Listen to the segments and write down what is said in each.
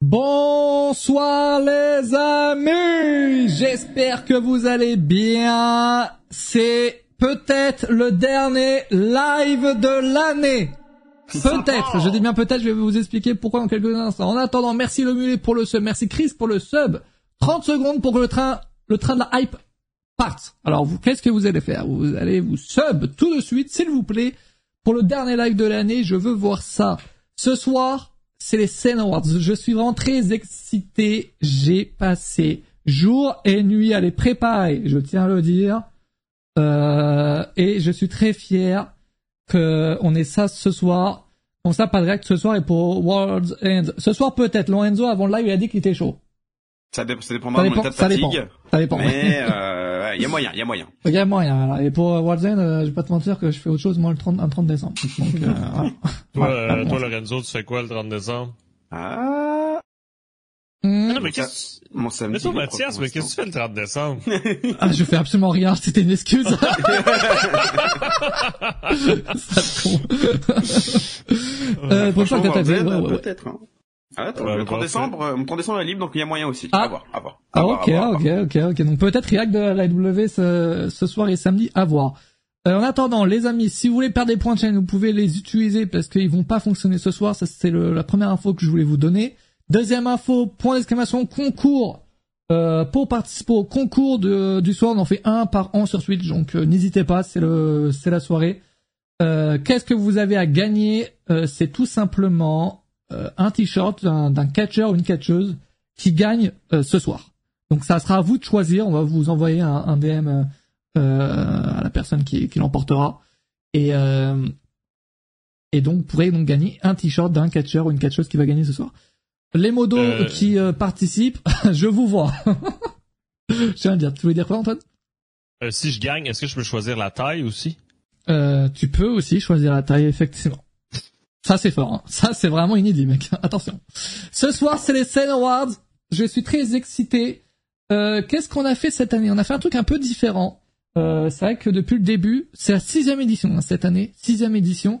Bonsoir les amis, j'espère que vous allez bien. C'est peut-être le dernier live de l'année. Peut-être, je dis bien peut-être, je vais vous expliquer pourquoi dans quelques instants. En attendant, merci le mulet pour le sub, merci Chris pour le sub. 30 secondes pour que le train, le train de la hype parte. Alors vous, qu'est-ce que vous allez faire? Vous allez vous sub tout de suite, s'il vous plaît, pour le dernier live de l'année. Je veux voir ça. Ce soir, c'est les Scene Awards. Je suis vraiment très excité. J'ai passé jour et nuit à les préparer, je tiens à le dire. Euh, et je suis très fier qu'on ait ça ce soir. On ça pas direct ce soir et pour World's End. Ce soir peut-être. Lorenzo avant le live il a dit qu'il était chaud. Ça, dé ça dépendra de mon état de ça dépend. fatigue. Ça dépend. Mais euh, il y a moyen, il y a moyen. Il y a moyen. voilà. Et pour World's End, euh, je vais pas te mentir que je fais autre chose moi le 30, un 30 décembre. Donc, euh, voilà. Toi, Voilà. euh, toi, Lorenzo, tu fais quoi le 30 décembre? Ah, Hmm. non, mais qu'est-ce mon samedi. mais toi, Mathias, mais qu'est-ce que tu fais le 30 décembre? Ah, je fais absolument rien, c'était une excuse. Ça con. euh, pour ça que t'as dit, ouais, ouais, ouais. Peut-être. Hein. Ah, attends, le 30 parfait. décembre, euh, mon 30 décembre est libre, donc il y a moyen aussi. Ah. À voir, à voir. Ah, voir, ok, à voir, à ok, voir. ok, ok. Donc peut-être React de la W ce, ce soir et samedi à voir. Euh, en attendant, les amis, si vous voulez perdre des points de chaîne, vous pouvez les utiliser parce qu'ils vont pas fonctionner ce soir. Ça, c'est le- la première info que je voulais vous donner. Deuxième info, point d'exclamation, concours. Euh, pour participer au concours de, du soir, on en fait un par an sur Switch, donc euh, n'hésitez pas, c'est le, c'est la soirée. Euh, Qu'est-ce que vous avez à gagner? Euh, C'est tout simplement euh, un t-shirt d'un d'un catcher ou une catcheuse qui gagne euh, ce soir. Donc ça sera à vous de choisir. On va vous envoyer un, un DM euh, euh, à la personne qui, qui l'emportera. Et, euh, et donc vous pourrez donc gagner un t-shirt d'un catcheur ou une catcheuse qui va gagner ce soir. Les modos Euh. qui euh, participent, je vous vois. je tiens à le dire. Tu voulais dire quoi Antoine? Euh, si je gagne, est-ce que je peux choisir la taille aussi? euh, Tu peux aussi choisir la taille, effectivement. Ça c'est fort. hein. Ça c'est vraiment inédit, mec. Attention. Ce soir c'est les Scene Awards. Je suis très excité. Euh, Qu'est-ce qu'on a fait cette année? On a fait un truc un peu différent. Euh, c'est vrai que depuis le début, c'est la sixième édition hein, cette année, sixième édition.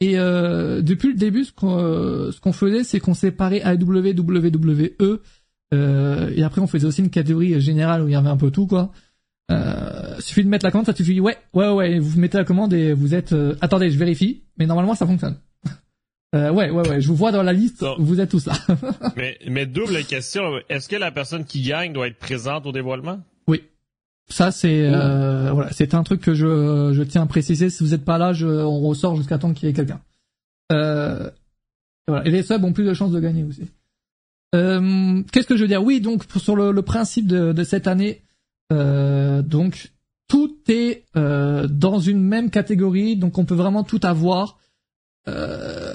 Et euh, depuis le début, ce qu'on euh, ce qu'on faisait, c'est qu'on séparait AW, WWE, euh, et après on faisait aussi une catégorie générale où il y avait un peu tout quoi. Euh, suffit de mettre la commande, ça suffit. Ouais, ouais, ouais. Vous mettez la commande et vous êtes. euh, attendez, je vérifie. Mais normalement, ça fonctionne. Euh, ouais, ouais, ouais. Je vous vois dans la liste. Non. Vous êtes tous là. mais, mais double question, est-ce que la personne qui gagne doit être présente au dévoilement? oui. Ça c'est euh, voilà, c'est un truc que je je tiens à préciser. Si vous n'êtes pas là, je, on ressort jusqu'à temps qu'il y ait quelqu'un. Euh, voilà. Et les subs ont plus de chances de gagner aussi. Euh, Qu'est-ce que je veux dire? Oui, donc pour- sur le, le principe de, de cette année, euh, donc tout est euh, dans une même catégorie, donc on peut vraiment tout avoir. Euh,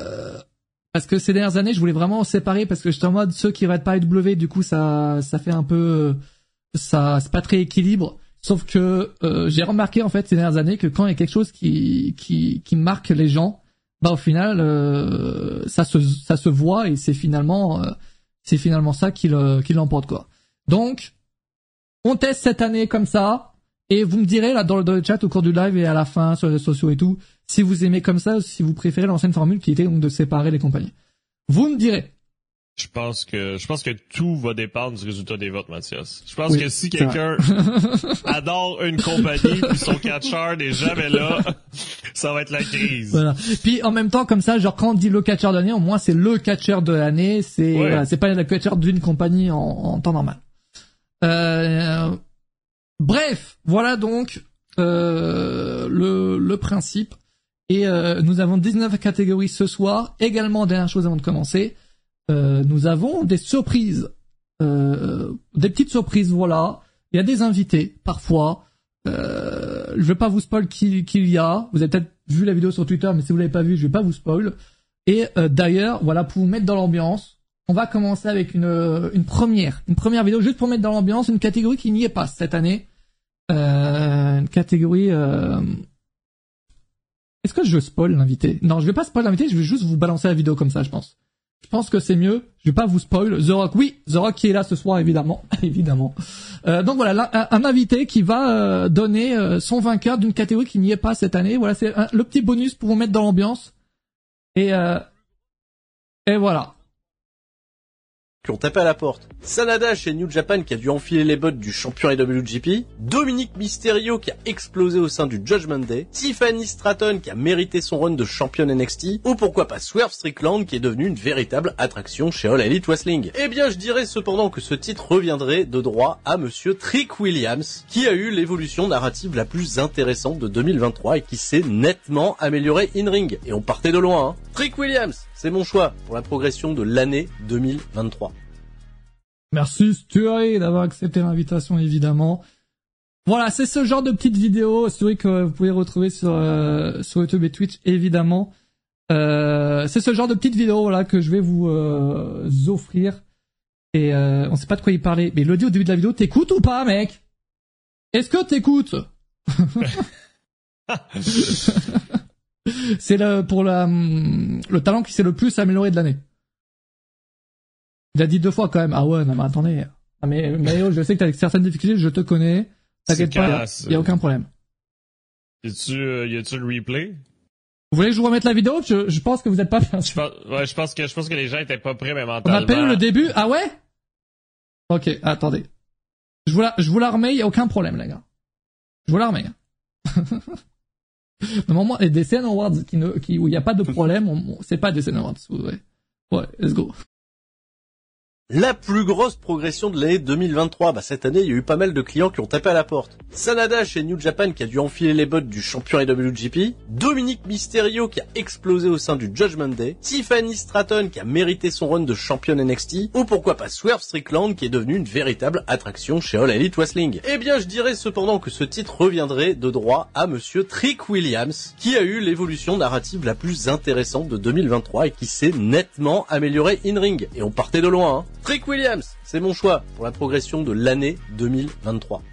parce que ces dernières années, je voulais vraiment séparer parce que j'étais en mode ceux qui ratent pas W, du coup ça ça fait un peu ça c'est pas très équilibre. Sauf que euh, j'ai remarqué en fait ces dernières années que quand il y a quelque chose qui qui qui marque les gens, bah au final euh, ça se ça se voit et c'est finalement euh, c'est finalement ça qui le qui l'emporte quoi. Donc on teste cette année comme ça et vous me direz là dans le chat au cours du live et à la fin sur les réseaux sociaux et tout si vous aimez comme ça ou si vous préférez l'ancienne formule qui était donc de séparer les compagnies. Vous me direz. Je pense que je pense que tout va dépendre du résultat des votes, Mathias. Je pense Oui, que si quelqu'un adore une compagnie puis son catcheur n'est jamais là, ça va être la crise. Voilà. Puis en même temps comme ça, genre quand on dit le catcheur de l'année, au moins c'est le catcheur de l'année, c'est voilà, c'est pas le catcheur d'une compagnie en, en temps normal. Euh, bref, voilà donc euh, le, le principe. Et euh, nous avons 19 catégories ce soir. Également, dernière chose avant de commencer, euh, nous avons des surprises. Euh, des petites surprises, voilà. Il y a des invités, parfois. Euh, je vais pas vous spoil qui qu'il y a. Vous avez peut-être vu la vidéo sur Twitter, mais si vous l'avez pas vu, je vais pas vous spoil. Et euh, d'ailleurs, voilà, pour vous mettre dans l'ambiance, on va commencer avec une, euh, une première, une première vidéo juste pour mettre dans l'ambiance une catégorie qui n'y est pas cette année. Euh, une catégorie. Est-ce que je spoil l'invité? Non, je vais pas spoil l'invité. Je vais juste vous balancer la vidéo comme ça, je pense. Je pense que c'est mieux. Je vais pas vous spoil. The Rock, oui, The Rock qui est là ce soir, évidemment, évidemment. Euh, donc voilà, là, un, invité qui va euh, donner euh, son vainqueur d'une catégorie qui n'y est pas cette année. Voilà, c'est le petit bonus pour vous mettre dans l'ambiance. Et euh, et voilà. Qui ont tapé à la porte. Sanada chez New Japan qui a dû enfiler les bottes du champion IWGP, Dominique Mysterio qui a explosé au sein du Judgment Day, Tiffany Stratton qui a mérité son run de championne NXT, ou pourquoi pas Swerve Strickland qui est devenu une véritable attraction chez All Elite Wrestling. Eh bien, je dirais cependant que ce titre reviendrait de droit à monsieur Trick Williams, qui a eu l'évolution narrative la plus intéressante de 2023 et qui s'est nettement amélioré in-ring. Et on partait de loin, hein. Trick Williams, c'est mon choix pour la progression de l'année 2023. Merci Stuart d'avoir accepté l'invitation évidemment. Voilà, c'est ce genre de petites vidéos, Stuart que vous pouvez retrouver sur euh, sur YouTube et Twitch évidemment. Euh, c'est ce genre de petites vidéos voilà que je vais vous euh, offrir. Et euh, on sait pas de quoi il parlait, mais le dit au début de la vidéo, t'écoutes ou pas, mec? Est-ce que t'écoutes? C'est le pour la le talent qui s'est le plus amélioré de l'année. Il a dit deux fois quand même. Ah ouais, non mais attendez. Ah mais Mario, je sais que t'as certaines difficultés, je te connais. T'inquiète pas, classe. y a aucun problème. Y a-tu, euh, y a-tu le replay? Vous voulez que je vous remette la vidéo? Je, je pense que vous êtes pas Je pense, ouais, je pense que, je pense que les gens étaient pas prêts, mais On mentalement. appelle le début? Ah ouais? Ok, attendez. Je vous la, je vous la remets, y a aucun problème, les gars. Je vous la remets. Normalement, les DCN Awards qui ne, qui, où il n'y a pas de problème, on- on- c'est pas DCN Awards. Ouais. ouais, let's go. La plus grosse progression de l'année 2023, bah cette année il y a eu pas mal de clients qui ont tapé à la porte. Sanada chez New Japan qui a dû enfiler les bottes du champion IWGP, Dominique Mysterio qui a explosé au sein du Judgment Day, Tiffany Stratton qui a mérité son run de championne NXT, ou pourquoi pas Swerve Strickland qui est devenu une véritable attraction chez All Elite Wrestling. Eh bien je dirais cependant que ce titre reviendrait de droit à monsieur Trick Williams, qui a eu l'évolution narrative la plus intéressante de 2023 et qui s'est nettement amélioré in-ring. Et on partait de loin, hein. Trick Williams, c'est mon choix pour la progression de l'année 2023.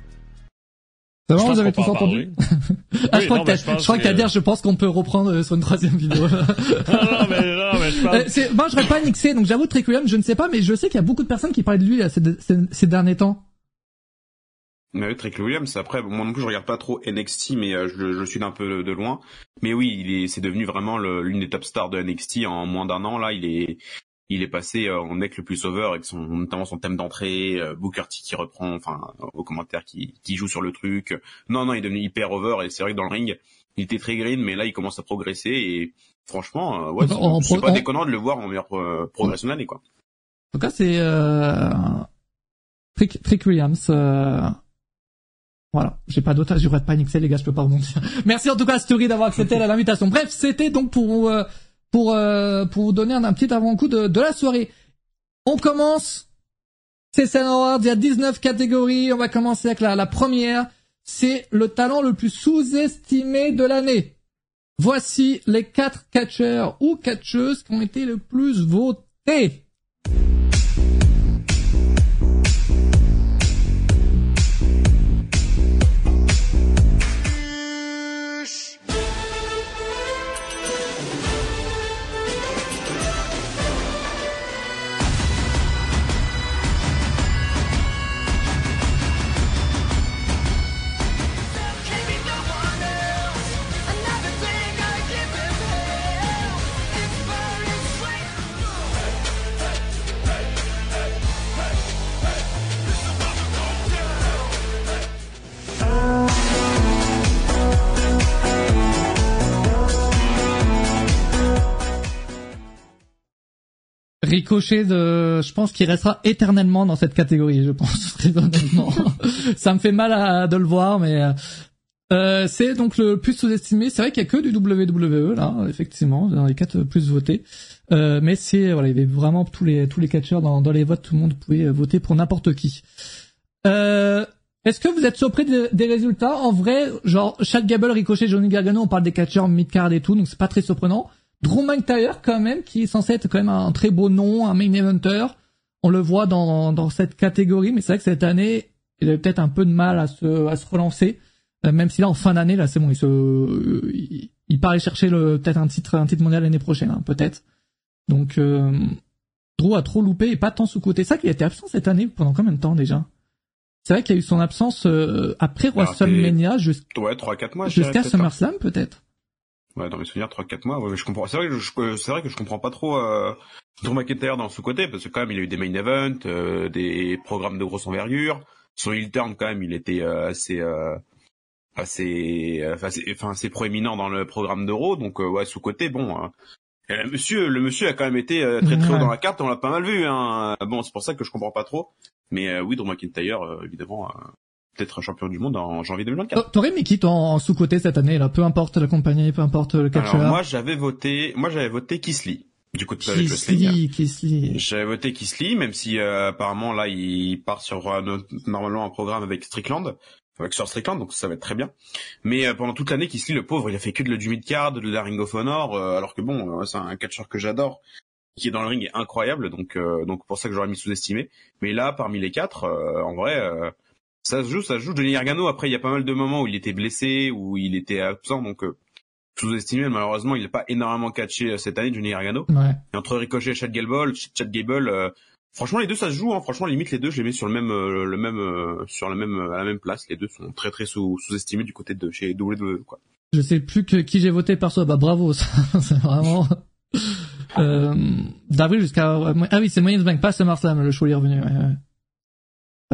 C'est Je bon, pense vous avez tous entendu. Ah, je crois non, que t'as, je crois que dire, je pense qu'on peut reprendre euh, sur une troisième vidéo. non, non, mais, non, mais je Euh, pense. c'est, moi, je serais pas nixé, donc j'avoue, Trick Williams, je ne sais pas, mais je sais qu'il y a beaucoup de personnes qui parlaient de lui là, ces, ces, ces derniers temps. Mais oui, Trick Williams, après, bon, moi non plus, je regarde pas trop NXT, mais euh, je, je le suis d'un peu de, loin. Mais oui, il est, c'est devenu vraiment l'une des top stars de NXT en moins d'un an. Là, il est, il est passé euh, en mec le plus over avec son, notamment son thème d'entrée, euh, Booker T qui reprend, enfin, aux commentaires qui, qui joue sur le truc. Non, non, il est devenu hyper over et c'est vrai que dans le ring, il était très green, mais là, il commence à progresser et franchement, euh, ouais, c'est, pas en- déconnant de le voir en meilleure euh, progression de l'année, quoi. En tout cas, c'est euh, Trick, Trick Williams. Euh... Voilà, j'ai pas d'autre, j'aurais pas nixé les gars, je peux pas vous mentir. Merci en tout cas Story d'avoir accepté l'invitation. Bref, c'était donc pour euh, pour euh, pour vous donner un, petit avant-coup de, de la soirée. On commence. C'est Sen Awards, il y a 19 catégories. On va commencer avec la, la première. C'est le talent le plus sous-estimé de l'année. Voici les quatre catcheurs ou catcheuses qui ont été le plus votés. Ricochet de, je pense qu'il restera éternellement dans cette catégorie, je pense, très honnêtement. Ça me fait mal à, de le voir, mais euh, euh, c'est donc le plus sous-estimé. C'est vrai qu'il y a que du WWE là, effectivement, dans les quatre plus votés. Euh, mais c'est voilà, il y avait vraiment tous les tous les catcheurs dans, dans les votes, tout le monde pouvait voter pour n'importe qui. Euh, est-ce que vous êtes surpris de- des résultats? En vrai, genre Chad Gable, Ricochet, Johnny Gargano, on parle des catcheurs mid-card et tout, donc c'est pas très surprenant. Drew McIntyre quand même, qui est censé être quand même un très beau nom, un main eventer. On le voit dans, dans cette catégorie, mais c'est vrai que cette année, il avait peut-être un peu de mal à se, à se relancer. Euh, même si là, en fin d'année, là, c'est bon, il se, euh, il, il part aller chercher le, peut-être un titre, un titre mondial l'année prochaine, hein, peut-être. Donc, euh, Drew a trop loupé et pas tant sous-côté. C'est ça qu'il a été absent cette année pendant combien de temps déjà? C'est vrai qu'il y a eu son absence euh, après WrestleMania jus- Ouais, 3-4 mois, je dirais, jusqu'à peut-être. SummerSlam peut-être. Ouais, dans mes souvenirs, 3-4 mois. Ouais, je comprends. C'est vrai que je, c'est vrai que je comprends pas trop euh, Drew McIntyre dans ce côté parce que quand même il a eu des main events, euh, des programmes de grosse envergure. Son heel turn quand même, il était euh, assez, euh, assez, euh, assez, enfin assez proéminent dans le programme d'Euro. Donc euh, ouais, sous côté, bon. euh, et le monsieur, le monsieur a quand même été euh, très très haut dans la carte. On l'a pas mal vu. Hein. Bon, c'est pour ça que je comprends pas trop. Mais euh, oui, Drew McIntyre, euh, évidemment, euh, peut-être champion du monde en janvier 2024. T'aurais mis qui toi en sous-côté cette année là? Peu importe la compagnie, peu importe le catcheur. Alors moi j'avais voté, moi j'avais voté Kisly du coup. Kisly, Kisly. J'avais voté Kisly, même si euh, apparemment là il part sur euh, no- normalement un programme avec Strickland, avec sur Strickland, donc ça va être très bien. Mais euh, pendant toute l'année, Kisly le pauvre, il a fait que de le du mid-card, de la Ring of Honor, euh, alors que bon, euh, c'est un catcheur que j'adore, qui est dans le ring est incroyable, donc euh, donc pour ça que j'aurais mis sous-estimé. Mais là, parmi les quatre, euh, en vrai, euh, ça se joue, ça se joue. Johnny Gargano, après il y a pas mal de moments où il était blessé, où il était absent, donc euh, sous-estimé. Malheureusement, il n'a pas énormément catché euh, cette année, Johnny Gargano. Ouais. Et entre Ricochet et Chad Gable, Ch- Chad Gable, euh, franchement les deux ça se joue. Hein. Franchement limite les deux je les mets sur le même, euh, le même, euh, sur le même, à la même place. Les deux sont très très sous, sous-estimés du côté de chez WWE quoi. Je sais plus que qui j'ai voté perso. Bah bravo, ça, c'est vraiment. Euh, D'avril jusqu'à ah oui c'est Money in the Bank pas SummerSlam le show est revenu. Ouais, ouais.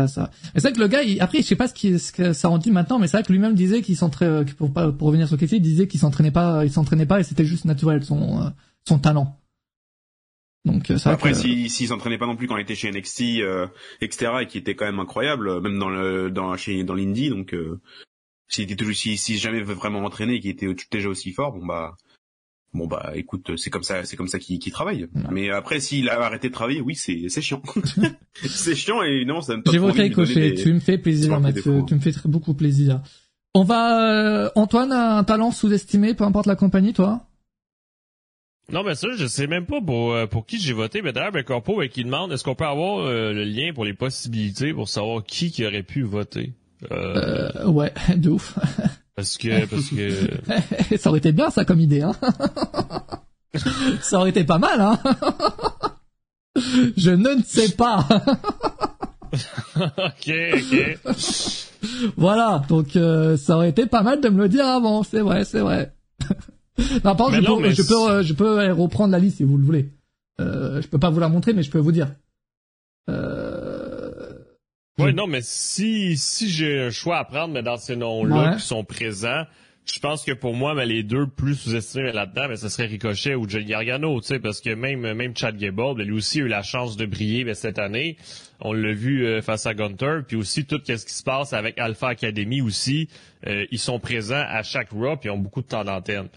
Pas ça. Mais c'est vrai que le gars il... après je sais pas ce, qui... ce que ça en dit maintenant mais c'est vrai que lui-même disait qu'il s'entraînait pour pas pour revenir sur Casey il disait qu'il s'entraînait pas il s'entraînait pas et c'était juste naturel son euh, son talent. Donc euh, Après que s'il s'entraînait pas non plus quand il était chez NXT, euh, etc. et qui était quand même incroyable, euh, même dans le, dans chez dans l'indie donc. Euh, s'il était toujours si, si jamais veut vraiment entraîner et qu'il était déjà aussi fort bon bah bon bah écoute c'est comme ça c'est comme ça qu'il qu'il travaille Ouais. mais après s'il a arrêté de travailler oui c'est c'est chiant c'est chiant et évidemment ça me j'ai voté Ricochet. Tu me fais plaisir Mathieu. Tu me fais très beaucoup plaisir. On va euh, Antoine a un talent sous-estimé peu importe la compagnie toi? Non, mais ça, je sais même pas pour, euh, pour qui j'ai voté. Mais d'ailleurs, ben, Corpo, euh, qui demande, est-ce qu'on peut avoir euh, le lien pour les possibilités pour savoir qui qui aurait pu voter? Euh, Euh, ouais, de ouf. Parce que, parce que, ça aurait été bien ça comme idée, hein. ça aurait été pas mal, hein. Je ne sais pas. ok, ok. voilà, donc euh, ça aurait été pas mal de me le dire avant, c'est vrai, c'est vrai. non, par contre, je, non, peux, je, euh, je peux reprendre la liste si vous le voulez. Euh, je peux pas vous la montrer, mais je peux vous dire. Euh... Ouais, non, mais si, si j'ai un choix à prendre, mais dans ces noms-là Ouais. qui sont présents, je pense que pour moi, mais les deux plus sous-estimés là-dedans, mais ce serait Ricochet ou Johnny Gargano, tu sais, parce que même, même Chad Gable, ben, lui aussi a eu la chance de briller ben, cette année. On l'a vu euh, face à Gunter, puis aussi tout ce qui se passe avec Alpha Academy aussi, euh, ils sont présents à chaque Raw, puis ils ont beaucoup de temps d'antenne.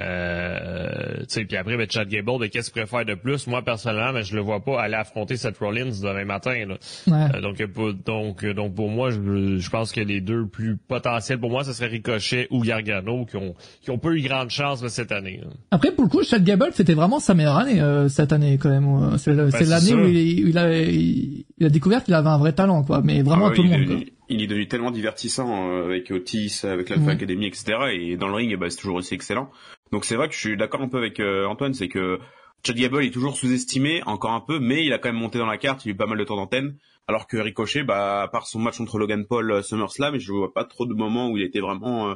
Euh, tu sais, puis après, ben, Chad Gable, ben, qu'est-ce qu'il pourrait faire de plus? Moi, personnellement, ben, je le vois pas aller affronter Seth Rollins demain matin. Là. Ouais. Euh, donc, pour, donc, euh, donc pour moi, je, je pense que les deux plus potentiels pour moi, ce serait Ricochet ou Gargano qui ont qui ont pas eu grande chance cette année. là. Après, pour le coup, Chad Gable, c'était vraiment sa meilleure année euh, cette année quand même. Euh, C'est le- c'est l'année où il, il a, il, il a découvert qu'il avait un vrai talent, quoi. Mais vraiment Ah tout le monde. quoi. il est devenu tellement divertissant euh, avec Otis, avec l'Alpha Ouais. Academy, etc. Et dans le ring, ben, c'est toujours aussi excellent. Donc c'est vrai que je suis d'accord un peu avec euh, Antoine, c'est que Chad Gable est toujours sous-estimé, encore un peu, mais il a quand même monté dans la carte, il a eu pas mal de temps d'antenne. Alors que Ricochet, bah, à part son match contre Logan Paul euh, SummerSlam, je vois pas trop de moments où il était vraiment euh,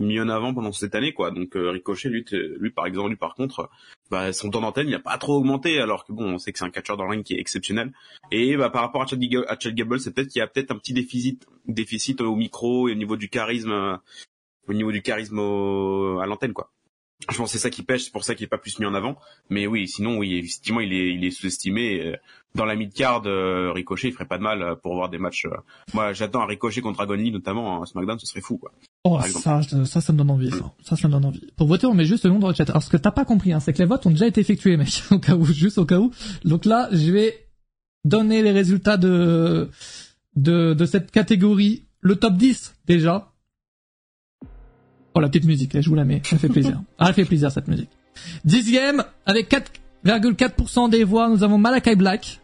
mis en avant pendant cette année, quoi. Donc euh, Ricochet, lui, lui par exemple, lui par contre, bah, son temps d'antenne, il a pas trop augmenté, alors que bon, on sait que c'est un catcheur dans le qui est exceptionnel. Et bah, par rapport à Chad, Gable- c'est peut-être qu'il y a peut-être un petit déficit, déficit au micro et au niveau du charisme, euh, au niveau du charisme à l'antenne, quoi. Je pense que c'est ça qui pêche, c'est pour ça qu'il est pas plus mis en avant. Mais oui, sinon, oui, effectivement, il est, il est sous-estimé. Euh, Dans la mid-card, euh, Ricochet, il ferait pas de mal euh, pour voir des matchs. Moi, j'attends un Ricochet contre Dragon Lee, notamment à SmackDown, ce serait fou, quoi. Oh, ça, ça, ça me donne envie, ça. Ça, ça me donne envie. Pour voter, on met juste le nom dans le chat. Alors, ce que t'as pas compris, hein, c'est que les votes ont déjà été effectués, mec. Au cas où, juste au cas où. Donc là, je vais donner les résultats de, de, de cette catégorie. Le top 10, déjà. Oh, la petite musique, là, je vous la mets. Ça fait plaisir. Ah, elle fait plaisir, cette musique. Dixième, avec 4,4% des voix, nous avons Malakai Black.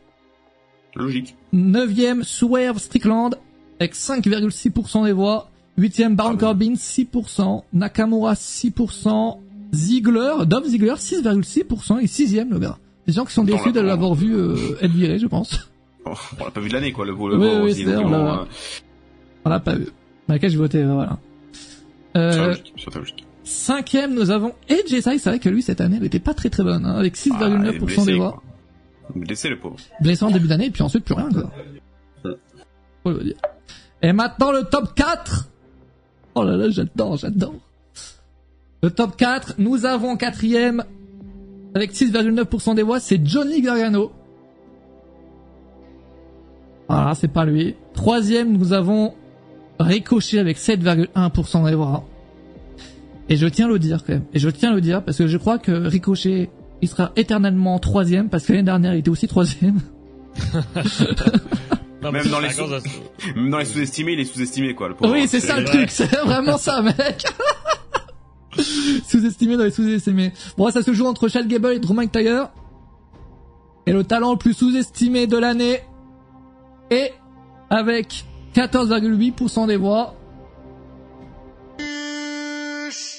Logique. Neuvième, Swerve Strickland, avec 5,6% des voix. Huitième, Baron Ah bon. Corbin, 6%. Nakamura, 6%. Ziggler, Dom Ziggler, 6,6%. Et sixième, le gars. Des gens qui sont déçus de l'avoir vu euh, être viré, je pense. Oh, on l'a pas vu de l'année, quoi, le, le Oui, pauvre oui, donc, on bon, l'a- euh, On l'a pas vu. Lequel j'ai voté, euh, voilà. Euh. Cinquième, nous avons AJ Styles. C'est vrai que lui, cette année, elle était pas très très bonne, hein, avec 6,9% Ah, des voix. Blessé le pauvre. Blessé en début d'année, et puis ensuite plus rien, quoi. Ouais. Faut le dire. Et maintenant, le top 4. Oh là là, j'adore, j'adore. Le top 4, nous avons quatrième, avec 6,9% des voix, c'est Johnny Gargano. Voilà, c'est pas lui. Troisième, nous avons Ricochet avec 7,1% des voix. Et je tiens à le dire quand même. Et je tiens à le dire parce que je crois que Ricochet, il sera éternellement troisième parce que l'année dernière, il était aussi troisième. Non, Même mais dans les sous- Même dans les sous-estimés, il est sous-estimé, quoi, le. Oui, c'est ça le vrai. truc, c'est vraiment ça, mec. Sous-estimé dans les sous-estimés. Bon, ça se joue entre Chad Gable et Drew McIntyre. Et le talent le plus sous-estimé de l'année est avec 14,8% des voix.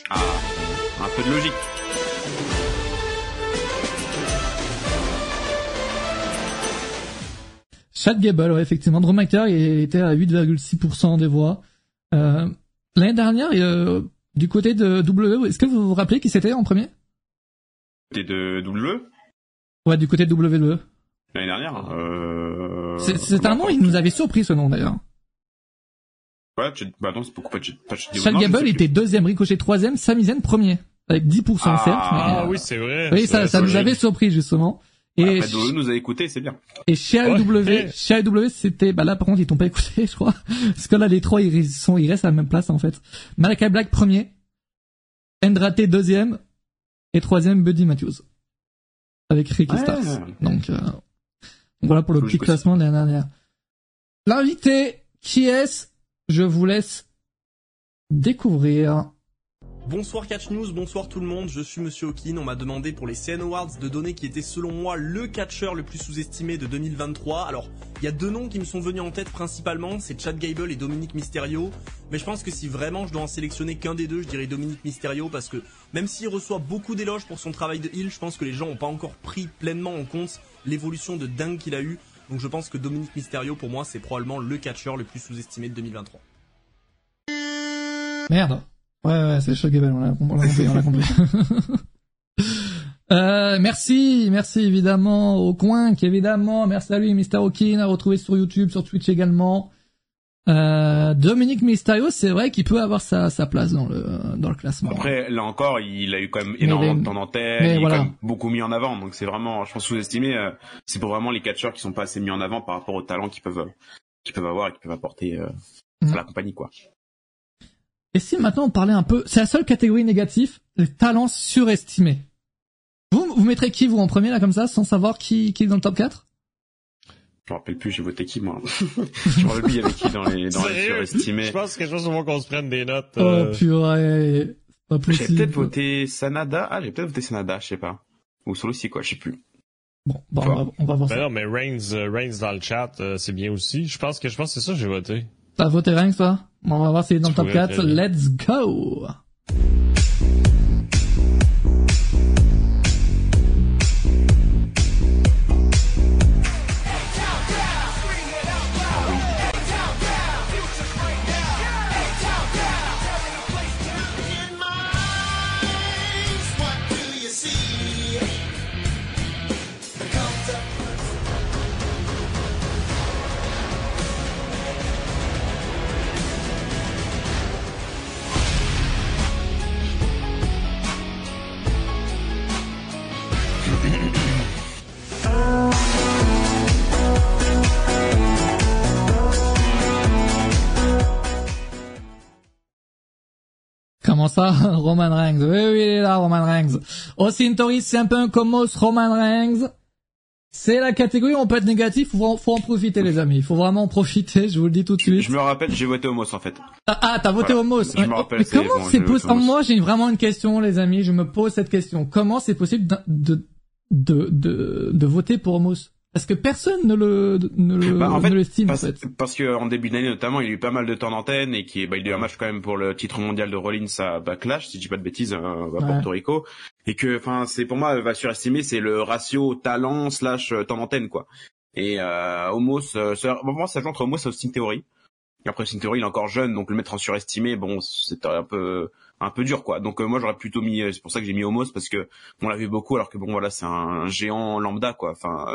Ah, un peu de logique. Chad Gable, ouais, effectivement. Drew McIntyre était à 8,6% des voix. Euh, L'année dernière, euh, du côté de WWE, est-ce que vous vous rappelez qui c'était en premier? T'es de W? Ouais, du côté de WWE. l'année dernière. Euh... C'est c'est un nom, il nous avait surpris ce nom d'ailleurs. Ouais, tu... bah non, c'est beaucoup pas de je Gable était deuxième, Ricochet troisième, Sami Zayn premier. Avec 10% Ah, certes. Ah euh, oui, c'est vrai. oui, ça, vrai, ça nous avait surpris justement. Et, Après, WWE nous a écouté, c'est bien. et chez Ouais. AEW, chez AEW, c'était, bah là par contre ils t'ont pas écouté, je crois, parce que là les trois ils sont, ils restent à la même place en fait. Malakai Black premier, Andrade deuxième et troisième Buddy Matthews avec Ricky Ouais. Starks. Donc euh, voilà pour le petit classement de l'année dernière. L'invité qui est-ce? Je vous laisse découvrir. Bonsoir Catch News, bonsoir tout le monde, je suis Monsieur Hawkin, on m'a demandé pour les CN Awards de donner qui était selon moi le catcheur le plus sous-estimé de 2023. Alors, il y a deux noms qui me sont venus en tête principalement, c'est Chad Gable et Dominique Mysterio. Mais je pense que si vraiment je dois en sélectionner qu'un des deux, je dirais Dominique Mysterio parce que même s'il reçoit beaucoup d'éloges pour son travail de heel, je pense que les gens n'ont pas encore pris pleinement en compte l'évolution de dingue qu'il a eu. Donc je pense que Dominique Mysterio pour moi c'est probablement le catcheur le plus sous-estimé de 2023. Merde. Ouais, ouais, c'est Chad Gable, on l'a on l'a compris, on l'a compris. Euh, merci, merci évidemment au coin, évidemment, merci à lui, Mr. Hawkin, à retrouver sur YouTube, sur Twitch également. Euh, Dominique Mysterio, c'est vrai qu'il peut avoir sa, sa place dans le, dans le classement. Après, là encore, il a eu quand même énormément de temps d'antenne, mais il est voilà. quand même beaucoup mis en avant, donc c'est vraiment, je pense, sous-estimé. euh, c'est pour vraiment les catcheurs qui sont pas assez mis en avant par rapport au talent qu'ils peuvent, qu'ils peuvent avoir et qu'ils peuvent apporter euh, Mm. à la compagnie, quoi. Et si maintenant on parlait un peu, c'est la seule catégorie négative, les talents surestimés. Vous, vous mettrez qui vous en premier là comme ça, sans savoir qui, qui est dans le top 4 Je me rappelle plus, j'ai voté qui, moi. je me rappelle plus, il y avait qui dans les, dans les surestimés. Je pense que je pense faut qu'on se prenne des notes. Oh euh, purée, pas J'ai peut-être voté Sanada. Ah, j'ai peut-être voté Sanada, je sais pas. Ou Solo aussi, quoi, je sais plus. Bon, bon, on, va, on va voir Ben ça. non, mais Reigns, euh, Reigns dans le chat, euh, c'est bien aussi. Je pense que je pense que c'est ça que j'ai voté. T'as voté Ranks toi? Bon, On va voir s'il est dans le top pourrais 4. très bien. Let's go Comment ça Roman Reigns? Oui, oui, il est là, Roman Reigns. Austin Theory, c'est un peu un commos, Roman Reigns. C'est la catégorie où on peut être négatif, faut, faut en profiter les amis. Il faut vraiment en profiter, je vous le dis tout de suite. Je me rappelle, j'ai voté Homos, en fait. Ah, ah, t'as voté Voilà. Homos? Je me rappelle, Mais comment bon, c'est possible? Moi, j'ai vraiment une question, les amis. Je me pose cette question. Comment c'est possible de, de, de, de, de voter pour Homos? Parce que personne ne le, ne le, Bah, en fait, ne l'estime, en Parce, fait. parce que en début d'année notamment, il y a eu pas mal de temps d'antenne et qui, bah, il y a eu un match quand même pour le titre mondial de Rollins à Backlash, si je dis pas de bêtises, euh, à Ouais. Porto Rico, et que, enfin, c'est pour moi, va surestimer, c'est le ratio talent slash euh, temps d'antenne quoi. Et euh, Homos, euh, pour moi, ça joue entre Homos et Austin Theory. Après, c'est une théorie, il est encore jeune, donc le mettre en surestimé, bon, c'est un peu un peu dur, quoi. Donc moi, j'aurais plutôt mis, c'est pour ça que j'ai mis Homos parce que on l'a vu beaucoup, alors que bon, voilà, c'est un géant lambda, quoi. Enfin,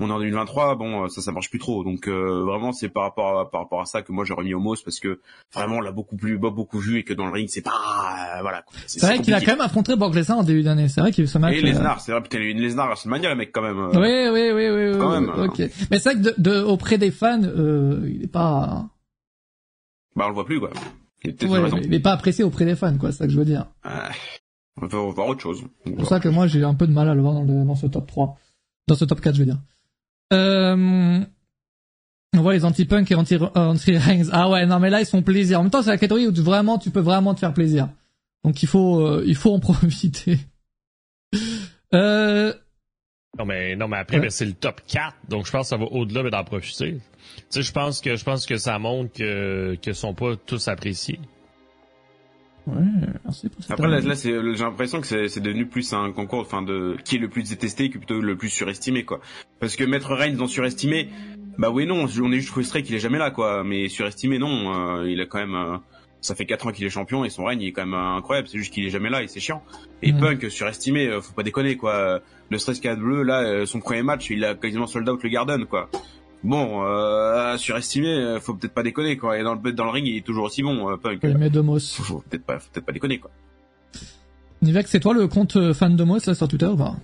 on est en 2023, bon, euh, ça, ça marche plus trop. Donc euh, vraiment, c'est par rapport à, par rapport à ça que moi j'ai remis Homos parce que vraiment on l'a beaucoup plus, beaucoup vu et que dans le ring c'est pas, euh, voilà. C'est vrai qu'il a quand même affronté Brock Lesnar en début d'année. C'est vrai qu'il ce match. Et Lesnar, c'est vrai, putain, Lesnar, c'est mania le mec quand même. Oui, oui, oui, oui. Quand même. Ok. Mais c'est vrai que de, auprès des fans, il est pas. Bah on le voit plus quoi. Il est, ouais, pas apprécié auprès des fans, quoi. C'est ça que je veux dire. on va voir autre chose. C'est pour ça que moi j'ai un peu de mal à le voir dans, dans ce top 3. Dans ce top 4, je veux dire. Euh, on voit les anti-punk et anti-rings. ah ouais, non mais là ils font plaisir. En même temps, c'est la catégorie où tu, vraiment tu peux vraiment te faire plaisir. Donc il faut euh, il faut en profiter. euh... Non mais non mais après ben, c'est le top 4, donc je pense que ça va au-delà d'en profiter. Tu sais, je pense que je pense que ça montre que que sont pas tous appréciés. Après là, j'ai l'impression que c'est, devenu plus un concours, enfin de qui est le plus détesté que plutôt le plus surestimé quoi. Parce que mettre Reigns dans surestimé, bah oui non, on est juste frustré qu'il est jamais là quoi. Mais surestimé non, euh, il a quand même, euh, ça fait 4 ans qu'il est champion et son règne il est quand même incroyable. C'est juste qu'il est jamais là et c'est chiant. Et Punk surestimé, euh, faut pas déconner quoi. Le stress 4 bleu là, son premier match, il a quasiment sold out le Garden quoi. Bon, euh, surestimé, euh, faut peut-être pas déconner quoi. Et dans le dans le ring, il est toujours aussi bon. Euh, Punk. Mais Domos. Faut, peut-être pas, peut-être pas déconner quoi. Nivek, c'est toi le compte euh, fan Domos là sur Twitter ou pas?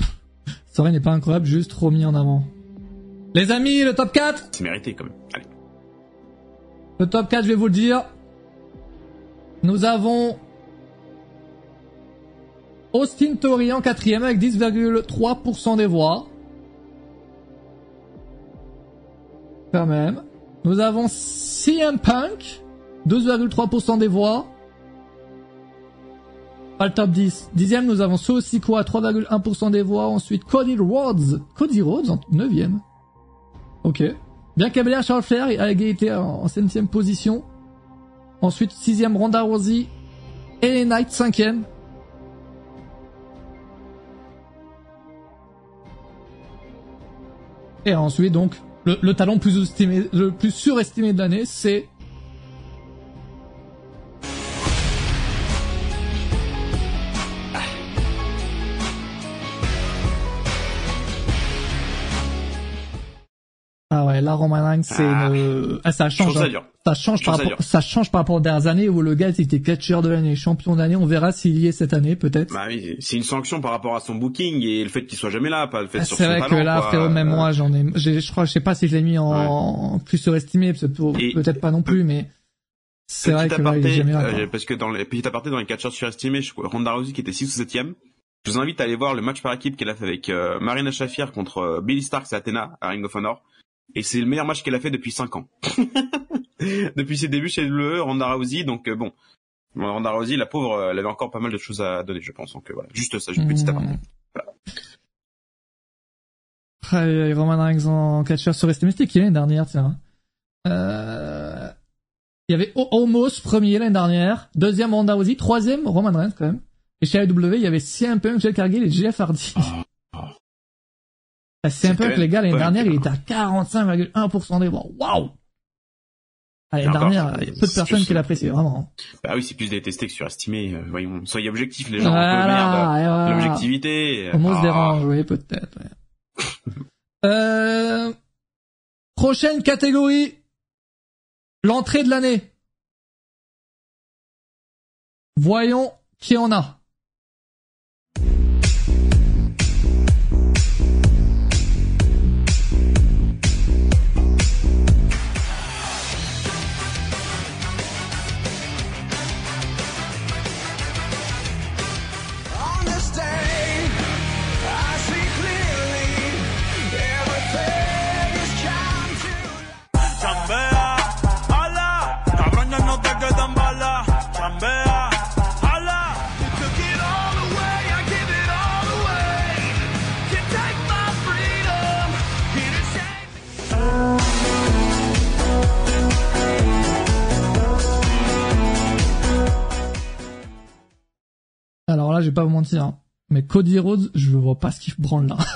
Soren n'est pas incroyable, juste trop mis en avant. Les amis, le top 4 C'est mérité quand même. Allez. Le top 4, je vais vous le dire. Nous avons Austin Theory en quatrième avec 10,3% des voix. Quand même. Nous avons CM Punk, 12,3% des voix. Pas top 10. Dixième, nous avons Sosiko à 3,1% des voix. Ensuite, Cody Rhodes. Cody Rhodes en neuvième. Ok. Bien câblé Charles Flair a égalité en, septième position. Ensuite, sixième, Ronda Rousey. Et Knight, cinquième. Et ensuite, donc, le, talent plus, estimé, le plus surestimé de l'année, c'est Ah ouais, là Roman Reigns c'est ah. une... ah, ça change. Hein. Ça change par rapport, ça change par rapport aux dernières années où le gars était catcheur de l'année, champion d'année. On verra s'il y est cette année peut-être. Bah oui, c'est une sanction par rapport à son booking et le fait qu'il soit jamais là, pas le fait ah, sur son talent. C'est vrai que là, frérot, même moi j'en ai, je crois, je sais pas si je l'ai mis en, plus surestimé, peut-être pas non plus, mais c'est vrai que là, il est jamais là. Euh, parce que dans les petit aparté dans les catcheurs surestimés, je crois Ronda Rousey qui était 6 ou 7ème. Je vous invite à aller voir le match par équipe qu'elle a fait avec euh, Marina Shafir contre euh, Billy Starks et Athena à Ring of Honor et c'est le meilleur match qu'elle a fait depuis 5 ans. depuis ses débuts chez le Ronda Rousey, donc euh, bon, Ronda Rousey, la pauvre, euh, elle avait encore pas mal de choses à donner, je pense. Donc euh, voilà, juste ça, juste petit mmh. aparté. Voilà. Roman Reigns en catcheur sur C'était qui l'année dernière, tiens. Euh... Il y avait Omos premier l'année dernière, deuxième Ronda Rousey, troisième Roman Reigns quand même. Et chez AEW, il y avait CM Punk, Jake Cargill et Jeff Hardy. Ah. C'est un peu que les gars, l'année dernière, il était à 45,1% des voix. Waouh! L'année dernière, il y a peu de personnes qui l'apprécient, vraiment. Bah oui, c'est plus détesté que surestimé. Euh, voyons, soyez objectifs, les gens. Voilà, L'objectivité. On se ah. dérange, oui, peut-être. euh... Prochaine catégorie. L'entrée de l'année. Voyons qui en a. Alors là, je vais pas vous mentir, hein. mais Cody Rhodes, je vois pas ce qu'il branle là.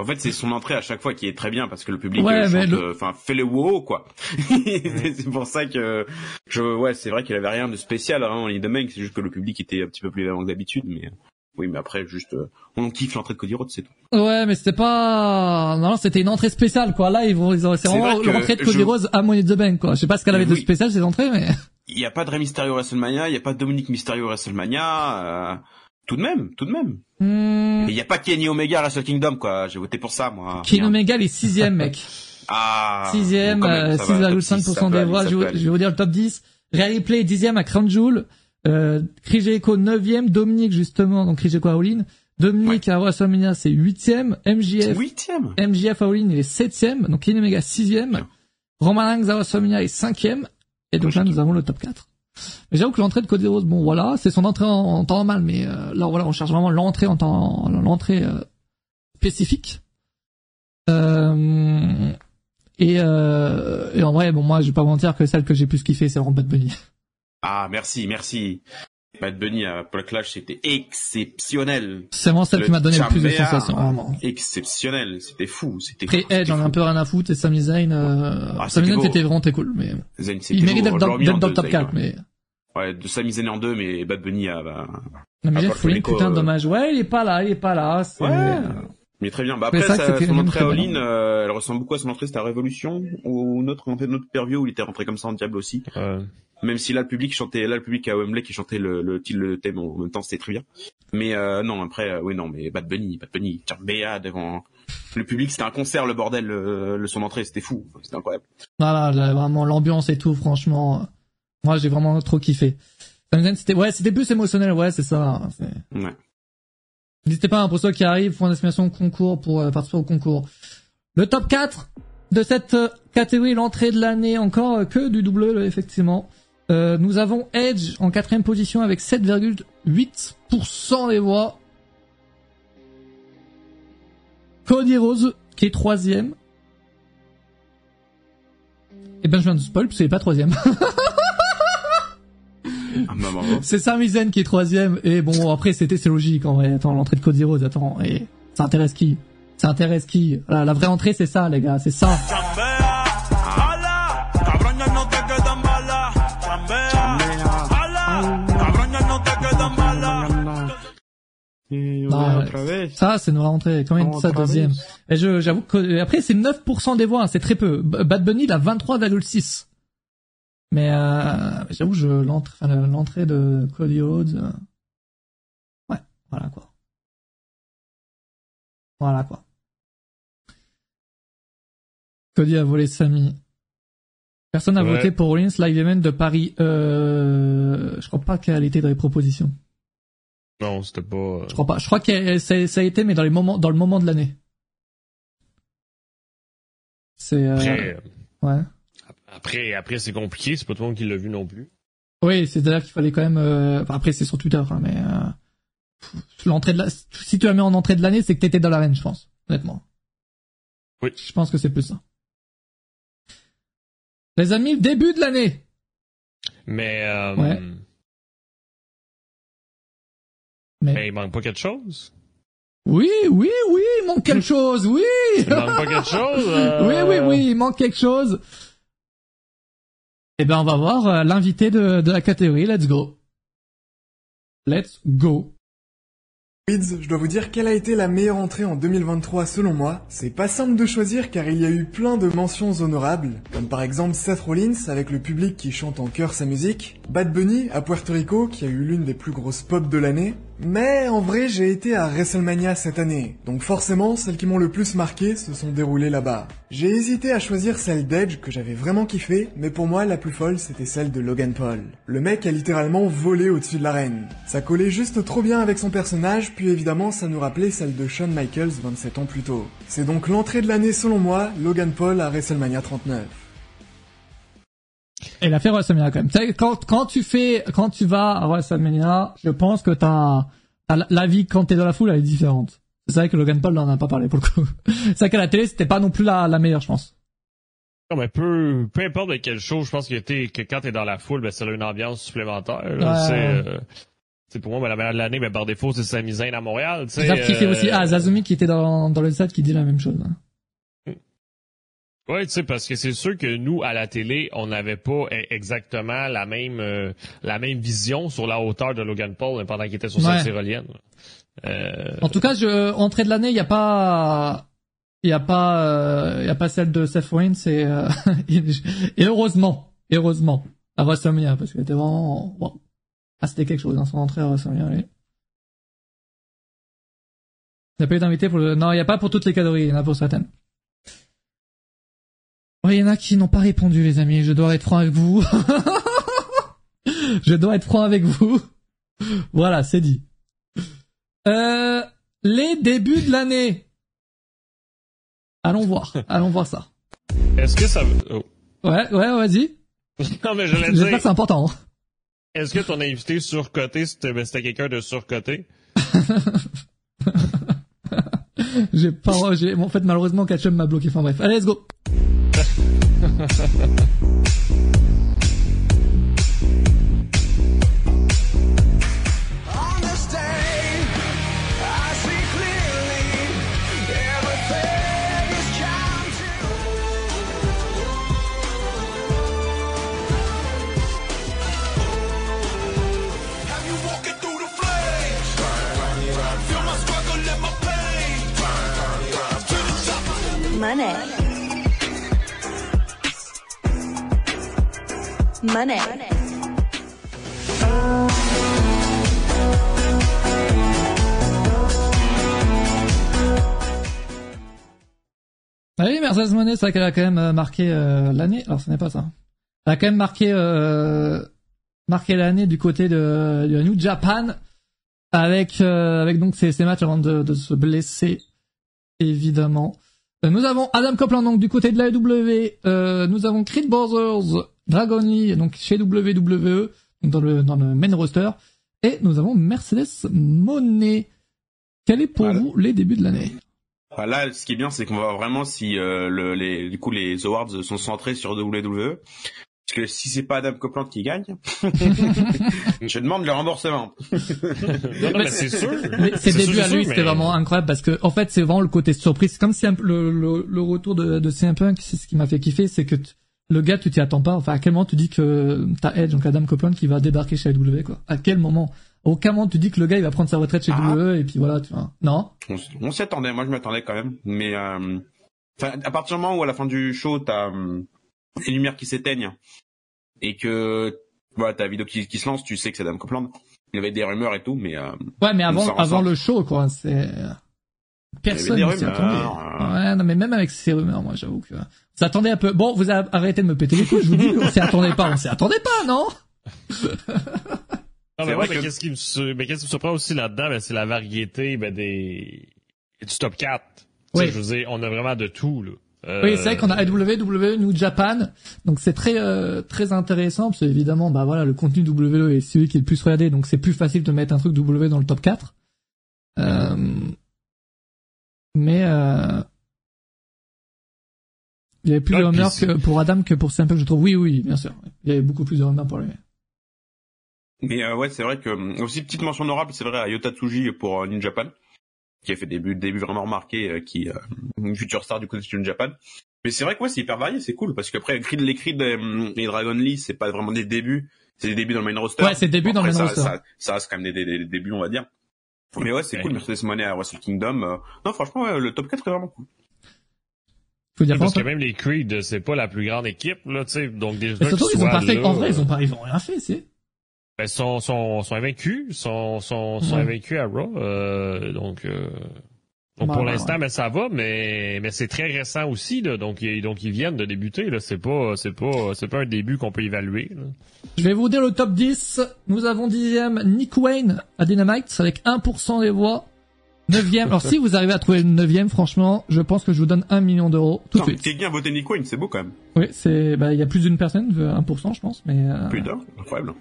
En fait, c'est son entrée à chaque fois qui est très bien parce que le public, Ouais, euh, mais chante, le- euh, enfin, fait le wow quoi. c'est pour ça que je, ouais, c'est vrai qu'il avait rien de spécial hein, en ligne de main, c'est juste que le public était un petit peu plus vivant que d'habitude, mais oui, mais après juste, euh, on kiffe l'entrée de Cody Rhodes, c'est tout. Ouais, mais c'était pas, non, c'était une entrée spéciale, quoi. Là, ils vont, ils ont, c'est vraiment l'entrée de Cody je- Rose à Money the Bank, quoi. Je sais pas ce qu'elle avait de spécial, cette entrée, mais. Il y a pas de Rey Mysterio WrestleMania, il y a pas de Dominique Mysterio WrestleMania, euh, tout de même, tout de même. Et il y a pas Kenny Omega Wrestle Kingdom quoi. J'ai voté pour ça moi. Ken Bien. Omega, il est sixième, mec. Ah. Sixième, euh, ça va, top 6,5% six, ça peut des voix. Je, vais- aller. je vais vous dire le top 10. Ray Play, dixième à Crown Jewel. Euh, Chris Jericho, neuvième. Dominique, justement, donc Chris Jericho à All-In. Dominique à WrestleMania, c'est huitième. MJF, Huitième. MJF à All-In, il est septième. Donc Kenny Omega, sixième. Roman Reigns à WrestleMania est cinquième. Et donc là, nous avons le top 4. Mais j'avoue que l'entrée de Cody Rhodes, bon voilà, c'est son entrée en, en temps normal, mais euh, là voilà, on cherche vraiment l'entrée en temps, l'entrée euh, spécifique. Euh, et, euh, et en vrai, bon moi, je vais pas mentir que celle que j'ai plus kiffé, c'est vraiment Bad Bunny. Ah merci, merci. Bad Bunny à Clash, c'était exceptionnel. C'est vraiment celle Le qui m'a donné le plus de sensations, vraiment. Exceptionnel, c'était fou, c'était Après fou. Edge, ai fou. un peu rien à foutre, et Sami Zayn, euh, Ah, Sami c'était Zayn c'était vraiment très cool, mais Zayn, c'était il mérite d'être dans, en le top Zayn, 4, mais... Ouais, de Sami Zayn en deux, mais Bad Bunny à, bah, Non, mais Flynn, putain, euh, dommage. Ouais, il est pas là, il est pas là. c'est- Ouais. mais très bien. Bah après, sa- c'était son entrée à. All-In, euh, elle ressemble beaucoup à son entrée, c'était à Révolution, ou notre, entrée de notre perview où il était rentré comme ça en diable aussi. Même si là, le public chantait, là, le public à Wembley qui chantait le, le, le, thème en même temps, c'était très bien. Mais, euh, non, après, euh, oui, non, mais Bad Bunny, Bad Bunny, Béa devant le public, c'était un concert, le bordel, le, le- son entrée, c'était fou, c'était incroyable. Voilà, là, vraiment l'ambiance et tout, franchement. Moi, j'ai vraiment trop kiffé. C'était, ouais, c'était plus émotionnel, ouais, c'est ça. c'est- Ouais. N'hésitez pas, hein, pour ceux qui arrivent, font une estimation au concours pour euh, participer au concours. Le top 4 de cette euh, catégorie, l'entrée de l'année, encore euh, que du double, là, effectivement. Euh, nous avons Edge en quatrième position avec 7,8% des voix. Cody Rose qui est troisième. Et ben je viens de spoil parce qu'il est pas troisième. Ah, bah, c'est Sami Zayn qui est troisième. Et bon après c'était c'est logique en vrai. Attends l'entrée de Cody Rose, attends. Et ça intéresse qui? Ça intéresse qui? La, la vraie entrée c'est ça les gars, c'est ça. Bah, Ça c'est nos rentrées. Combien de ça deuxième Et je j'avoue que après c'est 9% des voix, hein, c'est très peu. Bad Bunny il a 23,6. Mais euh, j'avoue je l'entrée l'entrée de Cody Rhodes. euh, Ouais, voilà quoi. Voilà quoi. Cody a volé Samy. Personne n'a Ouais. voté pour Rollins Live Event de Paris. Euh, je crois pas qu'elle était dans les propositions. Non, c'était pas. euh, Je crois pas. Je crois que ça, ça a été, mais dans les moments, dans le moment de l'année. C'est euh, Après, ouais. après, après c'est compliqué, c'est pas tout le monde qui l'a vu non plus. Oui, c'est-à-dire qu'il fallait quand même. euh, enfin, après, c'est sur Twitter, hein, mais euh, l'entrée de la... si tu la mets en entrée de l'année, c'est que t'étais dans l'arène, je pense. Honnêtement. Oui. Je pense que c'est plus ça. Les amis, début de l'année. Mais, euh, Ouais. Mais mais il manque pas quelque chose. oui, oui, oui, il manque quelque chose, oui. Il manque pas quelque chose. euh, Oui, oui, oui, il manque quelque chose. Eh ben, on va voir euh, l'invité de, de la catégorie. Let's go. Let's go. Wids, je dois vous dire quelle a été la meilleure entrée en 2023 selon moi. C'est pas simple de choisir car il y a eu plein de mentions honorables, comme par exemple Seth Rollins avec le public qui chante en chœur sa musique, Bad Bunny à Puerto Rico qui a eu l'une des plus grosses pop de l'année, mais en vrai j'ai été à WrestleMania cette année, donc forcément celles qui m'ont le plus marqué se sont déroulées là-bas. J'ai hésité à choisir celle d'Edge que j'avais vraiment kiffé, mais pour moi la plus folle c'était celle de Logan Paul. Le mec a littéralement volé au-dessus de l'arène. Ça collait juste trop bien avec son personnage, puis évidemment ça nous rappelait celle de Shawn Michaels 27 ans plus tôt. C'est donc l'entrée de l'année selon moi, Logan Paul à WrestleMania 39. Et il a fait WrestleMania quand même. Quand, quand tu fais, quand tu vas à WrestleMania, je pense que t'as, t'as la- vie quand t'es dans la foule, elle est différente. C'est vrai que Logan Paul n'en a pas parlé pour le coup. C'est vrai qu'à la télé, c'était pas non plus la, la meilleure, je pense. Non, mais peu, peu importe de quelle chose, je pense que, t'es- que quand t'es dans la foule, ben, ça a une ambiance supplémentaire. Ouais. C'est, euh, c'est pour moi ben, la meilleure de l'année, ben, par défaut, c'est Sami Zayn à Montréal. tu sais, Grave kiffé euh, aussi. Ah, Zazumi qui était dans, dans le set qui dit la même chose. hein. Ouais, tu sais, parce que c'est sûr que nous, à la télé, on n'avait pas e- exactement la même euh, la même vision sur la hauteur de Logan Paul pendant qu'il était sur Ouais. sa tyrolienne. Euh, En tout cas, je, entrée de l'année, il y a pas, il y a pas, euh, il y a pas celle de Seth Rollins et, euh, et heureusement, heureusement, à WrestleMania, parce qu'elle était vraiment, wow. Ah, c'était quelque chose, dans son entrée à WrestleMania, allez. Il n'y a pas eu d'invité pour le, non, il n'y a pas pour toutes les catégories, il y en a pour certaines. Il y en a qui n'ont pas répondu, les amis, je dois être franc avec vous. je dois être franc avec vous. Voilà, c'est dit. Euh, les débuts de l'année. Allons voir, allons voir ça. Est-ce que ça oh. Ouais, ouais, vas-y. Non, mais je J'espère dire, que c'est important. hein. est-ce que ton invité surcoté, c'était ben, quelqu'un de surcoté? J'ai pas, en fait, malheureusement, Ketchum m'a bloqué. Enfin bref, allez, let's go. Money. Mercedes Monet, c'est vrai qu'elle a quand même euh, marqué euh, l'année. Alors, ce n'est pas ça. Elle a quand même marqué euh, marqué l'année du côté de, de New Japan avec euh, avec donc ces, ces matchs avant de, se blesser évidemment. Nous avons Adam Copeland donc du côté de la nous avons Creed Brothers, Dragon Lee donc chez WWE dans le dans le main roster et nous avons Mercedes Monet. Quel est pour Voilà. vous les débuts de l'année? Enfin, Là, ce qui est bien, c'est qu'on va voir vraiment si euh, le, les, du coup les awards sont centrés sur WWE. Parce que si c'est pas Adam Copeland qui gagne, je demande le remboursement. Mais c'est sûr. Mais ses C'est débuts sûr, à c'est lui, sûr, c'était mais- vraiment incroyable parce que, en fait, c'est vraiment le côté surprise. C'est comme si peu le, le, le retour de, de CM Punk, c'est ce qui m'a fait kiffer, c'est que t- le gars, tu t'y attends pas. Enfin, à quel moment tu dis que t'as Edge, donc Adam Copeland, qui va débarquer chez AEW, quoi? À quel moment? À aucun moment tu dis que le gars, il va prendre sa retraite chez Ah. WWE et puis voilà, tu vois. Non? On, s'y attendait, moi je m'attendais quand même. Mais euh, enfin, à partir du moment où à la fin du show, t'as euh, les lumières qui s'éteignent et que voilà, t'as la vidéo qui, qui se lance, tu sais que c'est Adam Copeland. Il y avait des rumeurs et tout, mais euh, Ouais, mais avant, avant le show, quoi, c'est... Personne des ne s'y attendait. euh. Ouais, non, mais même avec ces rumeurs, moi, j'avoue que... On s'attendait un peu... Bon, vous avez arrêté de me péter les couilles, je vous dis qu'on s'y attendait pas. On s'y attendait pas, non? Non, mais, ouais, mais qu'est-ce qui me, sur- mais qu'est-ce qui me surprend aussi là-dedans, ben, c'est la variété ben, des du top 4. Tu sais, Oui. Je veux dire, on a vraiment de tout. Là. Euh, Oui, c'est vrai qu'on a WWE, New Japan, donc c'est très euh, très intéressant parce que évidemment, bah voilà, le contenu WWE est celui qui est le plus regardé, donc c'est plus facile de mettre un truc W dans le top 4. Euh, mais euh, il y avait plus Ouais, de rumeurs puis que pour Adam que pour Punk, je trouve. Oui, oui, bien sûr. Il y avait beaucoup plus de rumeurs pour lui. mais euh, ouais, c'est vrai que euh, aussi petite mention honorable, c'est vrai à Yota Tsuji pour euh, New Japan, qui a fait des débuts, débuts vraiment remarqués, euh, qui euh, une future star du côté de New Japan. Mais c'est vrai que ouais, c'est hyper varié, c'est cool parce qu'après Creed, les Creed et Dragon Lee, c'est pas vraiment des débuts, c'est des débuts dans le main roster. Ouais, c'est des débuts dans le main ça, roster. Ça, ça reste quand même des, des- des débuts, on va dire. Mais ouais, c'est Ouais. cool, Mercedes Monet à Wrestle Kingdom. euh, Non, franchement, ouais, le top 4 est vraiment cool. Dire Parce que même les Creed, c'est pas la plus grande équipe, là, tu sais. Donc Mais surtout, ils ont pas fait. En vrai, ils ont pas, ils ont rien fait, c'est. Ben, sont, sont, sont invaincus, sont, sont, sont Ouais. invaincus à Raw, euh, donc, euh, donc pour l'instant, ouais. ben, ça va, mais, mais c'est très récent aussi, là, donc, ils- donc ils viennent de débuter, là, c'est pas, c'est pas, c'est pas un début qu'on peut évaluer, là. Je vais vous dire le top 10. Nous avons dixième Nick Wayne à Dynamite avec 1% des voix. Neuvième. Alors si vous arrivez à trouver le neuvième, franchement, je pense que je vous donne un million d'euros tout de Putain, suite. A voté Nick Wayne, c'est beau quand même. Oui, c'est, bah, il y a plus d'une personne, euh, 1%, je pense, mais, euh, Plus d'un, incroyable.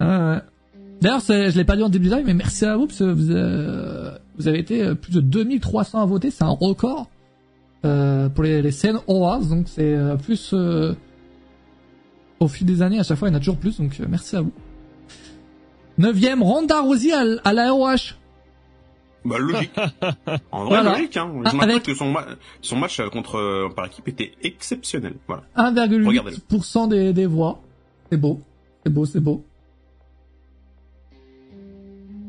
ouais. D'ailleurs, c'est- je l'ai pas dit en début de live, mais merci à vous, parce que vous, euh, vous avez été euh, plus de 2300 à voter, c'est un record, euh, pour les, les scènes Awards, donc c'est euh, plus, euh, au fil des années, à chaque fois, il y en a toujours plus, donc euh, merci à vous. Neuvième, Ronda Rousey à, à la ROH. Bah logique. En vrai, Voilà. logique. Hein. Ah, Je avec- que son, ma- son match euh, contre euh, par équipe était exceptionnel. Voilà. Regardez-le. 1,8% des, des voix. C'est beau. C'est beau, c'est beau.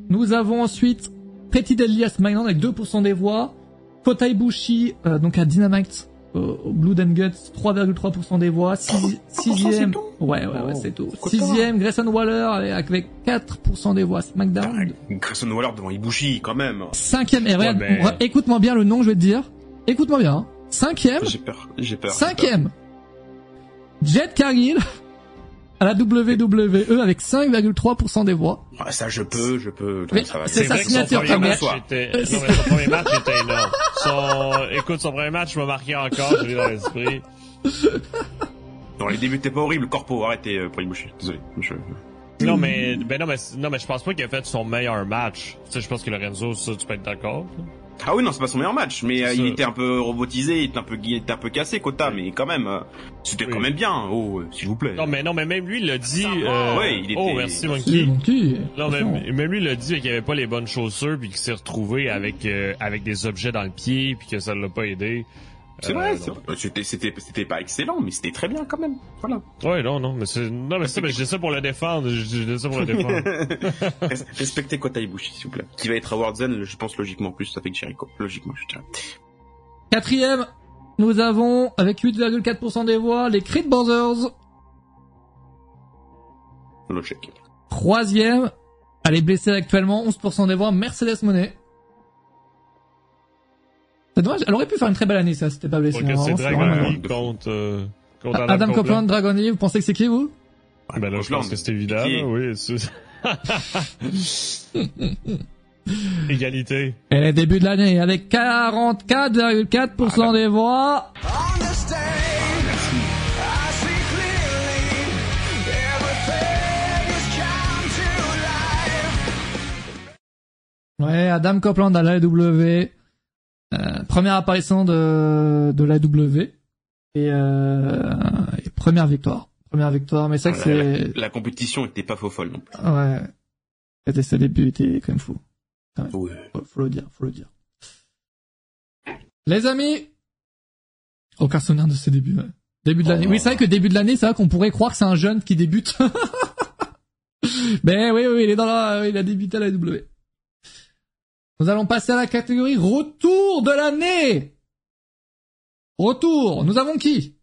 Nous avons ensuite Deadly à SmackDown avec 2% des voix. Kota Ibushi, euh, donc à Dynamite, Blood and Guts, 3,3% des voix. Six- sixième, ouais, ouais, ouais, c'est tout. Kota. Sixième, Grayson Waller avec 4% des voix. SmackDown. Grayson Waller devant Ibushi, quand même. Cinquième, et mais- re- écoute-moi bien le nom, je vais te dire. Écoute-moi bien. hein. Cinquième, J'ai peur. J'ai peur. Cinquième, Jet Cargill à la WWE avec 5,3% des voix. Ah, ça, je peux, je peux. C'est sa vrai que son signature premier comme match était, non, mais son premier match était énorme. Son, écoute, son premier match m'a marqué encore, je l'ai dans l'esprit. Non, les débuts étaient pas horribles. Corpo, arrêtez euh, pour Ibushi. Désolé. Je... Non, mais, ben non, mais, non, mais je pense pas qu'il a fait son meilleur match. Tu sais, je pense que Lorenzo, ça, tu peux être d'accord. Ah oui, non, c'est pas son meilleur match, mais euh, il était un peu robotisé, il était un peu, il était un peu cassé, Kota, mais quand même, euh, c'était Oui. quand même bien. Oh, euh, s'il vous plaît. Non, mais, non, mais même lui, il l'a dit, euh, Ouais, il était- oh, merci, Monkey. Monkey. Non, mais même lui, il a dit qu'il avait pas les bonnes chaussures, puis qu'il s'est retrouvé avec, euh, avec des objets dans le pied, puis que ça l'a pas aidé. C'est Euh, vrai, c'est vrai. c'était, c'était, c'était pas excellent, mais c'était très bien quand même. Voilà. Ouais, non, non, mais c'est, non, mais c'est ça, mais je dis ça pour le défendre, dis ça pour le défendre. Res- Respectez Kota Ibushi, s'il vous plaît. Qui va être à Zen, je pense logiquement plus avec Jericho. Logiquement, je dirais. Quatrième, nous avons, avec 8,4% des voix, les Creed Brothers. Logique. Troisième, elle est blessée actuellement, 11% des voix, Mercedes Monet. C'est dommage, elle aurait pu faire une très belle année, ça, c'était pas blessé. C'est Dragon vraiment- Lee contre, euh, contre Adam, Adam, Copeland, Dragon Lee, vous pensez que c'est qui, vous? Ben là, je Copeland. pense que c'est évident, oui. Égalité. Et les débuts de l'année, avec 44,4% des voix. Ouais, Adam Copeland à l'AW. Euh, première apparition de, de l'AW. Et, euh, et première victoire. Première victoire, mais vrai que La, c'est... la- la compétition était pas faux folle non plus. Ouais. C'était ses débuts étaient quand même fou. Ouais. Faut, faut le dire, faut le dire. Les amis, aucun souvenir de ses débuts. ouais. Début de l'année. Oui, c'est vrai que début de l'année, c'est vrai qu'on pourrait croire que c'est un jeune qui débute. Mais oui, oui, il est dans la, il a débuté à la W. Nous allons passer à la catégorie retour de l'année. Retour. Nous avons qui?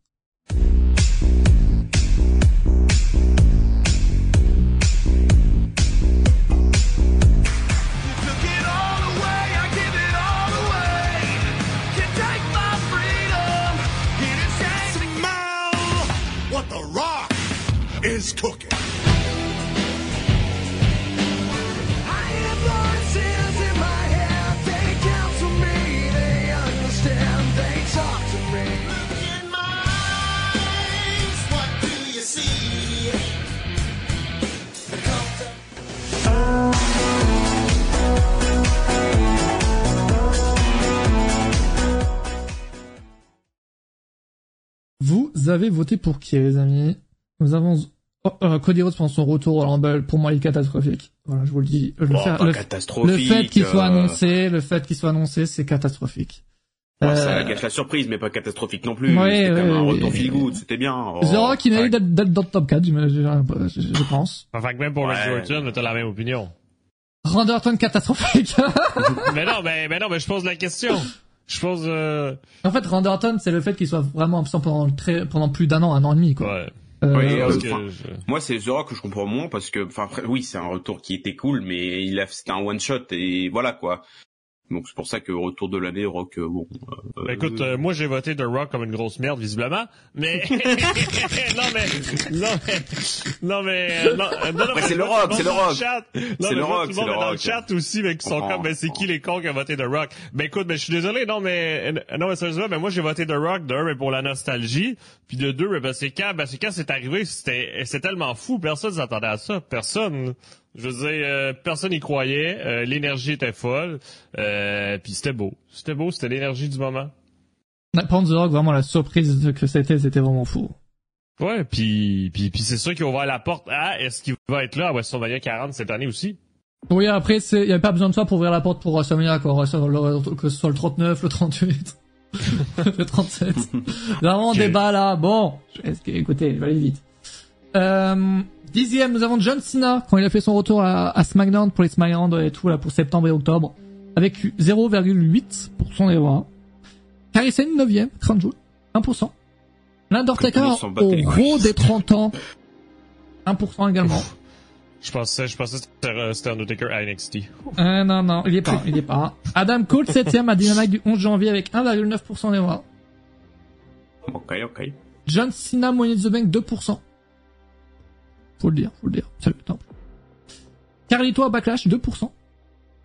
Took it Vous avez voté pour qui, les amis? Nous avons oh, euh, Cody Rhodes pendant son retour au Rumble. Pour moi, il est catastrophique. Voilà, je vous le dis. Le, Oh, fait- le- catastrophique. le fait qu'il soit euh, annoncé, le fait qu'il soit annoncé, c'est catastrophique. bon, ça Euh, gâche la surprise, mais pas catastrophique non plus. Ouais, c'était quand même ouais, un ouais. retour feel good, c'était bien. Oh, The Rock, il ouais. mérite d'être- d'être dans le top 4, je, je, je- je pense. Enfin, que même pour Ouais. Randy Orton, t'as la même opinion. Randy Orton, catastrophique. mais non, mais, mais non, mais je pose la question. Je euh, en fait, Randy Orton, c'est le fait qu'il soit vraiment absent pendant, très, pendant plus d'un an, un an et demi, quoi. ouais. Euh, Oui, euh, que enfin, je- Moi, c'est The Rock que je comprends moins parce que, enfin, après, oui, c'est un retour qui était cool, mais il a, c'était un one shot et voilà quoi. Donc c'est pour ça que retour de l'année, Rock, euh, bon. euh, Ben, écoute, euh, moi j'ai voté The Rock comme une grosse merde visiblement, mais non mais non mais non mais euh, non, euh, non, non, mais c'est le Rock, c'est le Rock. Non, C'est mais le Rock, c'est le est dans le Rock. chat aussi, mais qui sont comme ben c'est qui les cons qui ont voté The Rock? Ben écoute, ben je suis désolé, non mais non mais sérieusement, ben moi j'ai voté The Rock de un mais pour la nostalgie, puis de deux ben c'est quand ben c'est quand c'est arrivé, c'était c'est tellement fou, personne s'attendait à ça, personne. Je veux dire, euh, personne y croyait, euh, l'énergie était folle, euh, puis c'était beau, c'était beau, c'était l'énergie du moment. Contre, The Rock, vraiment, la surprise que c'était, c'était vraiment fou. Ouais, puis, puis, puis c'est sûr qu'il a ouvert la porte à est-ce qu'il va être là à WrestleMania 40 cette année aussi? Oui, après, il y avait pas besoin de ça pour ouvrir la porte pour WrestleMania, quoi. WrestleMania, Que ce soit le 39, le 38, le 37. Vraiment, Ok. débat là. Bon. Est-ce que, écoutez, je vais aller vite. Euh, dixième, nous avons John Cena, quand il a fait son retour à, à SmackDown pour les SmackDown et tout, là, pour septembre et octobre. Avec 0,8% des voix. Kairi Sane, 9ème, Crown Jewel, 1%. L'Undertaker au gros des 30 ans. 1% également. Je pensais, je pensais que c'était euh, Undertaker à NXT. Euh, non, non, il est pas, il est pas. Adam Cole, 7ème à Dynamite du 11 janvier avec 1,9% des voix. Ok, ok. John Cena, Money in the Bank, 2%. Faut le dire, faut le dire. Salut, attends. Carlito à Backlash, 2%.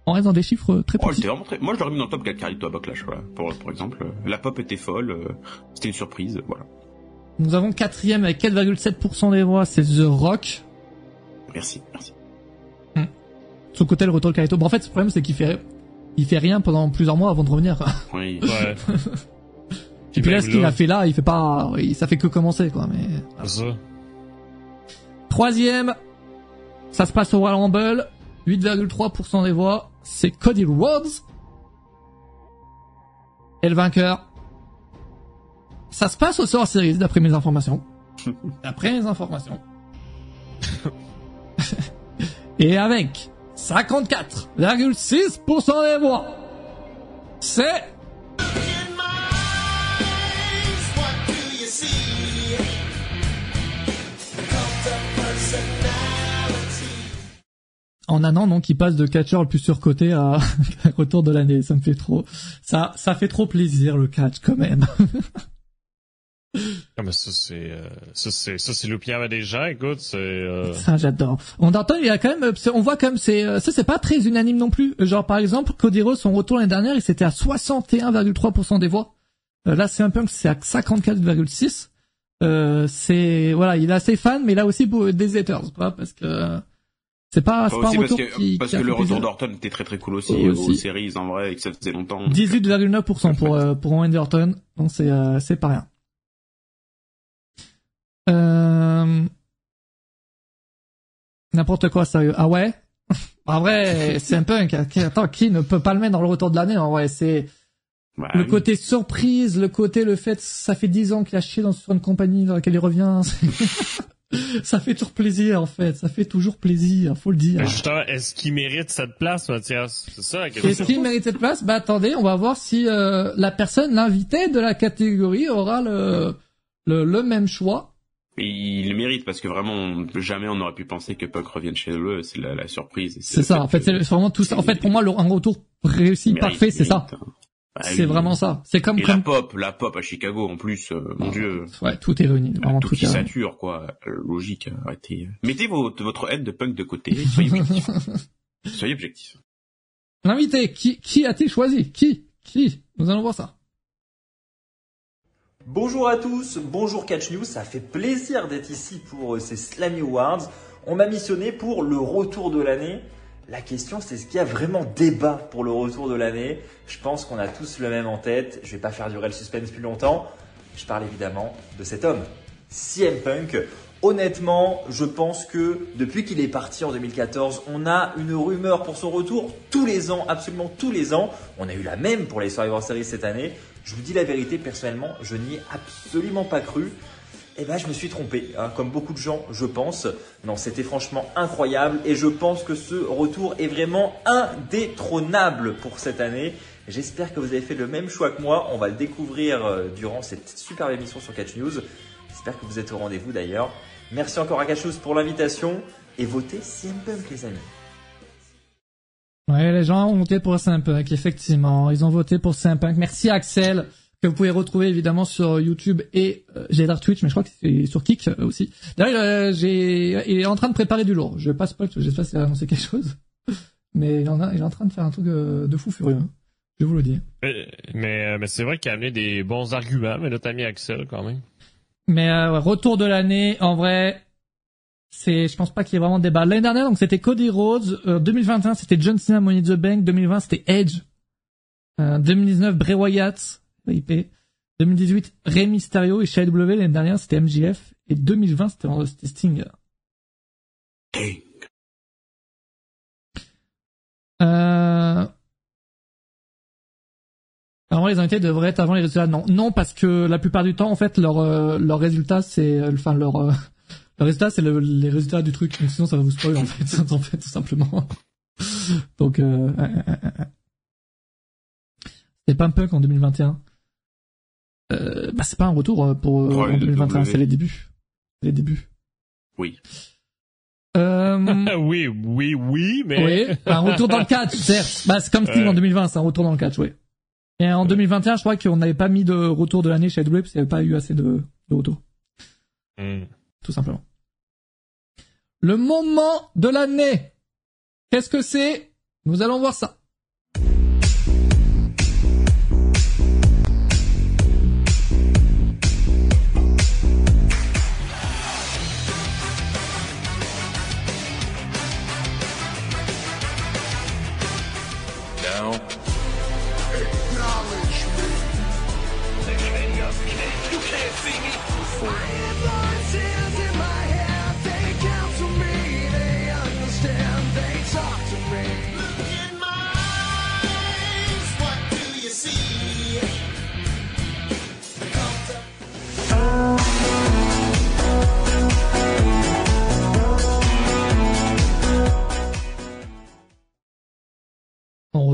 On reste dans des chiffres très Oh, précis. vraiment très... Moi, je l'aurais mis dans le top 4 Carlito à Backlash, voilà. Pour, pour exemple, euh, la pop était folle, euh, c'était une surprise, voilà. Nous avons quatrième avec 4,7% des voix, c'est The Rock. Merci, merci. De son côté, le retour de Carlito. Bon, en fait, le problème, c'est qu'il fait, il fait rien pendant plusieurs mois avant de revenir. Oui. Ouais. Et puis là, ce qu'il a fait là, il fait pas, il- ça fait que commencer, quoi, mais. Troisième, ça se passe au Royal Rumble, 8,3% des voix, c'est Cody Rhodes. Et le vainqueur, ça se passe au Survivor Series, d'après mes informations. D'après mes informations. Et avec 54,6% des voix, c'est en un an, donc, il passe de catcheur le plus surcoté à à retour de l'année. Ça me fait trop, ça, ça fait trop plaisir, le catch, quand même. Ah, mais ça, c'est, euh, ça, c'est, ça, c'est l'opinion des gens, écoute, c'est, euh, Ça, j'adore. On entend, il y a quand même, on voit quand même, c'est, euh, ça, c'est pas très unanime non plus. Genre, par exemple, Cody Rhodes, son retour l'année dernière, il s'était à 61,3% des voix. Euh, là, c'est un punk, c'est à 54,6. Euh, c'est, voilà, il a ses fans, mais il a aussi des haters, quoi, parce que c'est pas, pas aussi un parce retour que, qui, parce qui que le retour d'Orton était très très cool aussi, euh, aussi. aux séries en vrai, et que ça faisait longtemps. 18,9% pour, euh, pour Randy Orton. Donc c'est, euh, c'est pas rien. Euh... N'importe quoi, sérieux. Ah ouais? En vrai, c'est un punk. Attends, qui ne peut pas le mettre dans le retour de l'année? En vrai, c'est Bah, le oui. côté surprise, le côté, le fait, ça fait 10 ans qu'il a chié dans, sur une compagnie dans laquelle il revient. ça fait toujours plaisir, en fait. Ça fait toujours plaisir, faut le dire. mais justement, est-ce qu'il mérite cette place, Mathias? C'est ça la Est-ce question. qu'il mérite cette place? Bah attendez, on va voir si euh, la personne, l'invité de la catégorie aura le, le, le même choix. Et il le mérite parce que vraiment, on- jamais on n'aurait pu penser que Puck revienne chez eux. C'est la, la surprise. C'est ça, en fait, que- c'est vraiment tout ça. En fait, pour moi, le, un retour réussi, mérite, parfait, c'est ça. hein. Bah, C'est vraiment ça. C'est comme, Et la comme, pop, la pop à Chicago en plus, euh, mon dieu. ouais, tout est réuni, vraiment tout tout qui est sature, quoi. Euh, Logique, arrêtez. Mettez votre, votre haine de punk de côté. Soyez objectif. soyez objectif. L'invité, qui, qui a-t-il choisi? Qui? Qui? Nous allons voir ça. Bonjour à tous, bonjour Catch News, ça fait plaisir d'être ici pour euh, ces Slammy Awards. On m'a missionné pour le retour de l'année. La question c'est est-ce qu'il y a vraiment débat pour le retour de l'année Je pense qu'on a tous le même en tête, je vais pas faire durer le suspense plus longtemps. Je parle évidemment de cet homme, CM Punk. Honnêtement, je pense que depuis qu'il est parti en 2014, on a une rumeur pour son retour tous les ans, absolument tous les ans. On a eu la même pour les Survivor Series cette année. Je vous dis la vérité, personnellement, je n'y ai absolument pas cru. Eh ben, je me suis trompé, hein, comme beaucoup de gens, je pense. Non, c'était franchement incroyable et je pense que ce retour est vraiment indétrônable pour cette année. J'espère que vous avez fait le même choix que moi. On va le découvrir euh, durant cette superbe émission sur Catch News. J'espère que vous êtes au rendez-vous d'ailleurs. Merci encore à Catch News pour l'invitation et votez CM Punk, les amis. Ouais, les gens ont voté pour Simpunk, effectivement. Ils ont voté pour Simpunk. Merci Axel, que vous pouvez retrouver évidemment sur YouTube et euh, j'ai l'air Twitch, mais je crois que c'est sur Kick euh, aussi. D'ailleurs, euh, j'ai, il est en train de préparer du lourd. Je vais pas parce que j'espère qu'il a annoncé quelque chose. Mais il, est en- il est en train de faire un truc euh, de fou furieux. Je vous le dis. Mais, mais, euh, mais c'est vrai qu'il a amené des bons arguments, mais t'as mis Axel quand même. Mais euh, ouais, retour de l'année, en vrai, c'est, je pense pas qu'il y ait vraiment de débat. L'année dernière, donc c'était Cody Rhodes. Euh, 2021, c'était John Cena, Money in the Bank. 2020, c'était Edge. Euh, 2019, Bray Wyatt, IP. 2018, Rey Mysterio et Shia W. L'année dernière, c'était MJF Et 2020, c'était c'était Sting. Hey. Euh... Alors les invités devraient être avant les résultats. Non, non parce que la plupart du temps, en fait, leur euh, leur résultat, c'est, euh, enfin leur euh, leur résultat, c'est le- les résultats du truc. Sinon, ça va vous spoiler en fait, en fait, tout simplement. Donc, euh, c'était punk en 2021. Euh, bah c'est pas un retour euh, pour euh, Ouais, en le 2021, W. c'est les débuts. C'est les débuts. Oui. Euh, oui, oui, oui, mais. Oui, un retour dans le catch, certes. Bah, c'est comme Sting Ouais. en 2020, c'est un retour dans le catch, oui. Et en 2021, je crois qu'on n'avait pas mis de retour de l'année chez AW parce qu'il n'y avait pas eu assez de, de retours, Hmm. tout simplement. Le moment de l'année. Qu'est-ce que c'est? Nous allons voir ça.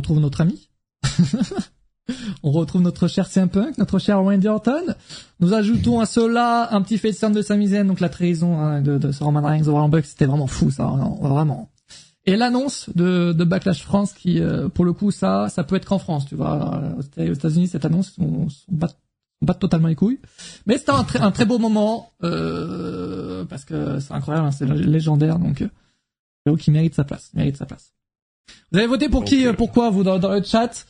Retrouve notre ami. On retrouve notre cher CM notre cher Randy Orton. Nous ajoutons à cela un petit FaceTime de Sami Zayn, donc la trahison hein, de, de Roman Reigns au Bucks, c'était vraiment fou ça, non, vraiment. Et l'annonce de, Backlash France qui, euh, pour le coup, ça, ça peut être qu'en France, tu vois. Aux États- aux États-Unis, cette annonce, on, on bat, on totalement les couilles. Mais c'était un, très- beau moment, euh, parce que c'est incroyable, hein, c'est légendaire, donc euh, qu'il mérite sa place, mérite sa place. Vous avez voté pour qui, euh, pourquoi, vous, dans, dans le chat?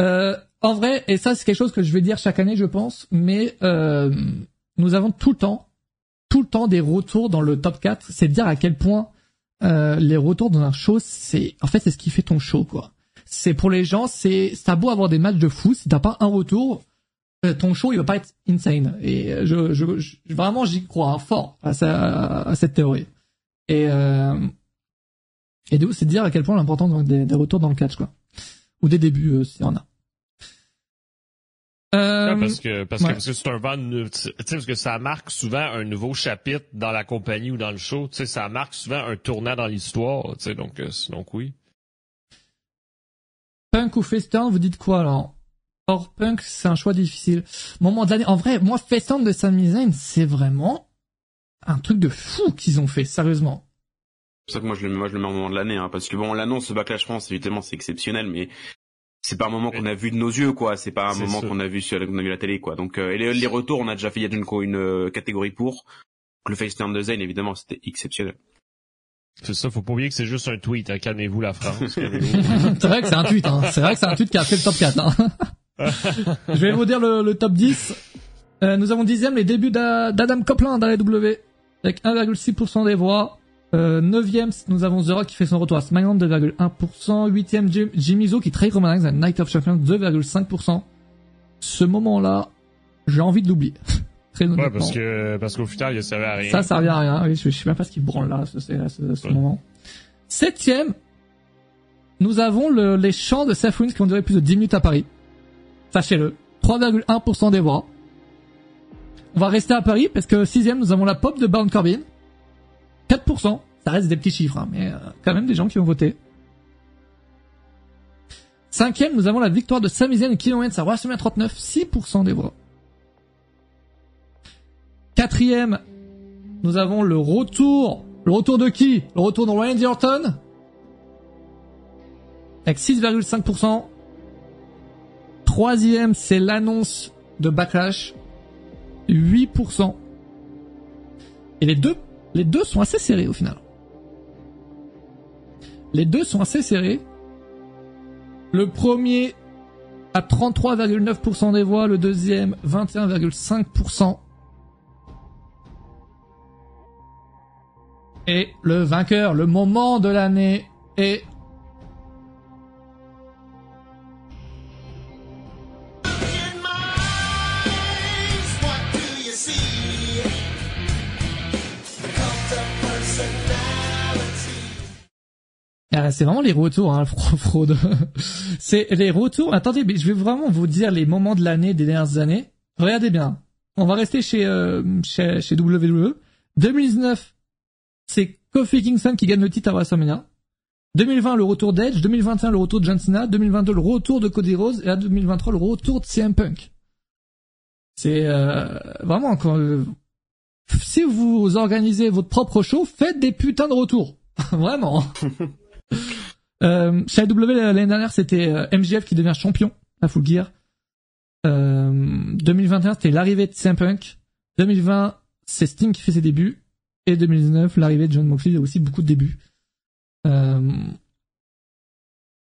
Euh, En vrai, et ça, c'est quelque chose que je vais dire chaque année, je pense, mais euh, nous avons tout le temps, tout le temps des retours dans le top 4. C'est dire à quel point euh, les retours dans un show, c'est en fait c'est ce qui fait ton show quoi. C'est pour les gens, c'est ça beau avoir des matchs de fou, si t'as pas un retour, euh, ton show il va pas être insane. Et je, je, je- vraiment j'y crois hein, fort à, ça, à cette théorie. Et euh, et de c'est dire à quel point l'important donc, des, des retours dans le catch quoi, ou des débuts euh, s'il y en a. Euh, Ah, parce que parce ouais. que parce que c'est un vent de- tu sais parce que ça marque souvent un nouveau chapitre dans la compagnie ou dans le show tu sais ça marque souvent un tournant dans l'histoire tu sais donc euh, donc oui Punk ou Faceturn, vous dites quoi alors? Or Punk, c'est un choix difficile. Moment de l'année. En vrai, moi, Faceturn de Sami Zayn, c'est vraiment un truc de fou qu'ils ont fait, sérieusement. C'est pour ça que moi je le, moi je le mets au moment de l'année, hein, parce que bon, l'annonce de Backlash France, évidemment, c'est exceptionnel, mais c'est pas un moment qu'on a vu de nos yeux, quoi. C'est pas un moment qu'on a vu sur, qu'on a vu à la télé, quoi. Donc, euh, et les, les retours, on a déjà fait il y a une, une euh, catégorie pour. Le FaceTime de Zayn, évidemment, c'était exceptionnel. c'est ça faut pas oublier que c'est juste un tweet hein. calmez-vous la France c'est vrai que c'est un tweet, hein. C'est vrai que c'est un tweet qui a fait le top 4, hein. Je vais vous dire le, le top 10. Euh, nous avons dixième les débuts d'A- d'Adam Copeland dans la W avec 1,6% des voix. Euh, neuvième, nous avons The Rock qui fait son retour à SmackDown 2,1%. Huitième, Jim, Jimmy Zo qui trahit Roman Reigns à Night of Champions 2,5%. Ce moment-là, j'ai envie de l'oublier. Très ouais honnêtement. parce que parce qu'au final il servait à rien Ça, ça revient à rien. Oui, je, je sais même pas ce qu'il branle là, ce, ce, ce, ce Ouais. moment. Septième, nous avons le- les chants de Seth Rollins qui ont duré plus de 10 minutes à Paris. Sachez-le. 3,1% des voix. On va rester à Paris parce que sixième, nous avons la pop de Baron Corbin. 4%. Ça reste des petits chiffres, hein, mais euh, quand même des gens qui ont voté. Cinquième, nous avons la victoire de Sami Zayn et Kevin Owens à WrestleMania 39, 6% des voix. Quatrième, nous avons le retour. Le retour de qui? Le retour de Randy Orton. Avec 6,5%. Troisième, c'est l'annonce de Backlash. 8%. Et les deux, les deux sont assez serrés au final. Les deux sont assez serrés. Le premier à 33,9% des voix, le deuxième 21,5%. Et le vainqueur, le moment de l'année est C'est vraiment les retours, hein, fraude. c'est les retours. Attendez, mais je vais vraiment vous dire les moments de l'année des dernières années. Regardez bien. On va rester chez euh, chez, chez WWE. 2019, c'est Kofi Kingston qui gagne le titre à WrestleMania. 2020, le retour d'Edge. 2021, le retour de John Cena. 2022, le retour de Cody Rhodes. Et là, 2023, le retour de CM Punk. C'est euh, vraiment quand euh, si vous organisez votre propre show, faites des putains de retours. vraiment. Euh, chez AEW l'année dernière, c'était euh, MJF qui devient champion à Full Gear. Euh, 2021, c'était l'arrivée de CM Punk. 2020, c'est Sting qui fait ses débuts. Et 2019, l'arrivée de John Moxley, il y a aussi beaucoup de débuts. Euh,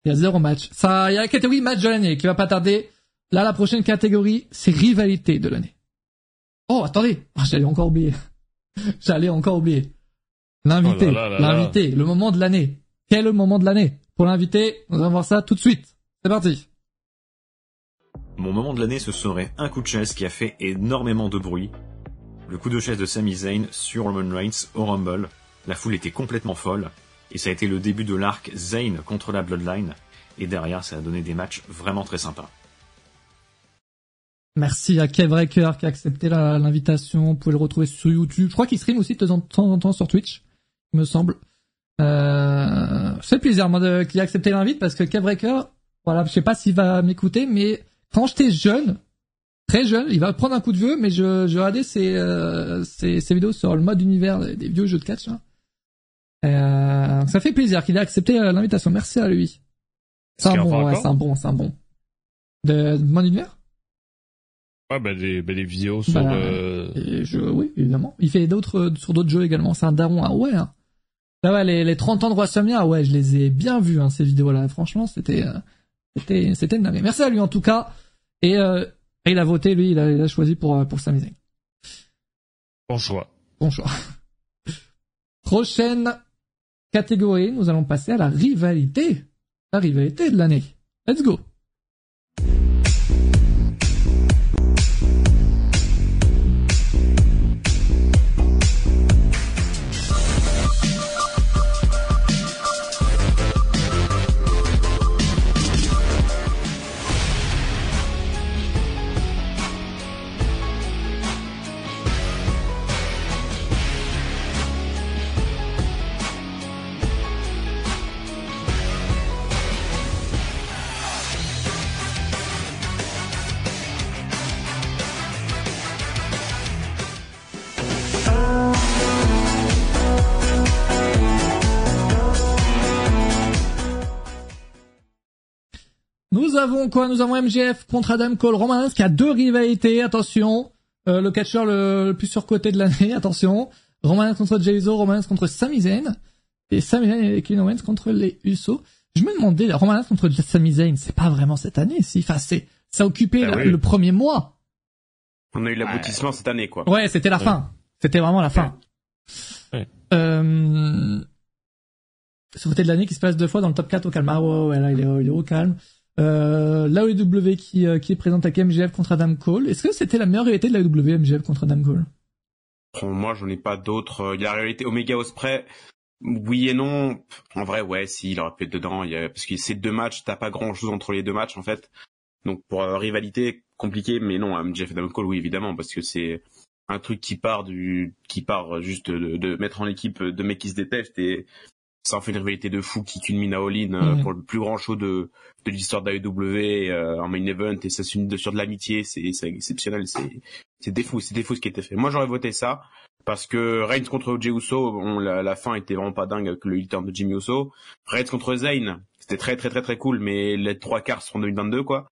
il y a zéro match. Ça, il y a la catégorie match de l'année qui va pas tarder. Là, la prochaine catégorie, c'est rivalité de l'année. Oh, attendez. Ah, j'allais encore oublier. j'allais encore oublier. L'invité. Oh. L'invité. Le moment de l'année. Quel moment de l'année? Pour l'invité, on va voir ça tout de suite. C'est parti. Mon moment de l'année, ce serait un coup de chaise qui a fait énormément de bruit. Le coup de chaise de Sami Zayn sur Roman Reigns au Rumble. La foule était complètement folle. Et ça a été le début de l'arc Zayn contre la Bloodline. Et derrière, ça a donné des matchs vraiment très sympas. Merci à Kev Raker qui a accepté l'invitation. Vous pouvez le retrouver sur YouTube. Je crois qu'il stream aussi de temps en temps, en temps sur Twitch, il me semble. Euh, c'est plaisir moi de- qu'il ait accepté l'invite parce que Kev Raker, voilà, je sais pas s'il va m'écouter, mais quand j'étais jeune, très jeune, il va prendre un coup de vieux, mais je, je regardais ses, euh, ses, ses vidéos sur le mode univers des, vieux jeux de catch. Là. Euh, ça fait plaisir qu'il ait accepté l'invitation. Merci à lui. C'est un bon, ouais, c'est un bon, c'est un bon. De, de mode univers? Ouais, ben des, des vidéos sur Bah, Et je, oui, évidemment. Il fait d'autres, sur d'autres jeux également. C'est un daron, ah ouais. Hein. Là, ouais, les, les 30 ans de WrestleMania, ah ouais, je les ai bien vus, hein, ces vidéos-là. Franchement, c'était, euh, c'était, c'était une dinguerie. Merci à lui, en tout cas. Et, euh, il a voté, lui, il a, il a choisi pour, euh, pour Sami Zayn. bon choix. Bon choix. Prochaine catégorie, nous allons passer à la rivalité. La rivalité de l'année. Let's go. Avons quoi Nous avons MGF contre Adam Cole, Roman qui a deux rivalités, attention. Euh, le catcheur le, le plus surcoté de l'année, attention. Roman contre Jay Uso, Roman contre Sami Zayn. Et Sami Zayn et Kevin Owens contre les Usos. Je me demandais, Roman contre Sami Zayn, c'est pas vraiment cette année, si. Enfin, c'est, ça a occupé la- oui. le premier mois. On a eu l'aboutissement cette année, quoi. Ouais, c'était la Ouais. fin. C'était vraiment la fin. Ouais. Euh... Sauveté de l'année qui se passe deux fois dans le top 4 au calme. Ah ouais, ouais, ouais, là, il est, il est au calme. Euh, l'AEW qui, euh, qui est présente avec MJF contre Adam Cole. Est-ce que c'était la meilleure réalité de l'AEW, MJF contre Adam Cole? Moi, j'en ai pas d'autres. Euh, Il y a la réalité Omega Osprey. Oui et non. En vrai, ouais, si, il aurait pu être dedans. Il y a... Parce que ces deux matchs, t'as pas grand chose entre les deux matchs, en fait. Donc, pour euh, rivalité, compliqué, mais non, MJF et Adam Cole, oui, évidemment, parce que c'est un truc qui part du, qui part juste de, de mettre en équipe deux mecs qui se détestent et ça en fait une rivalité de fou qui culmine à All-In euh, Mhm. pour le plus grand show de, de l'histoire d'AEW euh, en main event et ça s'unit sur de l'amitié, c'est exceptionnel, c'est c'est des fous, c'est des fous ce qui a été fait. Moi j'aurais voté ça parce que Reigns contre Jey Uso, bon, la, la fin était vraiment pas dingue avec le leader de Jimmy Uso. Reigns contre Zayn, c'était très très très très cool, mais les trois quarts sont en 2022 quoi.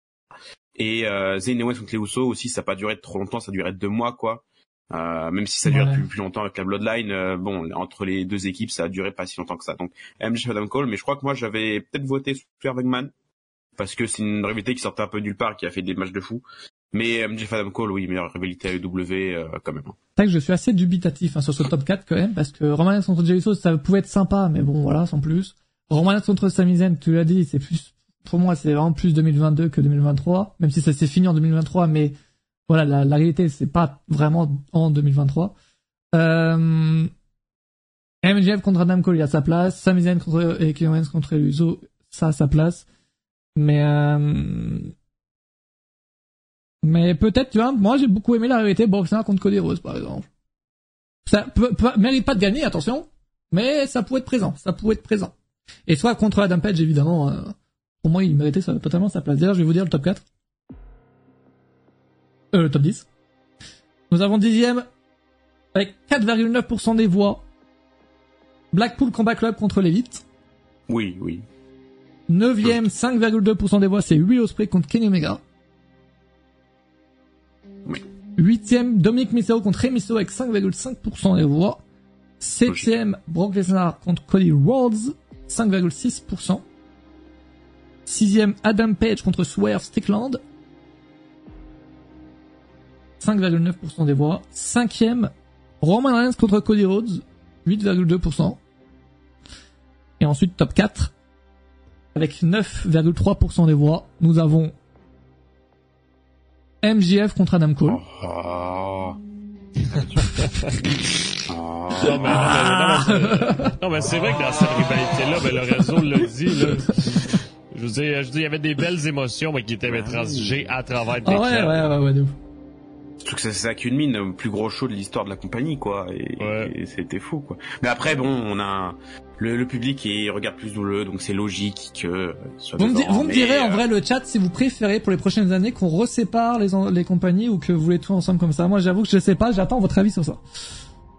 Et euh, Zayn et contre les Uso aussi, ça a pas duré trop longtemps, ça a duré deux mois quoi. Euh, même si ça dure Ouais. plus, plus longtemps avec la Bloodline, euh, bon, entre les deux équipes, ça a duré pas si longtemps que ça. Donc, MJF Adam Cole, mais je crois que moi, j'avais peut-être voté Super Wingman, parce que c'est une rivalité qui sortait un peu nulle part, qui a fait des matchs de fou. Mais MJF Adam Cole, oui, meilleure rivalité à EW, euh, quand même. C'est vrai que je suis assez dubitatif hein, sur ce top 4 quand même, parce que Roman Reigns contre Uso, ça pouvait être sympa, mais bon, voilà, sans plus. Roman Reigns contre Sami Zayn, tu l'as dit, c'est plus, pour moi, c'est vraiment plus 2022 que 2023, même si ça s'est fini en 2023, mais voilà, la, la réalité, c'est pas vraiment en 2023. Euh, MJF contre Adam Cole, il a sa place. Sami Zayn contre et contre Uso, ça a sa place. Mais euh... mais peut-être, tu vois, moi j'ai beaucoup aimé la réalité Brock contre Cody Rhodes, par exemple. Ça peut, peut- mérite pas de gagner, attention, mais ça pourrait être présent, ça pourrait être présent. Et soit contre Adam Page, évidemment, euh, pour moi il méritait totalement sa place. D'ailleurs, je vais vous dire le top 4. Euh, le top 10. Nous avons dixième, avec 4,9% des voix, Blackpool Combat Club contre l'élite. Oui, oui. Neuvième, 5,2% des voix, c'est Will Ospreay contre Kenny Omega. Oui. Huitième, Dominic Mysterio contre Rey Mysterio avec 5,5% des voix. Septième, Brock Lesnar contre Cody Rhodes, 5,6%. Sixième, Adam Page contre Swerve Strickland, 5,9% des voix. Cinquième, Roman Reigns contre Cody Rhodes, 8,2%. Et ensuite, top 4, avec 9,3% des voix, nous avons MJF contre Adam Cole. Oh. Oh. Non, mais, non, c'est vrai que dans cette rivalité-là, ben, le réseau l'a dit, là. Je veux dire, je veux dire, il y avait des belles émotions, mais qui étaient mais, transigées à travers des Ah ouais, ouais, ouais, ouais, de ouf. Surtout que ça, ça culmine le plus gros show de l'histoire de la compagnie, quoi. Et, Ouais. et c'était fou, quoi. Mais après, bon, on a un- le, le public il regarde plus douloureux, donc c'est logique que soit Vous me, di- devant, vous me mais, direz en euh, vrai le chat si vous préférez pour les prochaines années qu'on resépare les, les compagnies ou que vous voulez tout ensemble comme ça. Moi j'avoue que je sais pas, j'attends votre avis sur ça.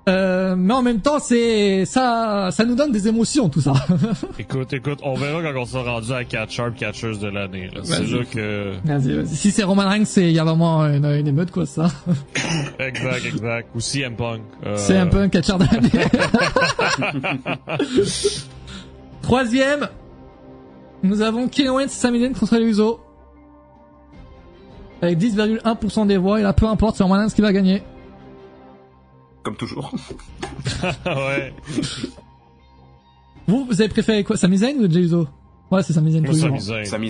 Euh, mais en même temps c'est ça ça nous donne des émotions tout ça. Écoute, écoute, on verra quand on sera rendu à Catch Sharp Catchers de l'année. C'est là que... Vas-y, vas-y. Si c'est Roman Reigns, c'est il y a vraiment une, une émeute quoi ça. Exact, exact. Ou CM Punk. Euh, peu un catcheur de l'année. Troisième, nous avons Kevin Owens et contre les Usos. Avec 10,1% des voix, et là peu importe, c'est Roman Reigns qui va gagner. Comme toujours. ouais. Vous, vous avez préféré quoi Sami Zayn ou Jey Uso Ouais, c'est Sami Zayn tous. Sami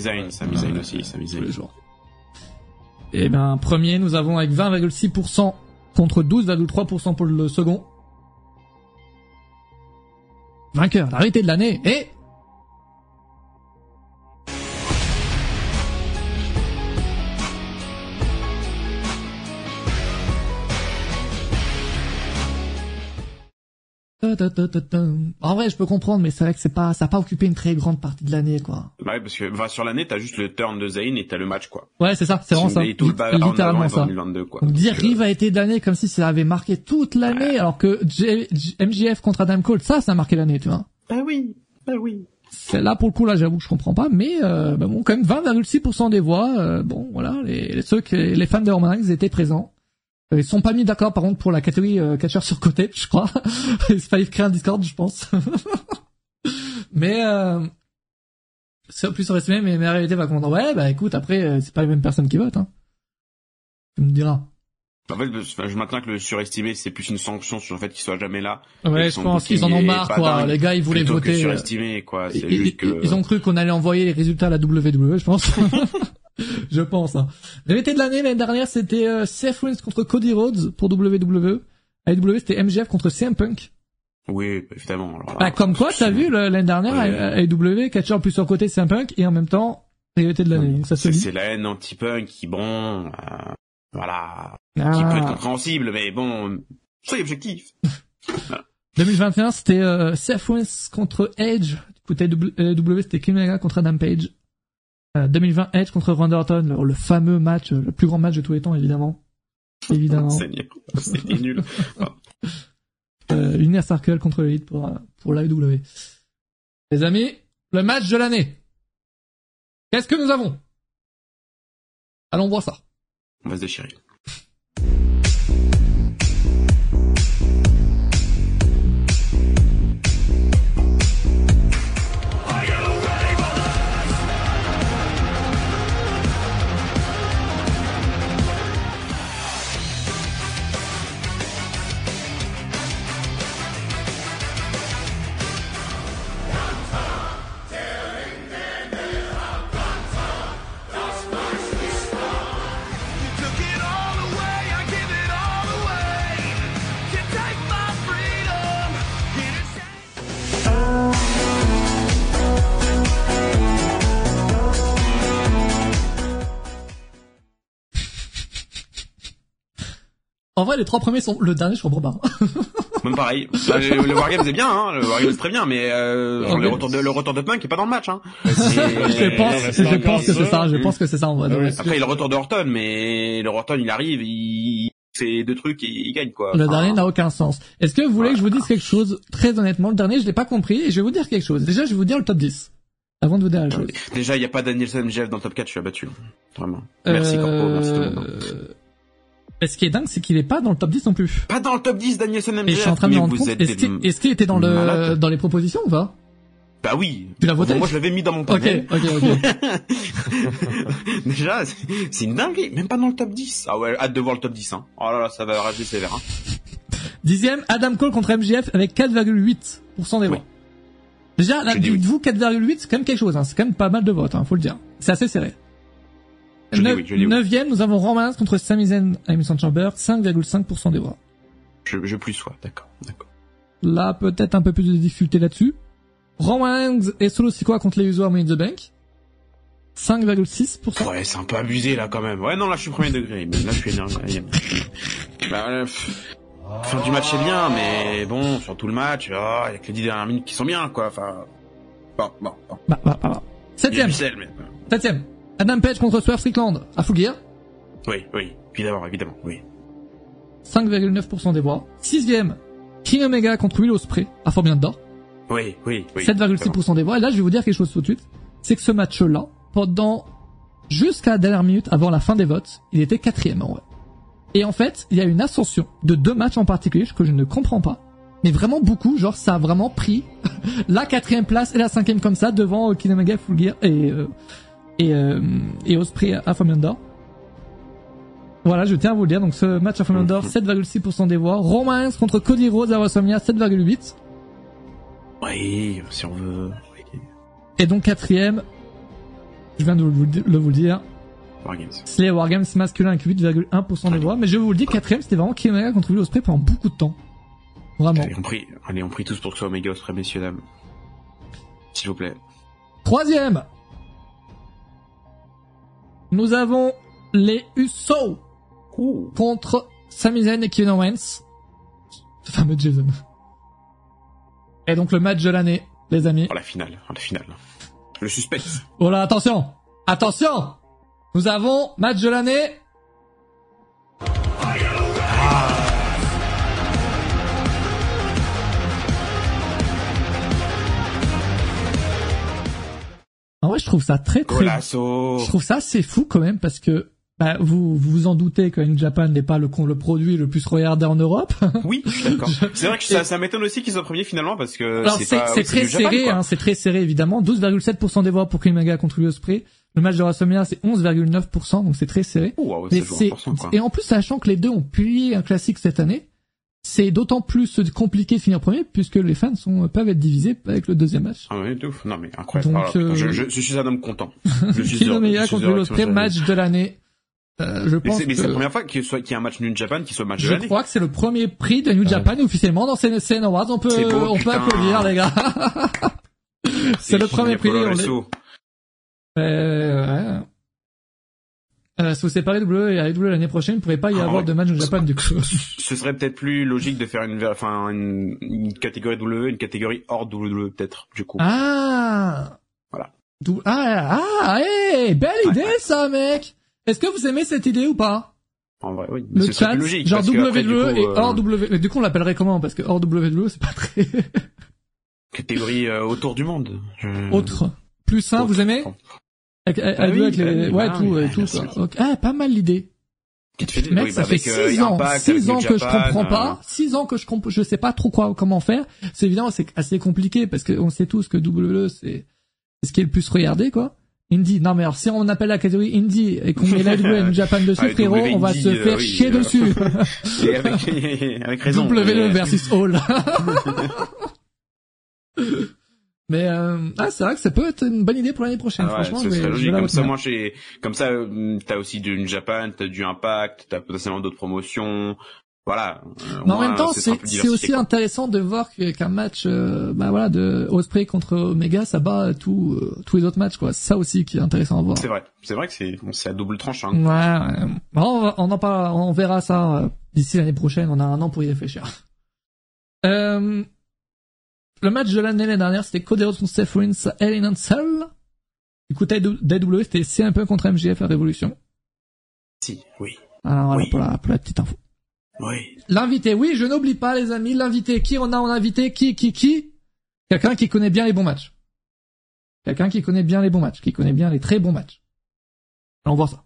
Zayn, Sami Zayn aussi, Sami Tous Zayn. les jours. Et ben, premier, nous avons avec 20,6% contre 12,3% pour le second. Vainqueur, la réalité de l'année, et... En vrai, je peux comprendre, mais c'est vrai que c'est pas, ça a pas occupé une très grande partie de l'année, quoi. Bah ouais, parce que bah, sur l'année, t'as juste le turn de Zayn et t'as le match, quoi. Ouais, c'est ça, c'est vraiment ça. Tout Littéralement ça. 2022, quoi. Donc dire Donc, euh, rivalité de l'année comme si ça avait marqué toute l'année, alors que J- MJF contre Adam Cole, ça, ça a marqué l'année, tu vois. Bah oui, bah oui. C'est là pour le coup là, j'avoue que je comprends pas, mais euh, bah bon, quand même 20,6% des voix, euh, bon voilà, les, ceux les fans de Roman étaient présents. Euh, Ils sont pas mis d'accord par contre pour la catégorie euh, catcheur sur côté, je crois. Il fallait créer un Discord, je pense. mais euh, c'est plus sur mais mais la réalité va comprendre. Ouais, bah écoute, après euh, c'est pas les mêmes personnes qui votent. Hein. Tu me diras. En fait, je maintiens que le surestimé, c'est plus une sanction sur le fait qu'il soit jamais là. Ouais, je pense qu'ils en ont marre, quoi. Les gars, ils voulaient que voter. euh, surestimé, quoi. C'est Ils, juste que... ils- ils ont cru qu'on allait envoyer les résultats à la WWE, je pense. je pense. Hein. Réalité de l'année l'année dernière, c'était euh, Seth Rollins contre Cody Rhodes pour WWE. AEW, c'était MJF contre CM Punk. Oui, évidemment. Alors là, Bah, comme quoi, t'as vu l'année dernière, Ouais. AEW, catcher plus sur côté CM Punk et en même temps, réalité de l'année. Ça se C'est c'est la haine anti-punk qui, bon, euh, voilà, Ah. qui peut être compréhensible, mais bon, soyez objectif. 2021, c'était euh, Seth Rollins contre Edge. Du côté AEW, c'était Kenny Omega contre Adam Page. Euh, 2020, Edge contre Randy Orton, le, le fameux match, euh, le plus grand match de tous les temps, évidemment. Évidemment. C'était nul. euh, Inner Circle contre l'Elite pour, euh, pour l'AEW. Les amis, le match de l'année. Qu'est-ce que nous avons? Allons voir ça. On va se déchirer. En vrai, les trois premiers sont, le dernier, je comprends pas. Même pareil. Bah, le, le Wargames est bien, hein. Le Wargames est très bien, mais euh, genre, le retour de le retour de Punk est pas dans le match, hein. je pense, c'est je encore pense que c'est ça. je pense que c'est ça, en vrai. Ouais, Donc, Après, il y a le retour de Orton, mais le Orton, il arrive, il fait deux trucs et il gagne, quoi. Le Enfin, dernier n'a aucun sens. Est-ce que vous voulez que je vous dise quelque chose Très honnêtement, le dernier, je l'ai pas compris et je vais vous dire quelque chose. Déjà, je vais vous dire le top 10. Avant de vous dire la chose. Déjà, il y a pas Danielson Jeff dans le top 4, je suis abattu. Vraiment. Merci, Corpo, merci tout le monde. Et ce qui est dingue, c'est qu'il est pas dans le top 10 non plus. Pas dans le top 10, Danielson MJF. Et je suis en train de me mais rendre compte. Est-ce qu'il est-ce qu'il était dans le dans les propositions ou pas? Bah oui. Tu l'as voté Moi, je l'avais mis dans mon Ok, panel. ok, ok. Déjà, c'est- c'est une dinguerie. Même pas dans le top 10. Ah ouais, hâte de voir le top 10, hein. Oh là là, ça va rager sévère, hein. Dixième, Adam Cole contre MJF avec 4,8% des voix. Oui. Déjà, là, oui. dites-vous 4,8, c'est quand même quelque chose. Hein. C'est quand même pas mal de votes, hein, faut le dire. C'est assez serré. Je dis Neuf- oui, je dis oui. Neuvième, nous avons Roman contre Sami Zayn à Emerson Chamber, 5,5% des voix. Je, je plus sois, d'accord, d'accord. Là, peut-être un peu plus de difficulté là-dessus. Roman et Solo Sikoa contre les à Money in the Bank. 5,6%. Ouais, c'est un peu abusé, là, quand même. Ouais, non, là, je suis premier degré. Mais là, je suis énervé. Bah, pff. Fin du match est bien, mais bon, sur tout le match, ah, il y a que les 10 dernières minutes qui sont bien, quoi. Enfin, bon, bon, bon. Bah, bah, bah, bah. Septième, mais... septième. Adam Page contre Swerve Strickland à Full Gear. Oui, oui, évidemment, évidemment, oui. 5,9% des voix. Sixième, King Omega contre Will Ospreay à Forbidden Door. Oui, oui, oui. 7,6% des voix. Et là, je vais vous dire quelque chose tout de suite. C'est que ce match-là, pendant, jusqu'à la dernière minute avant la fin des votes, il était quatrième en vrai. Et en fait, il y a une ascension de deux matchs en particulier que je ne comprends pas. Mais vraiment beaucoup, genre ça a vraiment pris la quatrième place et la cinquième comme ça devant euh, King Omega, Full Gear et euh, et euh, et Osprey à Door. Voilà, je tiens à vous le dire. Donc ce match à Door, 7,6% des voix. Roman Reigns contre Cody Rhodes à WrestleMania, 7,8%. Oui, si on veut. Oui. Et donc quatrième, je viens de vous, le- vous dire, Wargames. c'est les Wargames masculin avec 8,1% des voix. Mais je vous le dis, quatrième, c'était vraiment King Omega contre Will Ospreay pendant beaucoup de temps. Vraiment. Allez, on prie, allez, on prie tous pour que ce soit Omega Ospreay, messieurs, dames. S'il vous plaît. Troisième, nous avons les Usos contre Sami Zayn et Kevin Owens. Ce fameux Jason. Et donc le match de l'année, les amis. Oh, la finale, oh, la finale. Le suspense. Oh là, attention Attention Nous avons match de l'année. Vrai, je trouve ça très très... Golasso. Je trouve ça assez fou quand même parce que bah, vous vous vous en doutez que New Japan n'est pas le, le produit le plus regardé en Europe. Oui, d'accord. C'est vrai que ça, ça m'étonne aussi qu'ils soient premiers finalement parce que Alors c'est très Japan, serré, hein, c'est très serré évidemment. 12,7% des voix pour Omega contre Will Ospreay. Le match de WrestleMania c'est 11,9%, donc c'est très serré. Oh, wow, Mais c'est c'est 20%, quoi. et en plus sachant que les deux ont plié un classique cette année, c'est d'autant plus compliqué de finir premier puisque les fans sont peuvent être divisés avec le deuxième match. Ah ouais, de ouf. Non mais incroyable. Donc, Ah, euh, je, je, je suis un homme content. Je suis suis contre heureux Will que ce Ospreay, soit- match de l'année. Euh, je pense mais c'est la première fois qu'il soit- qu'il y a un match New Japan qui soit match je crois que c'est le premier prix de New Japan officiellement dans ces CN Awards. On peut beau, on peut applaudir les gars. c'est le premier prix. on est-. Euh, ouais. Euh, si vous séparez W et AEW l'année prochaine, il ne pourrait pas y Ah, avoir ouais. de match au Japon du coup. Ce serait peut-être plus logique de faire une, enfin, une, une catégorie WWE, une catégorie hors WWE peut-être, du coup. Ah Voilà. Ah, ah, hey, belle Ouais, idée ouais. ça mec Est-ce que vous aimez cette idée ou pas? En vrai, oui. Le Ce serait chat, logique. genre après, WWE coup, et euh, hors WWE. Mais du coup on l'appellerait comment? Parce que hors WWE c'est pas très... Catégorie euh, autour du monde. Je- Autre. Plus Autre. vous aimez? Avec, avec, Ah oui, avec les... bah ouais, bah tout, et bien tout. Ok. Ah, pas mal l'idée. Mec, oui, ça bah, fait avec, euh, 6 ans, 6 avec ans que je Japan, comprends euh, pas, 6 ans que je comp je sais pas trop quoi, comment faire. C'est évident, c'est assez compliqué parce qu'on sait tous que WWE c'est ce qui est le plus regardé, quoi. Indie, non mais alors si on appelle la catégorie Indie et qu'on met la New Japan dessus, Ah, frérot, W on va se euh, faire oui, chier euh, dessus. Et avec, avec raison. WWE versus All. mais euh, ah, c'est vrai que ça peut être une bonne idée pour l'année prochaine. Ah ouais, Franchement, ce serait logique. Comme ça, moi, j'ai, comme ça, euh, t'as aussi du Japan, t'as du Impact, t'as potentiellement d'autres promotions. Voilà. Euh, Mais en moins, même temps, c'est aussi quoi. intéressant de voir qu'un match, euh, bah voilà, de Osprey contre Omega, ça bat tout, euh, tous les autres matchs, quoi. C'est ça aussi qui est intéressant à voir. C'est vrai. C'est vrai que c'est, c'est à double tranchant. Ouais, ouais. On, en parle, on verra ça euh, d'ici l'année prochaine, on a un an pour y réfléchir. Euh, le match de l'année l'année dernière, c'était Cody Rhodes contre Seth Rollins, Hell in a Cell. Du coup, DW, c'était CM Punk contre MJF la Révolution. Si, oui. Alors voilà Oui. pour, la, pour la petite info. Oui. L'invité, oui, je n'oublie pas les amis, l'invité. Qui on a en invité Qui, qui, qui? Quelqu'un qui connaît bien les bons matchs. Quelqu'un qui connaît bien les bons matchs, qui connaît bien les très bons matchs. Allons voir ça.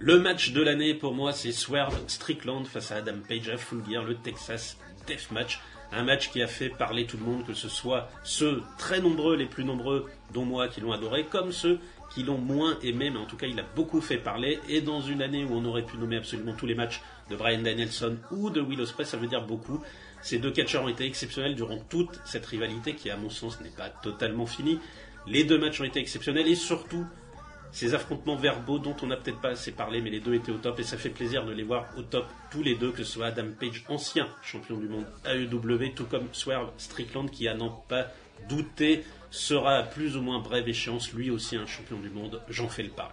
Le match de l'année pour moi, c'est Swerve Strickland face à Adam Page à Full Gear, le Texas Death Match. Un match qui a fait parler tout le monde, que ce soit ceux très nombreux, les plus nombreux, dont moi, qui l'ont adoré, comme ceux qui l'ont moins aimé, mais en tout cas, il a beaucoup fait parler. Et dans une année où on aurait pu nommer absolument tous les matchs de Brian Danielson ou de Will Ospreay, ça veut dire beaucoup. Ces deux catcheurs ont été exceptionnels durant toute cette rivalité qui, à mon sens, n'est pas totalement finie. Les deux matchs ont été exceptionnels et surtout, ces affrontements verbaux dont on n'a peut-être pas assez parlé, mais les deux étaient au top et ça fait plaisir de les voir au top tous les deux, que ce soit Adam Page, ancien champion du monde AEW, tout comme Swerve Strickland, qui à n'en pas douter sera à plus ou moins brève échéance lui aussi un champion du monde. J'en fais le pari.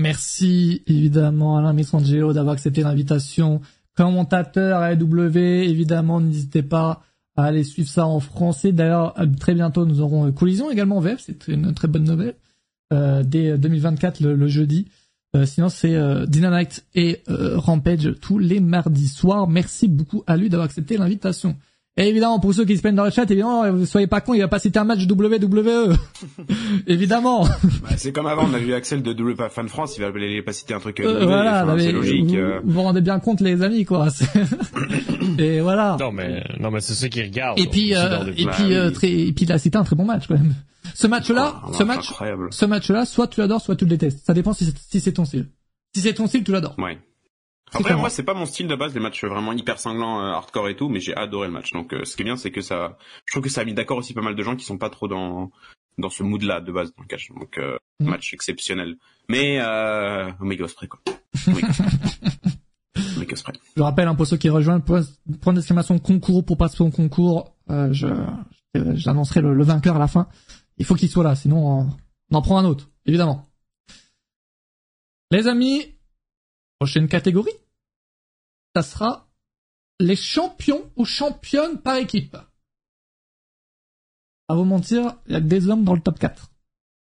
Merci évidemment Alain Mistrangelo d'avoir accepté l'invitation. Commentateur AEW, évidemment, n'hésitez pas à aller suivre ça en français. D'ailleurs, très bientôt, nous aurons euh, Collision également en VF, c'est une très bonne nouvelle. Euh, dès 2024, le, le jeudi. Euh, sinon, c'est euh, Dynamite et euh, Rampage tous les mardis soirs. Merci beaucoup à lui d'avoir accepté l'invitation. Et évidemment, pour ceux qui se plaignent dans le chat, évidemment, soyez pas cons, il va pas citer un match WWE. évidemment. Bah, c'est comme avant, on a vu Axel de Double Fan France, il va pas citer un truc euh, Euh, double, voilà, enfin, c'est logique. Vous, euh. vous vous rendez bien compte, les amis, quoi. Et voilà. Non, mais, non, mais c'est ceux qui regardent. Et puis, euh, et puis, euh, oui. très, et puis, il a cité un très bon match, quand même. Ce match-là, Ah, ce match, Incroyable. ce match-là, soit tu l'adores, soit tu le détestes. Ça dépend si c'est, si c'est ton style. Si c'est ton style, tu l'adores. Ouais. Après, moi, c'est pas mon style de base, les matchs vraiment hyper sanglants, euh, hardcore et tout, mais j'ai adoré le match. Donc, euh, ce qui est bien, c'est que ça, je trouve que ça a mis d'accord aussi pas mal de gens qui sont pas trop dans, dans ce mood-là, de base, dans le catch. Donc, euh, Mhm. match exceptionnel. Mais, euh, Omega Ospreay, quoi. Omega Omega Ospreay. Je rappelle, hein, pour ceux qui rejoignent, point, d'exclamation concours pour passer au concours, euh, je, je- j'annoncerai le, le vainqueur à la fin. Il faut qu'il soit là, sinon on, on en prend un autre, évidemment. Les amis, prochaine catégorie, ça sera les champions ou championnes par équipe. À vous mentir, il y a que des hommes dans le top 4.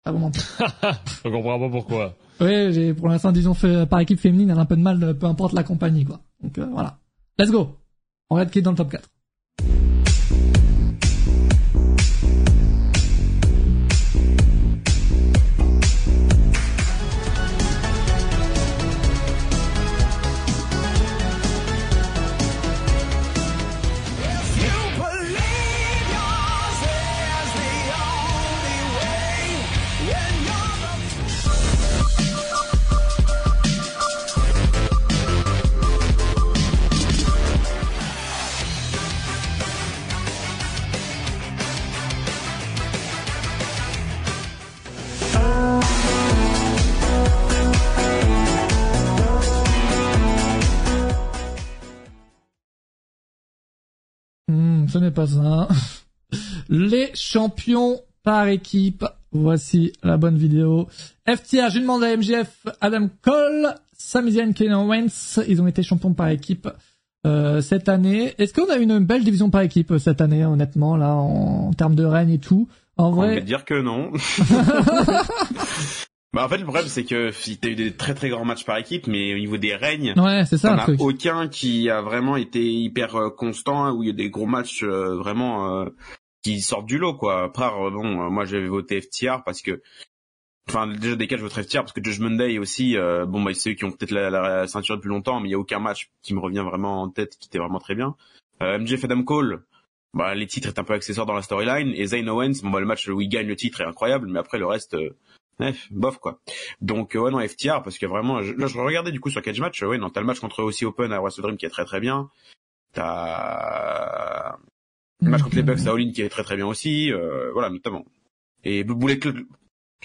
À vous mentir. Je comprends pas pourquoi. Oui, j'ai pour l'instant disons fait par équipe féminine, elle a un peu de mal, peu importe la compagnie quoi. Donc euh, voilà. Let's go. On regarde qui est dans le top 4. Ce n'est pas ça. Les champions par équipe. Voici la bonne vidéo. FTR, je demande à MGF, Adam Cole, Sami Zayn, Kevin Owens. Ils ont été champions par équipe euh, cette année. Est-ce qu'on a une belle division par équipe euh, cette année, honnêtement, là, en, en termes de règne et tout? En On va vrai, dire que non. bah, en fait, le problème, c'est que t'as eu des très très grands matchs par équipe, mais au niveau des règnes, ouais, c'est ça as aucun qui a vraiment été hyper euh, constant, hein, où il y a des gros matchs euh, vraiment euh, qui sortent du lot, quoi. Après, euh, bon, euh, moi j'avais voté FTR parce que, enfin, déjà des cas je voterais FTR parce que Judgment Day aussi, euh, bon, bah c'est eux qui ont peut-être la, la ceinture depuis longtemps, mais il y a aucun match qui me revient vraiment en tête qui était vraiment très bien. Euh, MJF Adam Cole, bah les titres est un peu accessoires dans la storyline, et Zayn Owens, bon, bah, le match où il gagne le titre est incroyable, mais après le reste. Ouais, bof quoi. Donc euh, ouais non FTR parce que vraiment je, là je regardais du coup sur Catch Match ouais non t'as le match contre aussi Open à Wrestle Dream qui est très très bien. T'as le match contre les Bucks à All In qui est très très bien aussi euh, voilà notamment. Et Bullet Club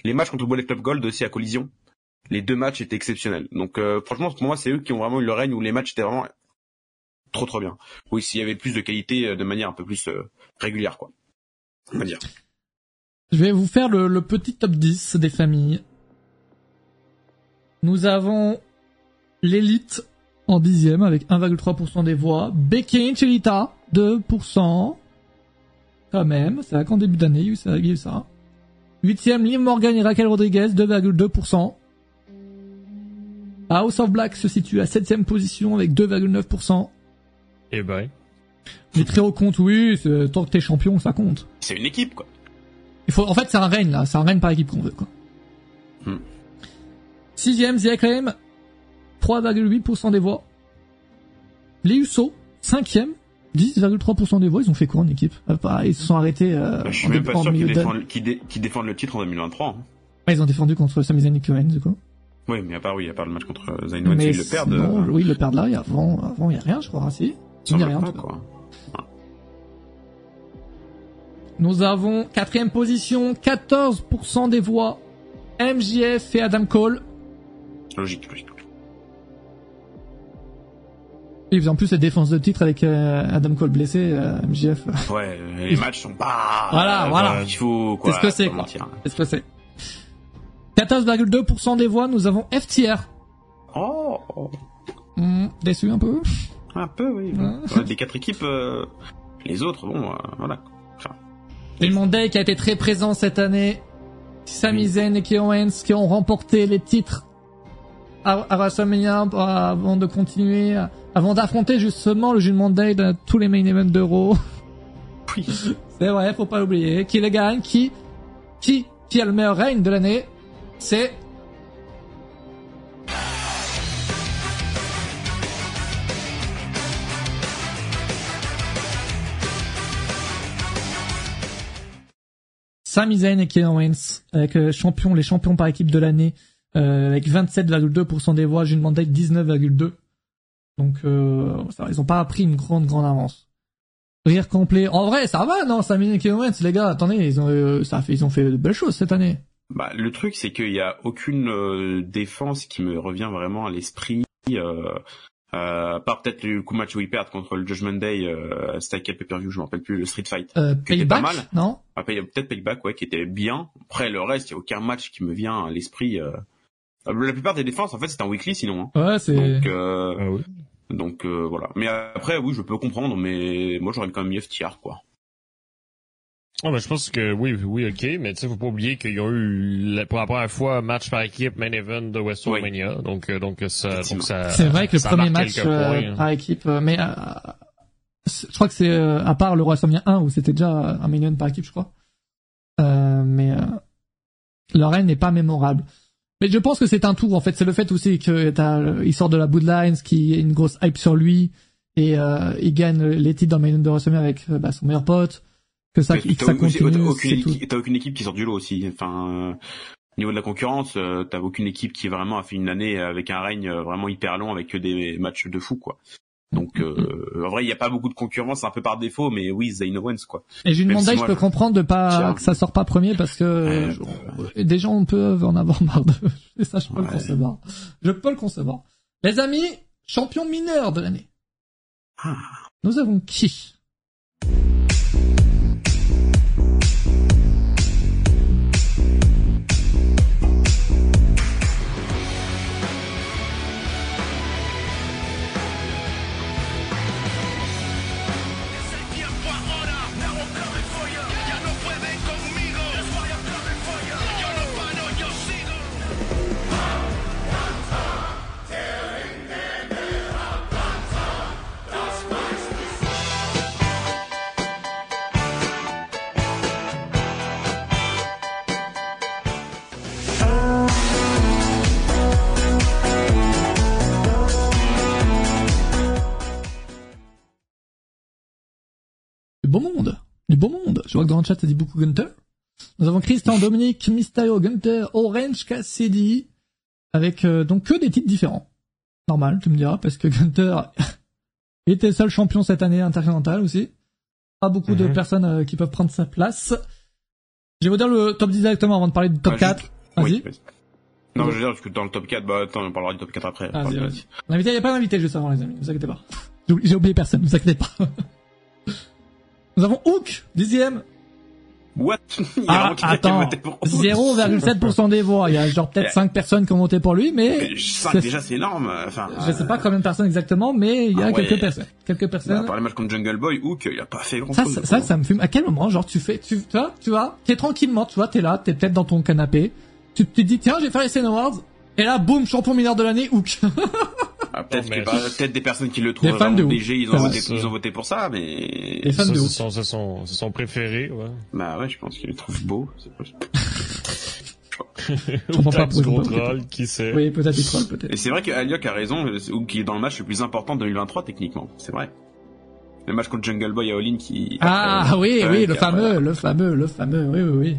les matchs contre Bullet Club Gold aussi à Collision. Les deux matchs étaient exceptionnels. Donc euh, franchement pour moi c'est eux qui ont vraiment eu le règne où les matchs étaient vraiment trop trop bien. Oui s'il y avait plus de qualité euh, de manière un peu plus régulière quoi. On va dire. Je vais vous faire le, le petit top 10 des familles. Nous avons l'élite en dixième avec 1,3% des voix. Becky Chelita, 2%. Quand même, c'est là qu'en début d'année, il y a eu ça. il y a eu ça. Huitième, Liv Morgan et Raquel Rodriguez, 2,2%. House of Black se situe à septième position avec 2,9%. Eh ben. Les très hauts comptes, oui, tant que t'es champion, ça compte. C'est une équipe, quoi. Il faut, en fait, c'est un règne, là. C'est un règne par équipe qu'on veut, quoi. Hmm. Sixième, The Acclaim. 3,8% des voix. Les Usos. Cinquième. 10,3% des voix. Ils ont fait quoi en équipe? Ah, bah, Ils se sont arrêtés, euh, Je suis en même pas sûr qu'ils défendent, dé- le titre en 2023. hein. Ouais, ils ont défendu contre Sami Zayn et du coup. Oui, mais à part, oui, à part le match contre euh, Zayn Owens, ils le perdent. euh, oui, ils le perdent là. Et avant, avant, il y a rien, je crois. Si. Il n'y a rien, pas, quoi. Nous avons quatrième position, 14% des voix. MJF et Adam Cole. Logique, logique. Et en plus, cette défense de titre avec euh, Adam Cole blessé, euh, MJF. Ouais, les matchs sont pas... Voilà, euh, voilà. Il faut, quoi. C'est ce que c'est, quoi. mentir. Qu'est-ce que c'est 14,2% des voix, nous avons FTR. Oh, oh, Hmm, déçu un peu. un peu, oui. Ouais. Ouais, Des quatre équipes, euh, les autres, bon, voilà. Et Monday qui a été très présent cette année. Sami Zayn et Kevin Owens qui ont remporté les titres à, à WrestleMania euh, avant de continuer, euh, avant d'affronter justement le June Monday de tous les main events d'Euro. oui. C'est vrai, faut pas l'oublier. Qui le gagne Qui Qui Qui a le meilleur règne de l'année C'est Sami Zayn et Kevin Owens avec euh, les champions par équipe de l'année euh, avec 27,2% des voix, June Monday 19,2. Donc euh, ils ont pas pris une grande grande avance. Rire complet. En vrai, ça va, non, Sami Zayn et Kevin Owens, les gars. Attendez, ils ont, euh, fait, ils ont fait de belles choses cette année. Bah, le truc, c'est qu'il y a aucune défense qui me revient vraiment à l'esprit. Euh, à part peut-être le coup match où ils perdent contre le Judgment Day, euh, c'était quel pay-per-view, je me rappelle plus, le Street Fight. Euh, Qui était pas Payback, mal. non? Ah, pay- peut-être Payback, ouais, qui était bien. Après, le reste, il y a aucun match qui me vient à l'esprit. euh. Euh, La plupart des défenses, en fait, c'est un weekly sinon. hein. Ouais, c'est. Donc, euh, Ah oui. donc euh, voilà. Mais après, oui, je peux comprendre, mais moi, j'aurais quand même mis FTR, quoi. Oh, mais je pense que oui, oui, ok, mais tu sais, faut pas oublier qu'ils ont eu la- pour la première fois match par équipe main event de WrestleMania, donc euh, donc ça, donc ça. C'est vrai que le premier match euh, hein. par équipe, euh, mais euh, je crois que c'est euh, à part le WrestleMania 1 où c'était déjà un million par équipe, je crois. Euh, mais euh, règne n'est pas mémorable. Mais je pense que c'est un tour en fait. C'est le fait aussi que t'as, euh, il sort de la Bloodlines, qui est une grosse hype sur lui et euh, il gagne les titres dans le main event de WrestleMania avec bah, son meilleur pote. Que ça, que ça continue, t'as aucune, équipe- aucune équipe qui sort du lot aussi. Enfin, euh, au niveau de la concurrence, euh, t'as aucune équipe qui vraiment a fait une année avec un règne euh, vraiment hyper long avec que des matchs de fou, quoi. Donc, euh, en vrai, il n'y a pas beaucoup de concurrence, un peu par défaut, mais oui, Zayn Owens, quoi. Et j'ai demandé, si je peux je- comprendre de pas Tiens. que ça sort pas premier parce que Euh, des gens peuvent en avoir marre de. Et ça, je peux le Ouais. concevoir. Je peux le concevoir. Les amis, champion mineur de l'année. Ah. Nous avons qui? Je vois que dans le chat, ça dit beaucoup Gunter. Nous avons Christian, Dominique, Mysterio, Gunter, Orange, Cassidy. Avec euh, donc que des titres différents. Normal, tu me diras, parce que Gunter était le seul champion cette année intercontinental aussi. Pas beaucoup de Mhm. personnes euh, qui peuvent prendre sa place. Je vais vous dire le top 10 directement avant de parler du top Ah, 4. juste- Vas-y. Oui. Non, je veux dire, parce que dans le top 4, bah, attends, on parlera du top 4 après. Vas-y, Vas-y, vas-y. L'invité, il n'y a pas d'invité juste avant, les amis. Ne vous inquiétez pas. J'ai oublié personne, ne vous inquiétez pas. Nous avons Hook, dixième. What? Il y a Ah, attends. voté pour 0,7% des voix. Il y a genre peut-être 5 personnes qui ont voté pour lui, mais 5 c'est- déjà c'est énorme. Enfin, je sais pas combien de personnes exactement, mais il y a Ah ouais. quelques personnes. Quelques Bah, personnes. par les matchs contre Jungle Boy, Hook, il a pas fait grand Ça, chose. ça, ça, ça me fume. À quel moment, genre, tu fais, tu, tu vois, tu vois, t'es tranquillement, tu vois, t'es là, t'es peut-être dans ton canapé, tu tu te dis, tiens, je vais faire les Sen Awards, et là, boum, champion mineur de l'année, Hook. Ah, peut-être que des personnes qui le trouvent Des vraiment. DG, ils ont, C'est voté, ils ont voté pour ça, mais Les fans Ça, de Hook. son, c'est son, préféré, ouais. bah ouais, je pense qu'ils le trouvent beau. c'est pas- Je comprends pas Peut-être pourquoi gros ils ont pas troll, qui sait. Oui, peut-être troll, peut-être. Et c'est vrai qu'Aliok a raison, euh, Hook qui est dans le match le plus important de 2023 techniquement, c'est vrai. Le match contre Jungle Boy à All-In qui... Ah après- oui, ouais, oui, le après- fameux, le fameux, le fameux, oui, oui,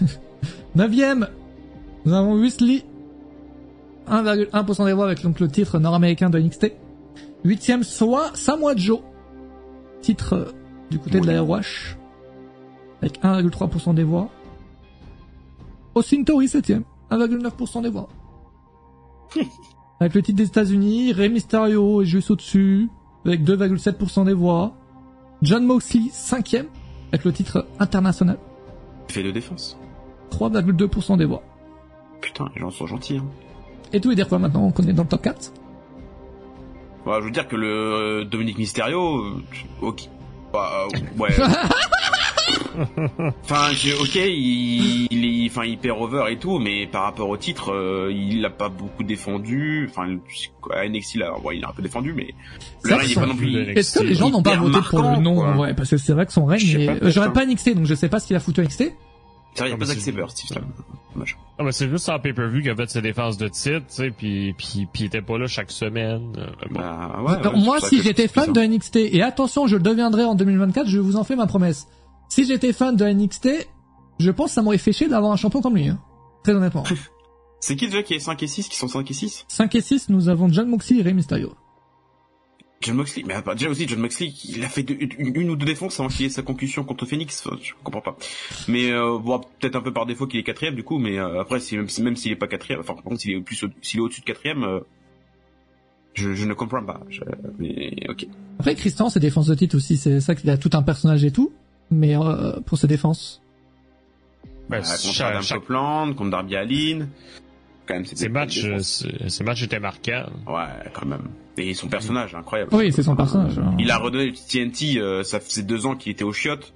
oui. Neuvième, nous avons Weasley, 1,1% des voix avec donc le titre nord-américain de NXT. Huitième, soit Samoa Joe, titre euh, du côté de la ROH, avec 1,3% des voix. Austin Theory, septième, 1,9% des voix. avec le titre des États-Unis, Rey Mysterio est juste au-dessus, avec 2,7% des voix. John Moxley, cinquième, avec le titre international, Fait de défense. 3,2% des voix. Putain, les gens sont gentils. Hein. Et tout veut dire quoi maintenant qu'on est dans le top 4 Bah, je veux dire que le euh, Dominique Mysterio, euh, ok. Bah, euh, ouais. enfin, ok, il, il est, enfin, il perd over et tout, mais par rapport au titre, euh, il l'a pas beaucoup défendu. Enfin, à NXT, là, ouais, il a un peu défendu, mais le il est pas non plus. Est-ce que les gens n'ont pas hyper voté pour le nom quoi. vrai Parce que c'est vrai que son règne, est- j'aurais pas NXT, donc je sais pas ce qu'il a foutu à NXT. C'est vrai, il y a Ah, pas Slam. Dommage. Ah, mais c'est juste en pay-per-view qu'il a fait ses défenses de titre, tu sais, puis, puis, puis il était pas là chaque semaine. euh, bon. Bah, ouais, Alors, ouais, moi, si j'étais fan de NXT, et attention, je le deviendrai en 2024, je vous en fais ma promesse. Si j'étais fan de NXT, je pense que ça m'aurait fait chier d'avoir un champion comme lui. hein. Très honnêtement. C'est qui déjà qui est 5 et 6, qui sont 5 et 6 5 et 6, nous avons John Moxley et Rey Mysterio. John Moxley, mais déjà aussi John Moxley, il a fait une, une ou deux défenses avant qu'il ait sa concussion contre Phoenix, Enfin, je comprends pas. Mais euh, bon, peut-être un peu par défaut qu'il est quatrième du coup, mais euh, après, si, même, si- même s'il est pas quatrième, enfin par contre s'il est au plus, s'il est au-dessus de quatrième, euh, je, je ne comprends pas. Je- mais ok. Après, Christian, ses défenses de titre aussi, c'est ça qu'il a tout un personnage et tout. Mais euh, pour ses défenses. Ben, Euh, contre chaque- Adam chaque- Copeland, contre Darby Allin, quand même, c'était ces matchs, ces matchs étaient marquants. Ouais, quand même. Et son personnage, incroyable. Oui, c'est son personnage. hein. Il a redonné le TNT, euh, ça faisait deux ans qu'il était au chiottes.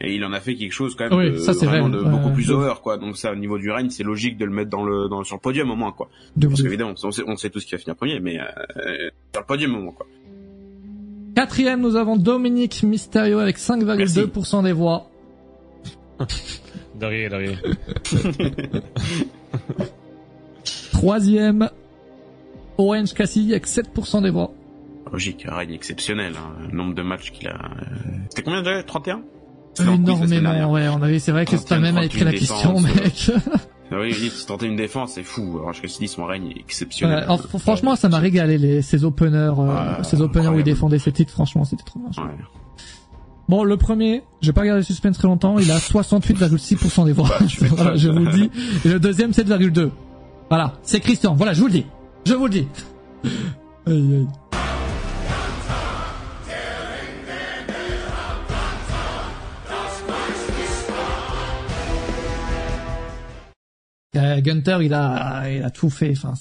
Et il en a fait quelque chose quand même Oui, de, ça, c'est vraiment vrai, de beaucoup plus over quoi. Donc ça au niveau du règne, c'est logique de le mettre dans le dans sur le podium au moins quoi. De Parce qu'évidemment, on sait, on sait tous qui va finir premier, mais euh, sur le podium au moins quoi. Quatrième, nous avons Dominique Mysterio avec 5,2% des voix. De rien, de rien. Troisième, Orange Cassidy avec 7% des voix. Logique, un règne exceptionnel. Hein. Le nombre de matchs qu'il a. euh, C'était combien déjà 31 C'était en quiz la semaine Énormément, ouais. On avait, c'est vrai que c'était même à écrit la 31 question, mec. Ah Oui, oui, si tenter une défense, c'est fou. Je dit son règne est exceptionnel. Ouais, alors, fr- franchement, ça m'a régalé les, ces openers, euh, Ah, ces openers où il défendait ses titres. Franchement, c'était trop bien. Ouais. Bon, le premier, je vais pas garder le suspense très longtemps, il a 68,6% des voix. Bah, voilà, je vous le dis. Et le deuxième, 7,2. Voilà, c'est Christian. Voilà, je vous le dis. Je vous le dis. Aïe, aïe. Euh, Gunter, il a, il a tout fait. Enfin,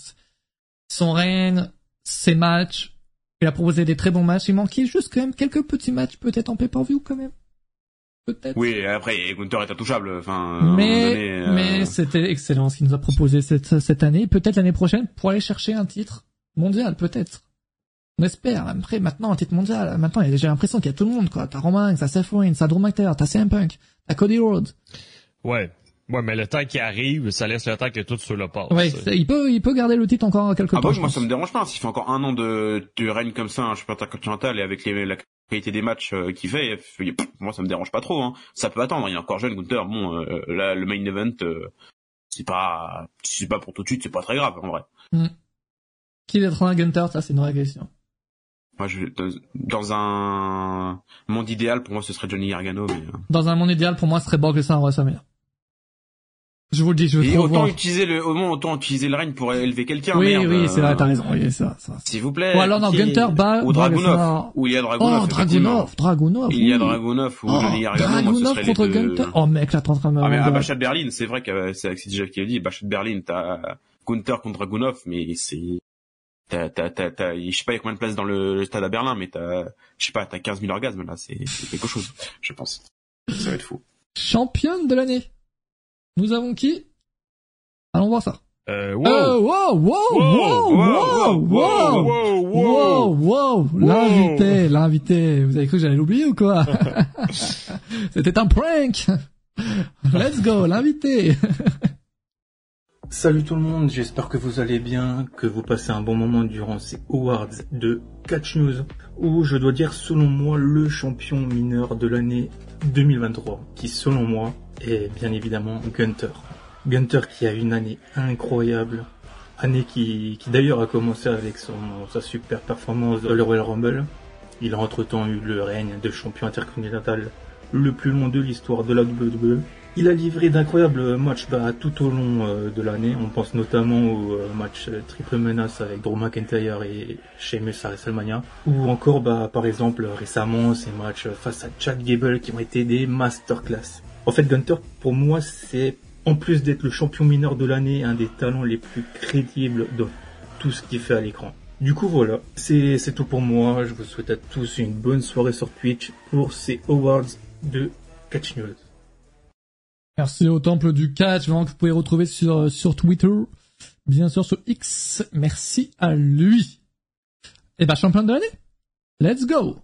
son règne, ses matchs, il a proposé des très bons matchs. Il manquait juste quand même quelques petits matchs, peut-être en pay-per-view quand même. Peut-être. Oui, après, Gunther est intouchable. Enfin, Mais, donné, euh, mais c'était excellent ce qu'il nous a proposé cette, cette année. Peut-être l'année prochaine pour aller chercher un titre mondial, peut-être. On espère. Après, maintenant, un titre mondial. Maintenant, j'ai l'impression qu'il y a tout le monde, quoi. T'as Roman, t'as Seth Rollins, t'as Drew McIntyre, t'as CM Punk, t'as Cody Rhodes. Ouais. Ouais, mais le temps qui arrive, ça laisse le temps que tout ceux-là passe. Ouais, il peut, il peut garder le titre encore quelques Ah temps. bah, je moi pense. ça me dérange pas. S'il fait encore un an de, de règne comme ça, un championnat continental et avec les, la qualité des matchs euh, qu'il fait, pff, moi ça me dérange pas trop. Hein. Ça peut attendre. Il est encore jeune, Gunther. Bon, euh, là le main event, euh, c'est pas, si c'est pas pour tout de suite, c'est pas très grave en vrai. Qui détrônera Gunter, ça c'est une vraie question. Moi, je, dans, dans un monde idéal, pour moi, ce serait Johnny Gargano. Mais, euh, Dans un monde idéal, pour moi, ce serait Brock Lesnar à WrestleMania. Je vous le dis, je veux Et autant voir. utiliser le, au moins autant utiliser le règne pour élever quelqu'un. Oui, merde. oui, c'est vrai, Euh, t'as raison. Oui, c'est vrai. S'il vous plaît. Ou alors, non, Gunter bat- Ou bat Dragunov. Ou il y a Dragunov. Oh. Dragunov, Dragunov. Il y a. Dragunov ou Oh, moi, ce Dragunov serait contre deux. Gunter. Oh, mec, là, t'es en train de me Ah, mais à rendre- Bachat Berlin, c'est vrai que c'est déjà qui a dit, Bachat Berlin, t'as Gunther contre Dragunov, mais c'est, t'as, t'as, t'as, t'as, je sais pas, il y a combien de places dans le, stade à Berlin, mais t'as, je sais pas, t'as 15 000 orgasmes, là, c'est, c'est quelque chose, je pense. Ça va être fou. Championne de l'année. Nous avons qui? Allons voir ça. Euh, euh wow. Euh, wow, wow, wow, wow, wow, wow, wow, l'invité, l'invité. Vous avez cru que j'allais l'oublier ou quoi? C'était un prank. Let's go, l'invité. Salut tout le monde, j'espère que vous allez bien, que vous passez un bon moment durant ces awards de Catch News, où je dois dire selon moi le champion mineur de l'année 2023, qui selon moi est bien évidemment Gunter. Gunter qui a une année incroyable, année qui, qui d'ailleurs a commencé avec son, sa super performance le Royal Rumble. Il a entre-temps eu le règne de champion intercontinental le plus long de l'histoire de la WWE. Il a livré d'incroyables matchs bah, tout au long euh, de l'année. On pense notamment au euh, match triple menace avec Drew McIntyre et Sheamus à WrestleMania. Ou encore, bah, par exemple, récemment, ces matchs face à Chad Gable qui ont été des masterclass. En fait, Gunter, pour moi, c'est, en plus d'être le champion mineur de l'année, un des talents les plus crédibles dans tout ce qu'il fait à l'écran. Du coup, voilà, c'est tout pour moi. Je vous souhaite à tous une bonne soirée sur Twitch pour ces awards de Catch News. Merci au temple du catch, vraiment que vous pouvez retrouver sur, sur Twitter, bien sûr sur X. Merci à lui. Et bah, champion de l'année. Let's go.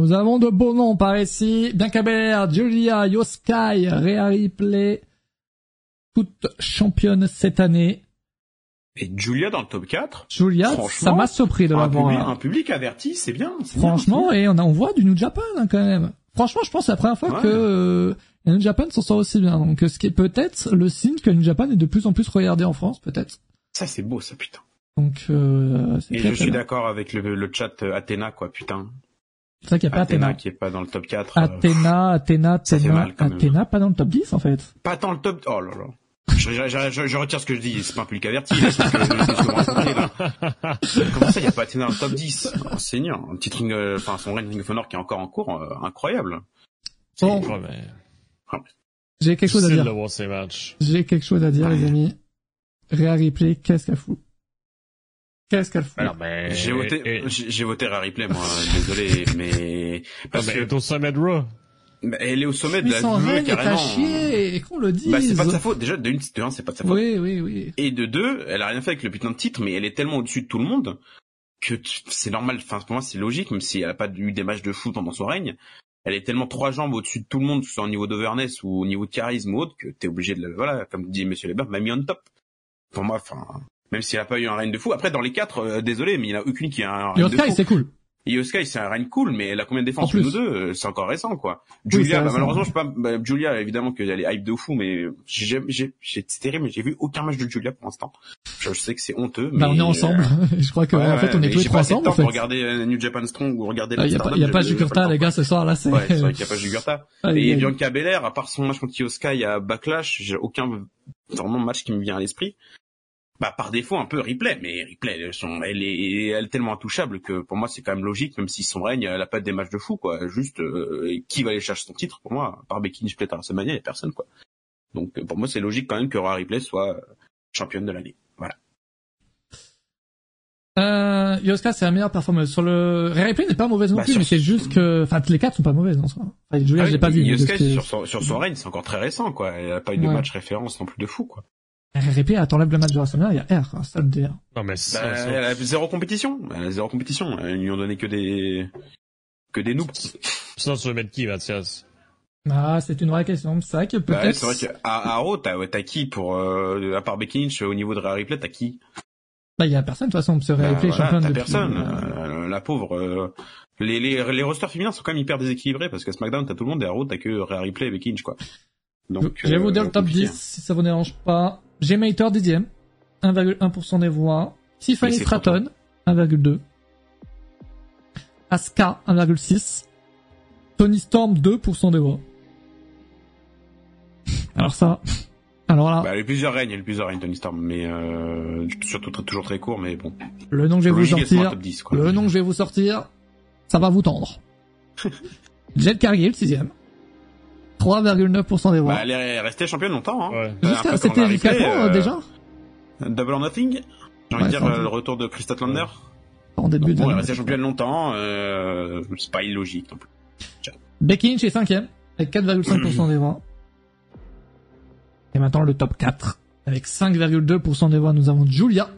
Nous avons de beaux noms par ici. Bianca Belair, Julia, Yoskai, Rhea Ripley. Toutes championnes cette année. Et Julia dans le top 4. Julia, ça m'a surpris de un l'avoir. public, hein. un public averti, c'est bien. Franchement, et on, a, on voit du New Japan hein, quand même. Franchement, je pense que c'est la première fois Ouais. que euh, New Japan s'en sort aussi bien. Donc, ce qui est peut-être le signe que le New Japan est de plus en plus regardé en France, peut-être. Ça, c'est beau, ça, putain. Donc, euh, Et je suis d'accord avec le, le chat Athéna, quoi, putain. C'est vrai qu'il n'y a pas Athéna Athéna. qui est pas dans le top 4. euh, Athéna, Athéna, Athéna, même. Athéna, pas dans le top 10 en fait. Pas tant le top. Oh là là. Je, je, je, je- je retire ce que je dis, c'est pas un public averti. c'est ce que- ce que. Comment ça, il n'y a pas Athéna dans le top 10 oh, Seigneur, un petit ring, euh, enfin son Ring of Honor qui est encore en cours, euh, incroyable. Bon, mais j'ai quelque chose à dire. J'ai quelque chose à dire, les amis. Rhea Ripley, qu'est-ce qu'elle fout? Qu'est-ce qu'elle fout Alors, ben, J'ai voté, et- j'ai j'ai voté Rhea Ripley, moi, désolé, mais Ah, parce ben, que elle est au sommet de Raw. bah, elle est au sommet de Mais la à carrément. chier, et qu'on le dise. Bah, c'est pas de sa faute. Déjà, de une, de un, c'est pas de sa faute. Oui, oui, oui. Et de deux, elle a rien fait avec le putain de titre, mais elle est tellement au-dessus de tout le monde que tu- c'est normal. Enfin, pour moi, c'est logique, même si elle a pas eu des matchs de foot pendant son règne. Elle est tellement trois jambes au-dessus de tout le monde, que ce soit au niveau d'overness ou au niveau de charisme ou autre, que t'es obligé de la, voilà, comme dit Monsieur Leber, m'a mis on top. Pour moi, enfin, même s'il a pas eu un règne de fou. Après, dans les quatre, euh, désolé, mais il y en a aucune qui a un règne de fou. c'est cool. Et Yosuke, c'est un règne cool, mais elle a combien de En défenses nous deux euh, C'est encore récent, quoi. Oui, Julia, bah, malheureusement, je sais pas. bah, Julia, évidemment qu'elle est hype de fou, mais j'ai, c'est terrible, mais j'ai vu aucun match de Julia pour l'instant. Je, sais que c'est honteux, mais Bah, on est ensemble. Je crois que, Ouais, en fait, on est tous les trois ensemble, en fait. regarder euh, New Japan Strong ou regarder Il la y a a pas Jugurta, le les gars, ce soir, là, c'est... Ouais, c'est vrai qu'il n'y a pas Jugurta. Et aïe. Bianca Belair, à part son match contre Io Sky à Backlash, j'ai aucun vraiment match qui me vient à l'esprit. Bah, par défaut, un peu replay, mais replay, elle, son- elle est, elle est tellement intouchable que pour moi, c'est quand même logique, même si son règne, elle a pas des matchs de fou, quoi. Juste, euh, qui va aller chercher son titre, pour moi, par Becky Lynch, peut-être à WrestleMania, il y a personne, quoi. Donc, pour moi, c'est logique quand même que Rhea Ripley soit euh, championne de l'année. Voilà. Euh, Yoska, c'est la meilleure performance. Sur le, Rhea Ripley n'est pas mauvaise non Bah, plus, mais c'est juste que, enfin, les quatre sont pas mauvaises, en soi. Enfin, Julia, Ah je l'ai pas vu. que- sur son, sur son règne, c'est encore très récent, quoi. Elle a pas eu de match référence non plus de fou, quoi. RRP, attends, lève le match de WrestleMania, il y a R, ça le DR. Non, mais ça, Bah, ça- elle a zéro compétition. Elle a zéro compétition. Ils lui ont donné que des que des noobs. Sinon, tu veux mettre qui, Mathias? Ah, c'est une vraie question. C'est vrai que Bah, peut-être. c'est vrai qu'à à Raw, t'as qui pour euh, à part Becky Lynch au niveau de Ripley, t'as qui? Bah, il y a personne, de toute façon, ce Bah, Replay voilà, championne T'as depuis. personne. euh, la pauvre. euh, les les les rosters féminins sont quand même hyper déséquilibrés parce qu'à SmackDown t'as tout le monde et à Raw t'as que Rhea Ripley et Becky Lynch quoi. Donc. Je vais vous dire euh, le top compliqué. 10, si ça vous dérange pas. J'ai Mater dixième, 1,1% des voix. Tiffany Stratton, 1,2. Asuka, 1,6. Tony Storm, 2% des voix. Alors ça, alors là, Bah, il y a eu plusieurs règnes, il y a eu plusieurs règnes Tony Storm, mais euh, surtout très- toujours très court, mais bon. le nom que je vais vous sortir, top 10, quoi. le nom que je vais vous sortir, ça va vous tendre. Jet Cargill, sixième. 3,9% des voix. Bah, elle est restée championne longtemps. Hein. Ouais. C'était jusqu'à quand, euh, déjà Double or Nothing J'ai envie de dire euh, le retour de Chris Statlander. En début de Bon, elle est restée championne longtemps, euh, c'est pas illogique non plus. Becky Lynch est cinquième, avec 4,5% des voix. Et maintenant le top 4. Avec 5,2% des voix, nous avons Julia.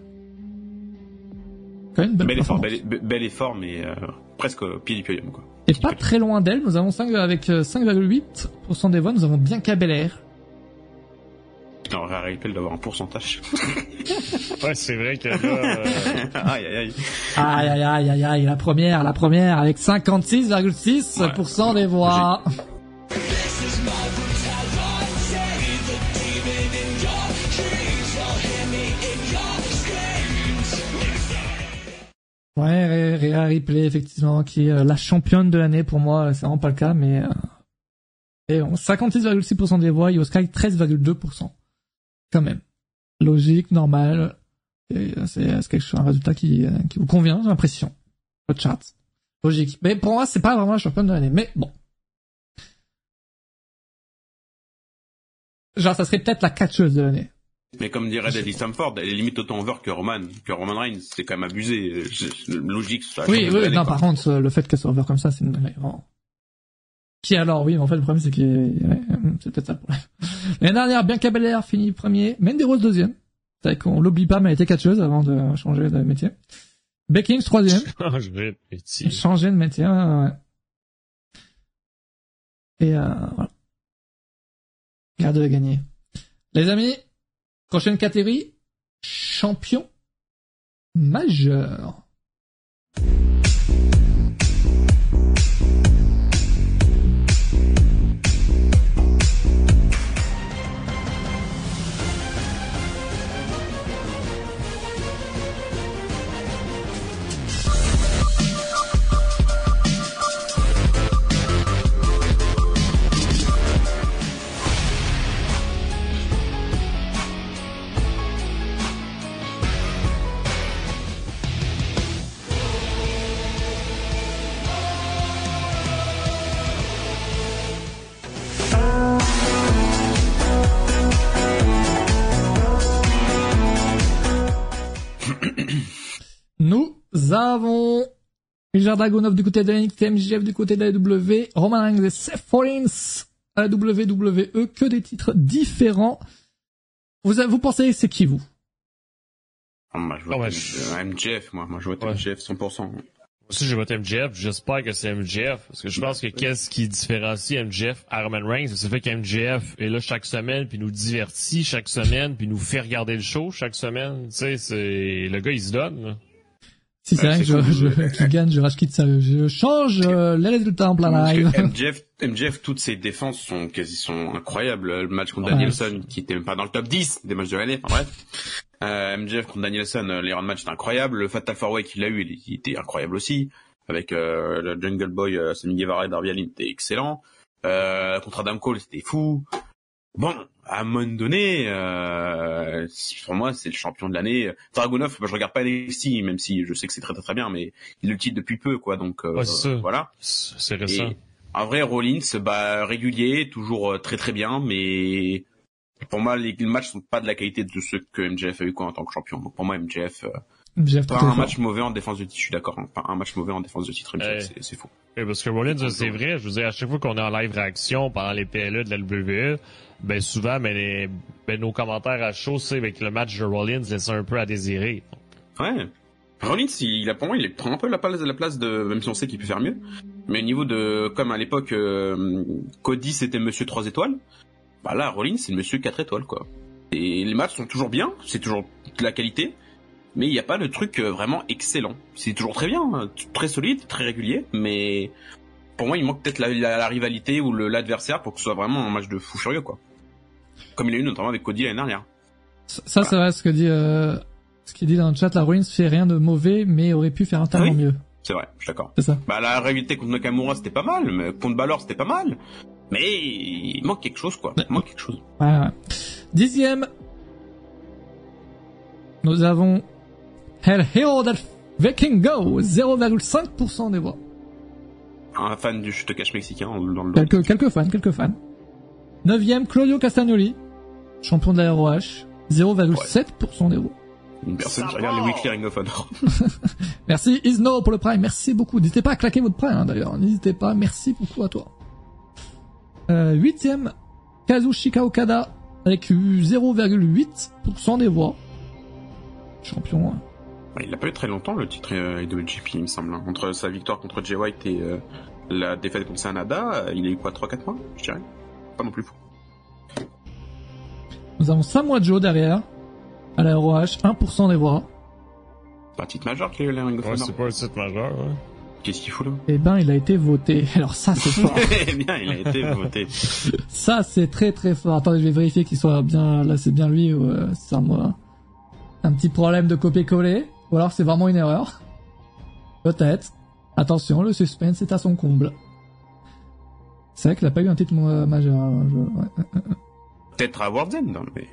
Quand même belle Bel effort, bel, bel effort, mais euh, presque au pied du podium, quoi. Et pas très loin d'elle, nous avons 5, avec euh, 5,8% des voix, nous avons bien Belair. Non, Rhea Ripley doit avoir un pourcentage. Ouais, c'est vrai que là, euh, aïe, aïe, aïe. Aïe aïe aïe aïe aïe, la première, la première, avec 56,6% des voix. Ouais, Rhea Ripley, effectivement, qui est euh, la championne de l'année pour moi, c'est vraiment pas le cas, mais... Euh... Et bon, 56,6% des voix, Io Sky 13,2%. Quand même. Logique, normal. Euh, c'est quelque un résultat qui, euh, qui vous convient, j'ai l'impression. Le chat. Logique. Mais pour moi, c'est pas vraiment la championne de l'année. Mais bon. Genre, ça serait peut-être la catcheuse de l'année. Mais comme dirait Daddy Stamford, elle est limite autant over que Roman, que Roman Reigns. C'est quand même abusé. Logique. ça, Oui, de oui, non, quoi. par contre, le fait qu'elle soit over comme ça, c'est vraiment. Qui alors, oui, mais en fait, le problème, c'est que ouais, c'est peut-être ça le problème. L'année dernière, Bianca Belair finit premier, Mandy Rose deuxième. C'est vrai qu'on l'oublie pas, mais elle était catcheuse avant de changer de métier. Becky Lynch troisième. je vais petit. Changer de métier, ouais, ouais. Et euh, voilà. Garde de gagner. Les amis, prochaine catégorie, champion majeur. Richard Dragunov du côté de NXT, MJF du côté de la W, Roman Reigns et Seth Rollins à la WWE, que des titres différents. Vous, vous pensez c'est qui vous? Ah, Moi, je ouais, vote je- euh, MJF, moi. Moi, je vote Ouais. MJF 100%. Moi aussi, j'ai voté MJF. J'espère que c'est MJF. Parce que je pense que qu'est-ce qui différencie MJF à Roman Reigns, c'est le fait qu'MJF est là chaque semaine, puis nous divertit chaque semaine, puis nous fait regarder le show chaque semaine. Tu sais, c'est, le gars, il se donne, là. Si c'est Ouais, vrai que je, je, qui gagne, je quitte sérieux. Je change euh, les résultats en plein live. MJF, MJF, toutes ses défenses sont quasi sont incroyables. Le match contre. Danielson, qui était même pas dans le top 10 des matchs de l'année, enfin bref. Euh, MJF contre Danielson, euh, les round match étaient incroyables. Le Fatal Four Way qu'il a eu, il, il était incroyable aussi. Avec euh, le Jungle Boy, euh, Sammy Guevara et Darby Allin, c'était excellent. Euh, contre Adam Cole, c'était fou. Bon, à un moment donné, euh, pour moi, c'est le champion de l'année. Dragunov, bah, je regarde pas NXT, même si je sais que c'est très très très bien, mais il le titre depuis peu, quoi. Donc euh, Ouais, ça. voilà. C'est. Et en vrai, Rollins, bah, régulier, toujours euh, très très bien, mais pour moi, les, les matchs sont pas de la qualité de ceux que MJF a eu quoi en tant que champion. Donc pour moi, MJF, euh, MJF Pas un fort. match mauvais en défense de titre, je suis d'accord. hein. Pas un match mauvais en défense de titre, MJF, Ouais. c'est- c'est faux. Et parce que Rollins, c'est vrai, je veux dire, à chaque fois qu'on est en live réaction pendant les PLE de la WWE, ben souvent, les, ben nos commentaires à chaud, c'est avec le match de Rollins laissent un peu à désirer. Ouais. Rollins, il, pour moi, il prend un peu la place, la place de, même si on sait qu'il peut faire mieux. Mais au niveau de, comme à l'époque, euh, Cody c'était Monsieur 3 étoiles. Bah là, Rollins c'est Monsieur 4 étoiles, quoi. Et les matchs sont toujours bien, c'est toujours de la qualité. Mais il n'y a pas de truc euh, vraiment excellent. C'est toujours très bien, hein, très solide, très régulier, mais pour moi, il manque peut-être la, la- rivalité ou l'adversaire pour que ce soit vraiment un match de fou furieux, quoi. Comme il a eu notamment avec Cody l'année dernière. Ça, c'est vrai ce que dit, euh, ce qu'il dit dans le chat. La Ruins fait rien de mauvais, mais aurait pu faire un tellement Ah oui mieux. C'est vrai, je suis d'accord. C'est ça. Bah la rivalité contre Nakamura c'était pas mal, mais contre Balor c'était pas mal. Mais il manque quelque chose quoi. Il manque quelque chose. Ouais, ouais. Dixième. Nous avons Hell Hero That Viking Go, 0,5% des voix. Un fan du je te cache mexicain dans le quelques fans, quelques fans. Neuvième, Claudio Castagnoli, champion de la ROH, 0,7% des voix. Une personne qui regarde les Weekly Ring of Honor. Merci Isno pour le prime, merci beaucoup. N'hésitez pas à claquer votre prime hein, d'ailleurs, n'hésitez pas, merci beaucoup à toi. Euh, huitième, Kazushika Okada avec 0,8% des voix. Champion. hein. Ouais, il a pas eu très longtemps le titre euh, IWGP il me semble. hein. Entre sa victoire contre Jay White et euh, la défaite contre Sanada, euh, il a eu quoi 3-4 mois je dirais? Pas non plus fou. Nous avons Samoa Joe derrière, à la ROH, 1% des voix. Pas un titre majeur qu'il a eu les Ring of Ouais, Honor. c'est pas un site majeur, ouais. Qu'est-ce qu'il fout là? Eh ben, il a été voté. Alors ça, c'est fort. Eh bien, il a été voté. Ça, c'est très très fort. Attendez, je vais vérifier qu'il soit bien. Là, c'est bien lui ou euh, c'est un moi. Un petit problème de copier-coller. Ou alors c'est vraiment une erreur. Peut-être. Attention, le suspense est à son comble. C'est vrai qu'il a pas eu un titre euh, majeur. alors je- ouais. Peut-être à World's End, hein, mais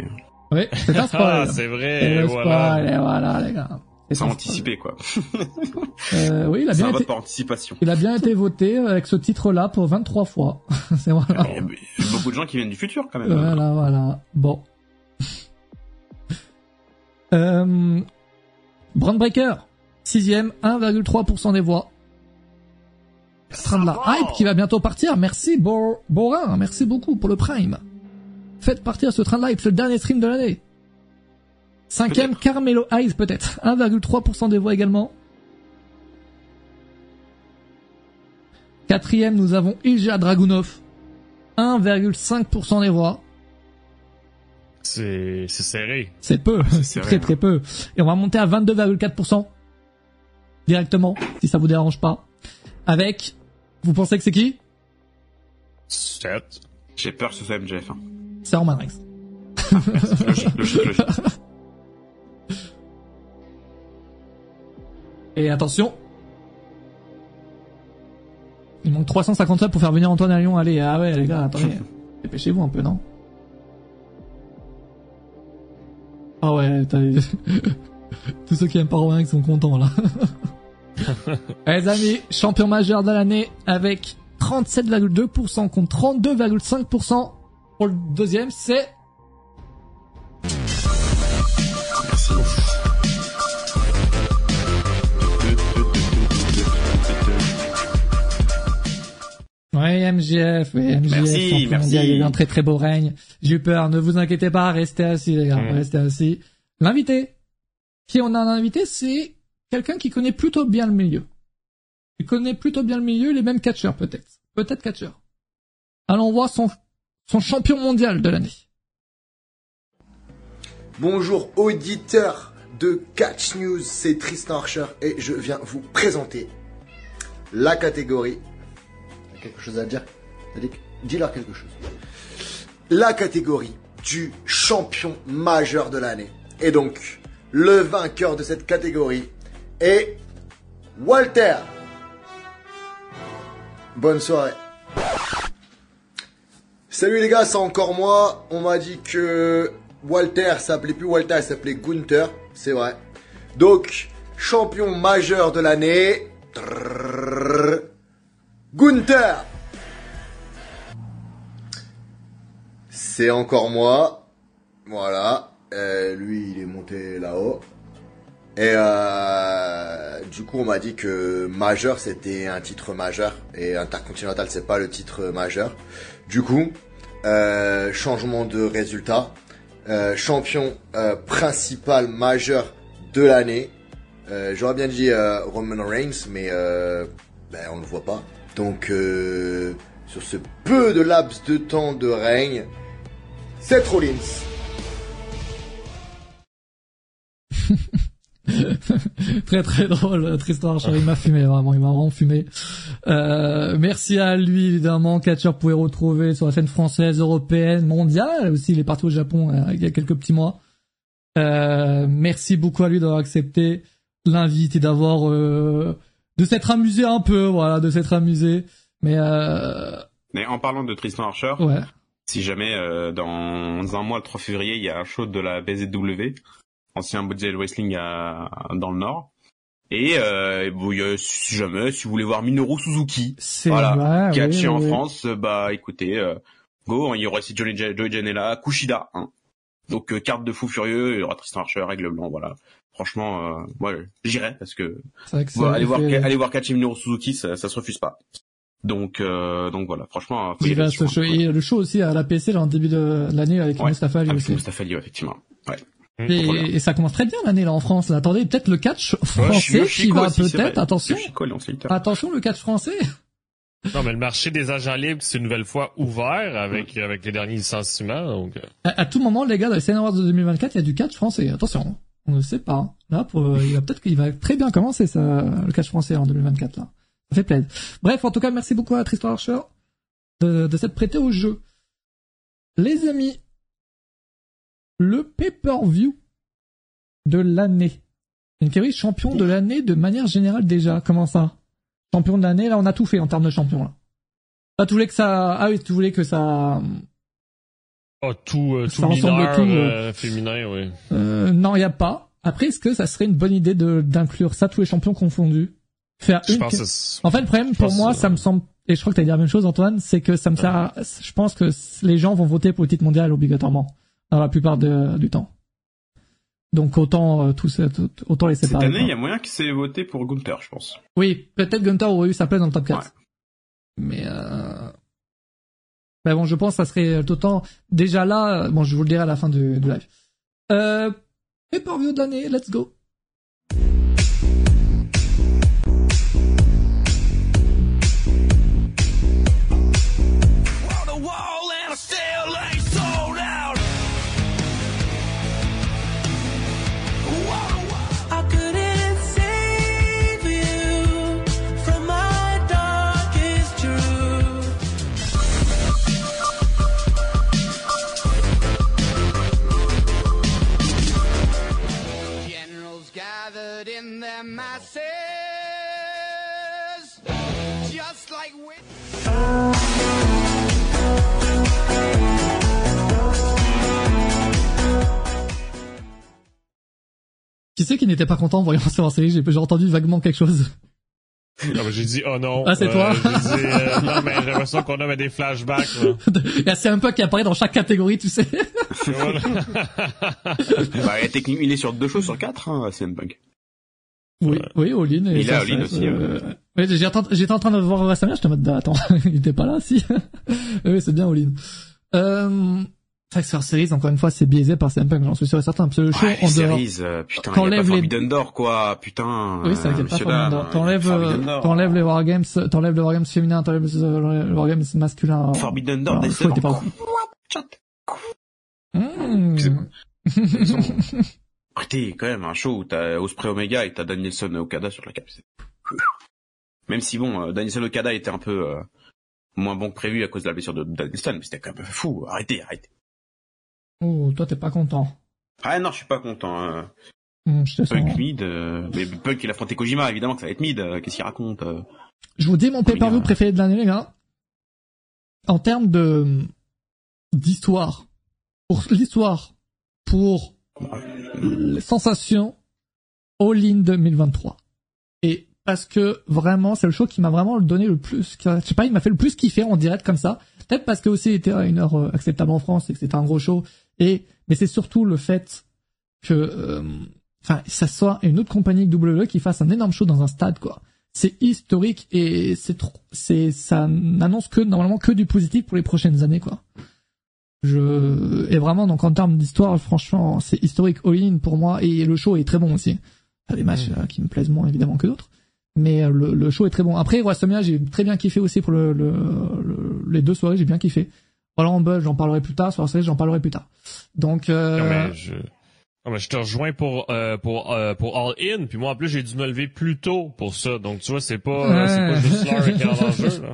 Oui, c'est un spoil. Ah, c'est vrai, Et voilà. spoil, et voilà, les gars. C'est anticiper quoi. Euh, oui, il a C'est un bien vote été, par anticipation. il a bien été voté avec ce titre-là pour 23 fois. c'est voilà. Il y a beaucoup de gens qui viennent du futur quand même. Voilà, voilà. Bon. Euh, Brand Breaker, sixième, 1,3% des voix. Train de la hype qui va bientôt partir. Merci Bor Borin, merci beaucoup pour le prime. Faites partir ce train de hype, c'est le dernier stream de l'année. Cinquième, Carmelo Hayes peut-être, 1,3% des voix également. Quatrième, nous avons Ilja Dragunov, 1,5% des voix. C'est, serré. C'est peu, c'est serré, très hein. très peu. Et on va monter à 22,4% directement, si ça vous dérange pas. Avec, vous pensez que c'est qui? 7. J'ai peur que ce soit MJF. hein. C'est Roman Reigns. logique, logique, logique. Et attention, il manque 357 pour faire venir Antoine à Lyon. Allez, ah ouais les gars, attendez, dépêchez-vous un peu, non? Ah ouais, t'as tous ceux qui aiment pas Roman Reigns sont contents là. Eh, Les amis, champion majeur de l'année avec 37,2% contre 32,5% pour le deuxième, c'est Merci. Ouais, MJF, oui, MJF, Merci, champion merci. mondial, il y a eu un très très beau règne. J'ai eu peur, ne vous inquiétez pas, restez assis les gars, Mm. restez assis. L'invité, qui on a un invité, c'est quelqu'un qui connaît plutôt bien le milieu. Il connaît plutôt bien le milieu, les mêmes catcheurs peut-être. Peut-être catcheurs. Allons voir son, son champion mondial de l'année. Bonjour auditeurs de Catch News, c'est Tristan Archer et je viens vous présenter la catégorie. Quelque chose à dire Dis-leur quelque chose. La catégorie du champion majeur de l'année. Et donc, le vainqueur de cette catégorie est Walter. Bonne soirée. Salut les gars, c'est encore moi. On m'a dit que Walter s'appelait plus Walter, il s'appelait Gunther. C'est vrai. Donc, champion majeur de l'année. Gunther. C'est encore moi. Voilà. Euh, lui, il est monté là-haut. Et euh, du coup, on m'a dit que majeur c'était un titre majeur et intercontinental c'est pas le titre majeur. Du coup, euh, changement de résultat, euh, champion principal majeur de l'année. J'aurais bien dit Roman Reigns, mais ben, on le voit pas. Donc, sur ce peu de laps de temps de règne, Seth Rollins. très très drôle, Tristan Archer, il m'a fumé vraiment, il m'a vraiment fumé. Euh, merci à lui évidemment, Catcher pouvait retrouver sur la scène française, européenne, mondiale aussi, il est parti au Japon euh, il y a quelques petits mois. Euh, merci beaucoup à lui d'avoir accepté l'invite et d'avoir euh, de s'être amusé un peu, voilà, de s'être amusé. Mais euh, Mais en parlant de Tristan Archer, ouais, si jamais euh, dans un mois, le 3 février, il y a un show de la BZW, ancien Body Wrestling à, dans le Nord. Et euh, bon, y a- si jamais, si vous voulez voir Minoru Suzuki, voilà, ouais, catché oui, en oui. France, bah écoutez, euh, go, il y aura aussi Joey Janela, Kushida, hein. donc euh, carte de fou furieux, il y aura Tristan Archer, règle blanc, voilà. Franchement, euh, moi j'irai parce que vrai que Bon, aller voir aller voir Minoru Suzuki, ça, ça se refuse pas. Donc euh, donc voilà, franchement, faut y aller show- et le show aussi à la PC là, en début de l'année avec Ouais, Mustafa avec aussi. Mustafa ouais, effectivement. Ouais. Et, Trop bien. et ça commence très bien l'année là en France. Là. Attendez, peut-être le catch français qui va peut-être. Attention, attention le catch français. Non, mais le marché des agents libres, c'est une nouvelle fois ouvert avec, avec les derniers licenciements. Donc, euh, À, à tout moment, les gars, dans les Awards de 2024, il y a du catch français. Attention, on ne sait pas. Là, pour, euh, il va peut-être qu'il va très bien commencer ça, le catch français en 2024 là. Ça fait plaisir. Bref, en tout cas, merci beaucoup à Tristan Archer de, de s'être prêté au jeu. Les amis, le pay-per-view de l'année. Une champion de l'année de manière générale déjà. Comment ça? Champion de l'année, là, on a tout fait en termes de champion. Là. Ah, tu voulais que ça... Ah oui, tu voulais que ça... ah, tout, euh, Ça tout ressemble mineur, tout, euh, féminin, oui. Euh, non, il y a pas. Après, est-ce que ça serait une bonne idée de d'inclure ça tous les champions confondus? Faire Je une. pense que c'est- En fait, le problème je pour moi, ça me semble, et je crois que t'as dit la même chose, Antoine, c'est que ça me sert. à- Je pense que les gens vont voter pour le titre mondial obligatoirement dans la plupart de- du temps. Donc autant euh, tous tout- autant les Cette séparer. année, quoi. il y a moyen qu'il s'est voté pour Gunther, je pense. Oui, peut-être Gunther aurait eu sa place dans le top 4. Mais euh... ben bon, je pense que ça serait tout temps. Déjà là, euh, bon, je vous le dirai à la fin du, du live. Euh... Pay-per-view de l'année, let's go. Qui c'est qui n'était pas content en voyant ça en série? J'ai entendu vaguement quelque chose. Non, mais j'ai dit, oh non. Ah, c'est Euh, toi? J'ai dit, euh, non, mais j'ai l'impression qu'on a des flashbacks, là. Il y a c'est un peu qui apparaît dans chaque catégorie, tu sais. Voilà. bah, techniquement, il est sur deux choses sur quatre, hein, CM Punk. Oui, oui, Olin. et Il est ça, All-In ça, aussi, euh, ouais, j'étais en, train de voir WrestleMania, j'étais en mode, attends, il était pas là, si. oui, c'est bien Olin. Euh, sur Series, encore une fois, c'est biaisé par CM Punk, j'en suis sûr et certain, parce que le show, Ouais, en dehors. Series, euh, putain, T'enlèves les- Forbidden Door, quoi, putain. Oui, c'est vrai qu'il y a pas. T'enlèves, euh, t'enlèves les Wargames, t'enlèves le Wargames féminin, t'enlèves le le Wargames masculin. Forbidden Door, show était pas. Mmh. Arrêtez, quand même, un show où t'as Osprey Omega et t'as Danielson Okada sur la cape. Même si bon, euh, Danielson Okada était un peu euh, moins bon que prévu à cause de la blessure de Danielson, mais c'était quand même fou. Arrêtez, arrêtez. Oh, toi, t'es pas content. Ah non, je suis pas content. hein. Mmh, je te sens. Punk mid, euh, mais Punk il a affronté Kojima, évidemment que ça va être mid. euh, Qu'est-ce qu'il raconte Je vous dis mon pay-per-view préféré de l'année, les gars. En termes de d'histoire, pour l'histoire, pour les sensations, All In 2023. Parce que vraiment, c'est le show qui m'a vraiment donné le plus, je sais pas, il m'a fait le plus kiffer en direct comme ça. Peut-être parce que aussi il était à une heure euh, acceptable en France et que c'était un gros show. Et mais c'est surtout le fait que euh, enfin, ça soit une autre compagnie que WWE qui fasse un énorme show dans un stade, quoi. C'est historique et c'est trop, c'est, ça n'annonce que, normalement, que du positif pour les prochaines années, quoi. Je, et vraiment, donc, en termes d'histoire, franchement, c'est historique all-in pour moi et le show est très bon aussi. Il y a des matchs euh, qui me plaisent moins, évidemment, que d'autres. Mais euh, le, le show est très bon. Après, WrestleMania, j'ai très bien kiffé aussi pour le, le, le- les deux soirées, j'ai bien kiffé. Roland Rumble, j'en parlerai plus tard. Sur série, j'en parlerai plus tard. Donc, euh, Non, mais je... non, mais je te rejoins pour euh, pour euh, pour All In, puis moi en plus j'ai dû me lever plus tôt pour ça, donc tu vois c'est pas c'est pas juste l'heure qui est en enjeu là.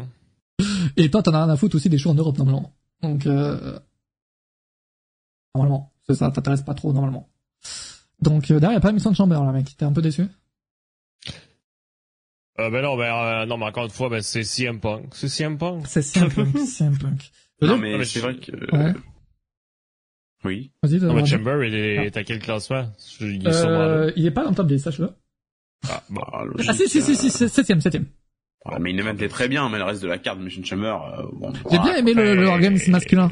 Et toi, t'en as rien à foutre aussi des shows en Europe, normalement. Donc, euh... normalement. C'est ça, t'intéresse pas trop, normalement. Donc, derrière, y a pas Mission de Chamber, là, mec. T'es un peu déçu? Euh, ben non, ben euh, non, mais encore une fois, ben c'est CM Punk, c'est CM Punk. C'est CM Punk, CM Punk. Non, mais mais c'est vrai que... Ouais. Oui. Vas-y, Non, mais. Chamber, il est, est à quel classement? Il est sûrement là. Euh, il est pas dans le top 10, sache-le. Ah, bon. Bah, Ah, logique, si, si, si, euh, si, si, septième, septième. voilà, mais event est très bien, mais le reste de la carte de Mission Chamber, euh, bon. J'ai bien aimé le, le Wargames masculin.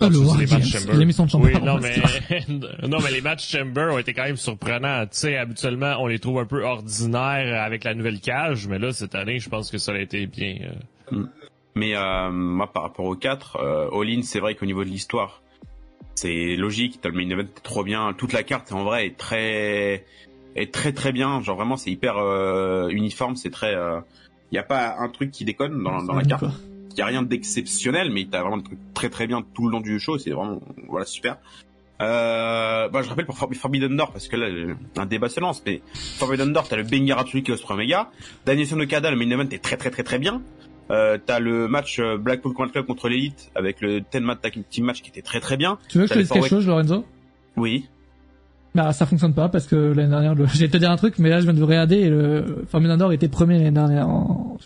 Non, Ah, le les Wargames. matchs Chamber. L'émission de Chamber. Oui, non, mais, non, mais les matchs Chamber ont été quand même surprenants. Tu sais, habituellement, on les trouve un peu ordinaires avec la nouvelle cage, mais là, cette année, je pense que ça a été bien. euh, Mais euh, moi, par rapport aux 4, euh, All-In, c'est vrai qu'au niveau de l'histoire, c'est logique. T'as le main event trop bien. Toute la carte, en vrai, est très, est très très bien. Genre vraiment, c'est hyper euh, uniforme. C'est très. Il y a pas un truc qui déconne dans, dans la carte. Il y a rien d'exceptionnel, mais t'as vraiment des trucs très très bien tout le long du show. C'est vraiment voilà super. Euh, bah, je rappelle pour For- Forbidden Door parce que là un débat se lance mais Forbidden Door t'as le Banger Atsuki Osprey Omega Danielson Okada le main event est très très très très bien euh, t'as le match euh, Blackpool Club contre l'élite avec le 10 man tag team match qui était très très bien Tu veux que je te dise quelque chose, Lorenzo? oui Bah, ça fonctionne pas parce que l'année dernière, le... j'allais te dire un truc, mais là, je viens de regarder et le Formula Nord était premier l'année dernière en...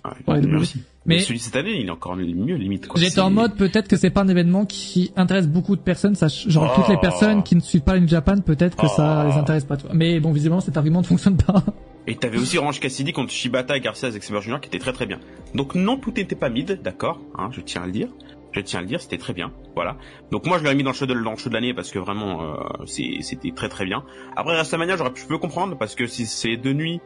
merci. Mais Mais celui de cette année il est encore mieux limite quoi. j'étais en mode peut-être que c'est pas un événement qui intéresse beaucoup de personnes, ça, genre toutes les Oh. personnes qui ne suivent pas New Japan, peut-être que ça Oh. les intéresse pas. Mais bon, visiblement, cet argument ne fonctionne pas. Et t'avais aussi Orange Cassidy contre Shibata et Garcia avec Xavier Junior qui était très très bien. Donc non, tout n'était pas mid, d'accord, hein, je tiens à le dire. Je tiens à le dire, c'était très bien, voilà. Donc moi je l'avais mis dans le show de, dans le show de l'année parce que vraiment euh, c'est- c'était très très bien. Après WrestleMania, j'aurais pu je peux comprendre parce que si c'est deux nuits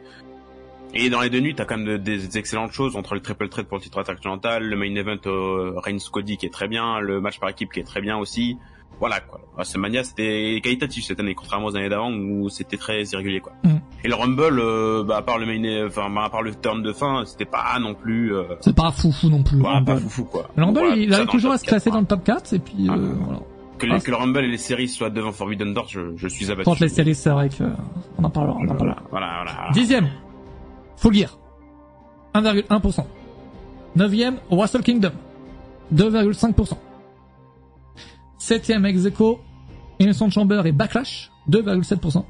et dans les deux nuits, t'as quand même de- des excellentes choses entre le triple threat pour le titre intercontinental, le main event euh, Reigns Cody qui est très bien, le match par équipe qui est très bien aussi. Voilà quoi. WrestleMania c'était qualitatif cette année, contrairement aux années d'avant où c'était très irrégulier quoi. Mm. Et le Rumble, euh, bah, à part le main, enfin bah, à part le turn de fin, c'était pas non plus. Euh, C'est pas foufou non plus. bah, pas Rumble. foufou quoi. Le Rumble, Voilà, il arrive toujours à se classer 4, dans le top 4, et puis, euh, voilà. Que, les- que le Rumble et les séries soient devant Forbidden Door, je, je suis abattu. Contre les séries, c'est vrai que, on en parlera, on en parlera. Voilà, voilà. Dixième, Full Gear, 1,1%. Neuvième, Wrestle Kingdom, 2,5%. Septième, ex aequo, Innocent Chamber et Backlash, 2,7%.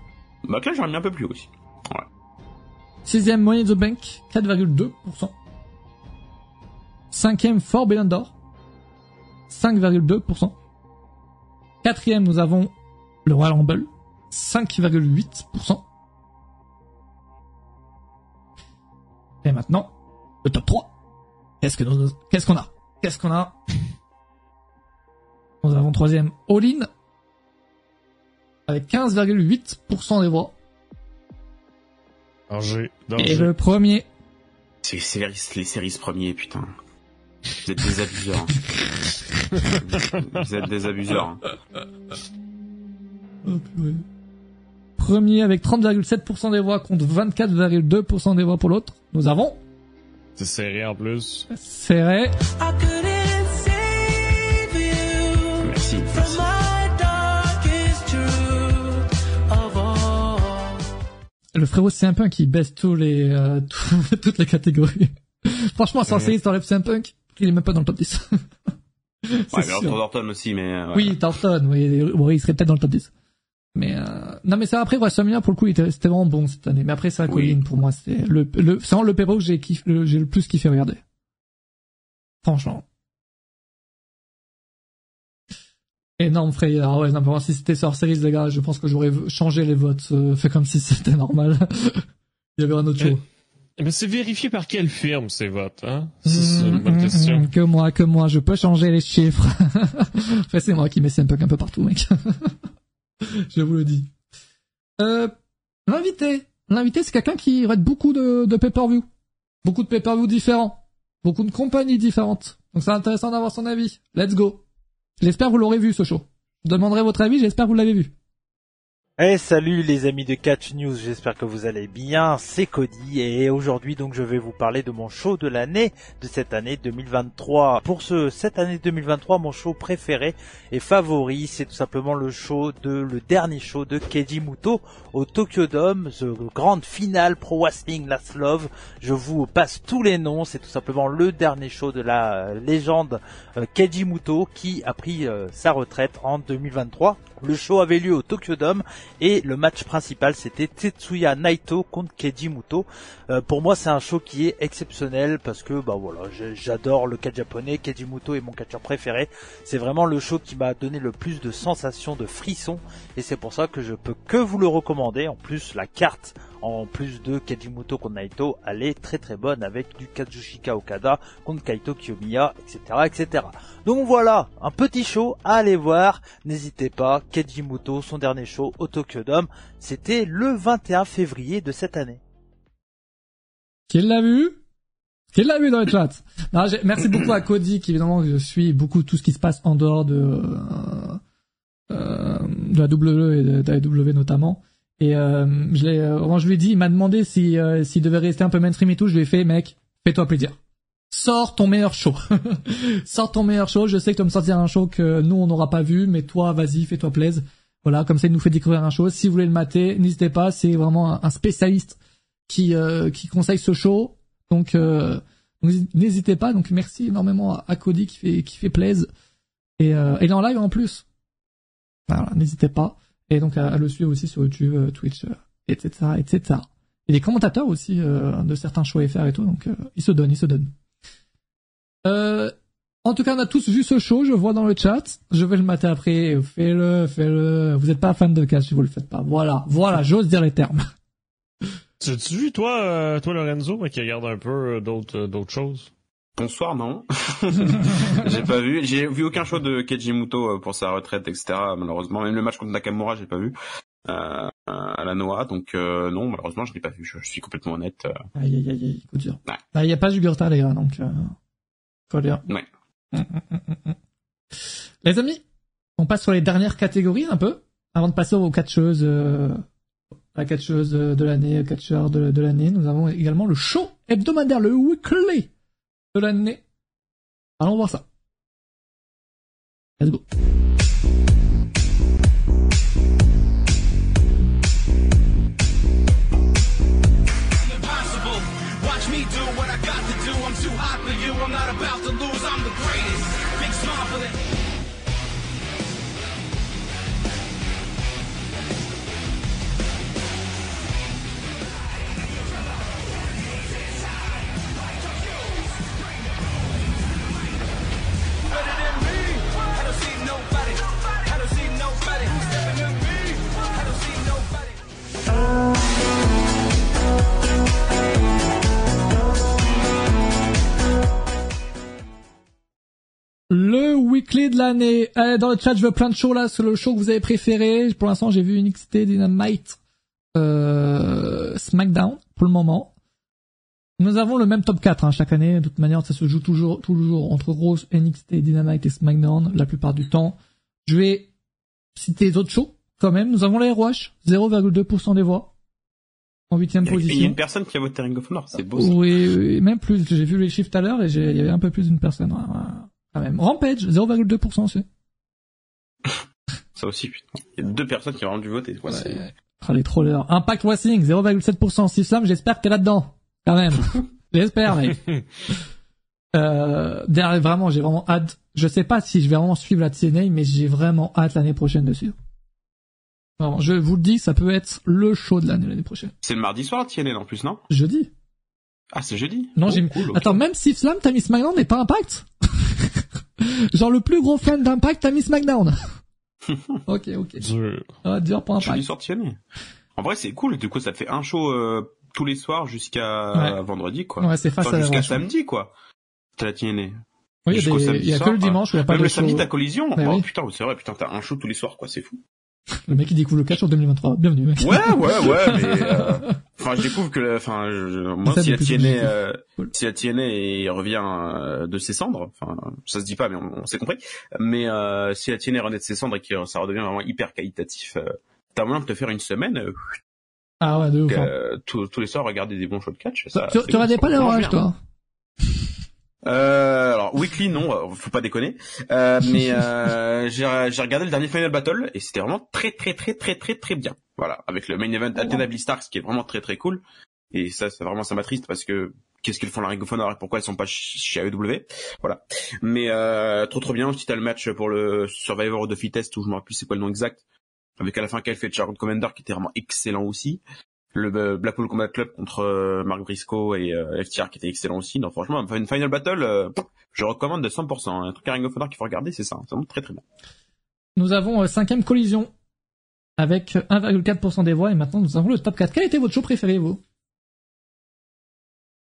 Bah que là j'aurais mis un peu plus aussi. Ouais. Sixième, Money in the Bank, 4,2%. Cinquième, Forbidden Door, 5,2%. Quatrième, nous avons le Royal Rumble, 5,8%. Maintenant, le top 3. Qu'est-ce que nous, qu'est-ce qu'on a? Qu'est-ce qu'on a? Nous avons troisième, All In, avec 15,8% des voix. Danger, Et danger. le premier, C'est les, les séries premiers, putain. Vous êtes des abuseurs. hein. Vous êtes des abuseurs. hein. Oh, purée. Premier avec 30,7% des voix contre 24,2% des voix pour l'autre. Nous avons C'est serré en plus. serré. Merci. Le frérot c'est un punk qui baisse tous les euh, tout- toutes les catégories. Franchement, sans série, t'enlèves c'est un punk, il est même pas dans le top 10. C'est Ouais, mais Orton aussi, mais. euh, Oui, Thornton, oui, oui, il serait peut-être dans le top 10. Mais euh... non, mais ça après WrestleMania pour le coup, c'était vraiment bon cette année. Mais après, c'est vrai Oui. qu'Olin, pour moi, c'était le, le, c'est vraiment le PPO que j'ai kiffé, le- j'ai le plus kiffé regarder. Franchement. Énorme frayeur. Ouais, non, vraiment, si c'était sur Series, les gars, je pense que j'aurais changé les votes, euh, fait comme si c'était normal. il y avait un autre show. Mais c'est vérifié par quelle firme ces votes, hein? Ça, C'est une bonne Mm, question. mm, Que moi, que moi, je peux changer les chiffres. enfin, c'est moi qui mets un peu un peu partout, mec. je vous le dis. Euh, l'invité. L'invité, c'est quelqu'un qui rate beaucoup de, de pay-per-view. Beaucoup de pay-per-view différents. Beaucoup de compagnies différentes. Donc c'est intéressant d'avoir son avis. Let's go. J'espère que vous l'aurez vu ce show. Je demanderai votre avis, j'espère que vous l'avez vu. Eh salut les amis de Catch News, j'espère que vous allez bien, c'est Cody et aujourd'hui donc je vais vous parler de mon show de l'année de cette année 2023. Pour ce cette année 2023, mon show préféré et favori, c'est tout simplement le show de le dernier show de Keiji Muto au Tokyo Dome, the grande finale Pro Wrestling Last Love. Je vous passe tous les noms, c'est tout simplement le dernier show de la euh, légende euh, Keiji Muto qui a pris euh, sa retraite en 2023. Le show avait lieu au Tokyo Dome et le match principal c'était Tetsuya Naito contre Keiji Muto. Euh, pour moi c'est un show qui est exceptionnel parce que bah voilà j'adore le catch japonais, Keiji Muto est mon catcheur préféré. C'est vraiment le show qui m'a donné le plus de sensations, de frissons et c'est pour ça que je peux que vous le recommander. En plus la carte en plus de Kejimuto contre Naito, elle est très très bonne avec du Kazushika Okada contre Kaito Kiyomiya, etc., etc. Donc voilà, un petit show à aller voir. N'hésitez pas, Kejimuto, son dernier show au Tokyo Dome, c'était le 21 février de cette année. Qui l'a vu? Qui l'a vu dans le chat Merci beaucoup à Cody, qui évidemment je suis beaucoup tout ce qui se passe en dehors de, euh, euh, la WWE et de, la AEW notamment. Et euh, je l'ai, euh, quand je lui ai dit, il m'a demandé si euh, s'il devait rester un peu mainstream et tout. Je lui ai fait, mec, fais-toi plaisir. Sors ton meilleur show. Sors ton meilleur show. Je sais que tu vas me sortir un show que nous on n'aura pas vu, mais toi, vas-y, fais-toi plaisir. Voilà, comme ça il nous fait découvrir un show. Si vous voulez le mater, n'hésitez pas. C'est vraiment un, spécialiste qui euh, qui conseille ce show. Donc, euh, n'hésitez pas. Donc merci énormément à, Cody qui fait qui fait plaise et euh, il est en live en plus. Voilà, n'hésitez pas. Et donc à, à le suivre aussi sur YouTube, euh, Twitch, euh, etc., etc. Et les commentateurs aussi euh, de certains shows FR et tout. Donc euh, il se donne, il se donne. Euh, en tout cas, on a tous vu ce show, je vois dans le chat. Je vais le mater après. Fais-le, fais-le. Vous n'êtes pas fan de catch si vous le faites pas. Voilà, voilà, j'ose dire les termes. Tu tu toi, euh, toi, Lorenzo, qui regarde un peu d'autres d'autres choses? Bonsoir, non. j'ai pas vu. J'ai vu aucun show de Keiji Muto euh, pour sa retraite, etc. Malheureusement, même le match contre Nakamura, j'ai pas vu. Euh, à la Noah, donc euh, non, malheureusement, je l'ai pas vu. Je, je suis complètement honnête. euh. Aïe, aïe, aïe, aïe, coup dur. Bah, il y a pas Jugurta, les gars, donc, euh, faut dire. Ouais. Les amis, on passe sur les dernières catégories un peu, avant de passer aux catcheuses, euh, la catcheuse de l'année, catcheur de, de l'année. Nous avons également le show hebdomadaire, le weekly de l'année. Allons voir ça. Let's go. impossible. Le weekly de l'année. Eh, dans le chat, je veux plein de shows là, sur le show que vous avez préféré. Pour l'instant, j'ai vu NXT Dynamite, euh, SmackDown, pour le moment. Nous avons le même top 4 hein, chaque année. De toute manière, ça se joue toujours, toujours entre Rose, NXT, Dynamite et SmackDown la plupart du temps. Je vais citer les autres shows quand même. Nous avons les ROH, 0,2% des voix en huitième Et Il y a position. une personne qui a voté Ring of Honor, c'est beau. ça. Oui, oui, même plus. J'ai vu les chiffres tout à l'heure et j'ai- il y avait un peu plus d'une personne. ouais, Quand même. Rampage, 0,2% aussi. Ça aussi, putain. Il y a deux personnes qui ont rendu voter. quoi, c'est- Ah, les trollers. Impact Wrestling, 0,7%. Slam, j'espère que t'es là-dedans. Quand même. j'espère, mec. Euh, derrière, vraiment, j'ai vraiment hâte. Je sais pas si je vais vraiment suivre la TNA, mais j'ai vraiment hâte l'année prochaine de suivre. Vraiment, je vous le dis, ça peut être le show de l'année l'année prochaine. C'est le mardi soir, TNN en plus, non? Jeudi. Ah, c'est jeudi? Non, Oh, j'ai cool. Attends, même si Slam, t'as mis SmackDown et pas Impact? Genre le plus gros fan d'Impact, t'as mis SmackDown. ok, ok. Dur. Ah, dur pour Impact. soir, TNN. En vrai, c'est cool. Du coup, ça te fait un show euh, tous les soirs jusqu'à Ouais. vendredi, quoi. Ouais, c'est face Enfin, à la Jusqu'à samedi, quoi. T'as la TNN. Oui, il y a des- y a que le dimanche où il y a pas Même de le samedi, t'as collision. Oh, oui. putain, c'est vrai, putain, t'as un show tous les soirs, quoi. C'est fou. Le mec, il découvre le catch en 2023. Bienvenue, mec. Ouais, ouais, ouais, mais euh, enfin, je découvre que, enfin, moi, si positif. euh, si revient euh, de ses cendres, enfin, ça se dit pas, mais on, on s'est compris. Mais euh, si la TNA renaît de ses cendres et que ça redevient vraiment hyper qualitatif, euh, t'as moyen de te faire une semaine, euh, Ah ouais, de ouf. hein. tous, les soirs regarder des bons shows de catch. Ça, Tu, regardais pas bien. toi? Euh, alors weekly non, euh, faut pas déconner. Euh, mais euh, j'ai regardé le dernier Final Battle et c'était vraiment très très très très très très bien. Voilà, avec le main event Athena Blizzard qui est vraiment très très cool. Et ça, c'est vraiment ça m'attriste parce que qu'est-ce qu'ils font la Ring of Honor et pourquoi elles sont pas ch- chez AEW Voilà. Mais euh, trop trop bien. Aussi t'as le match pour le Survivor de Fitest où je me rappelle plus c'est quoi le nom exact. Avec à la fin qu'elle fait Charlotte Commander qui était vraiment excellent aussi. Le euh, Blackpool Combat Club contre euh, Mark Briscoe et euh, FTR qui était excellent aussi. Non franchement, une Final Battle, je recommande de 100%. Un truc à Ring of Honor qu'il faut regarder, c'est ça. C'est vraiment très très bien. Nous avons cinquième collision avec 1,4% des voix et maintenant nous avons le top 4. Quel était votre show préféré, vous?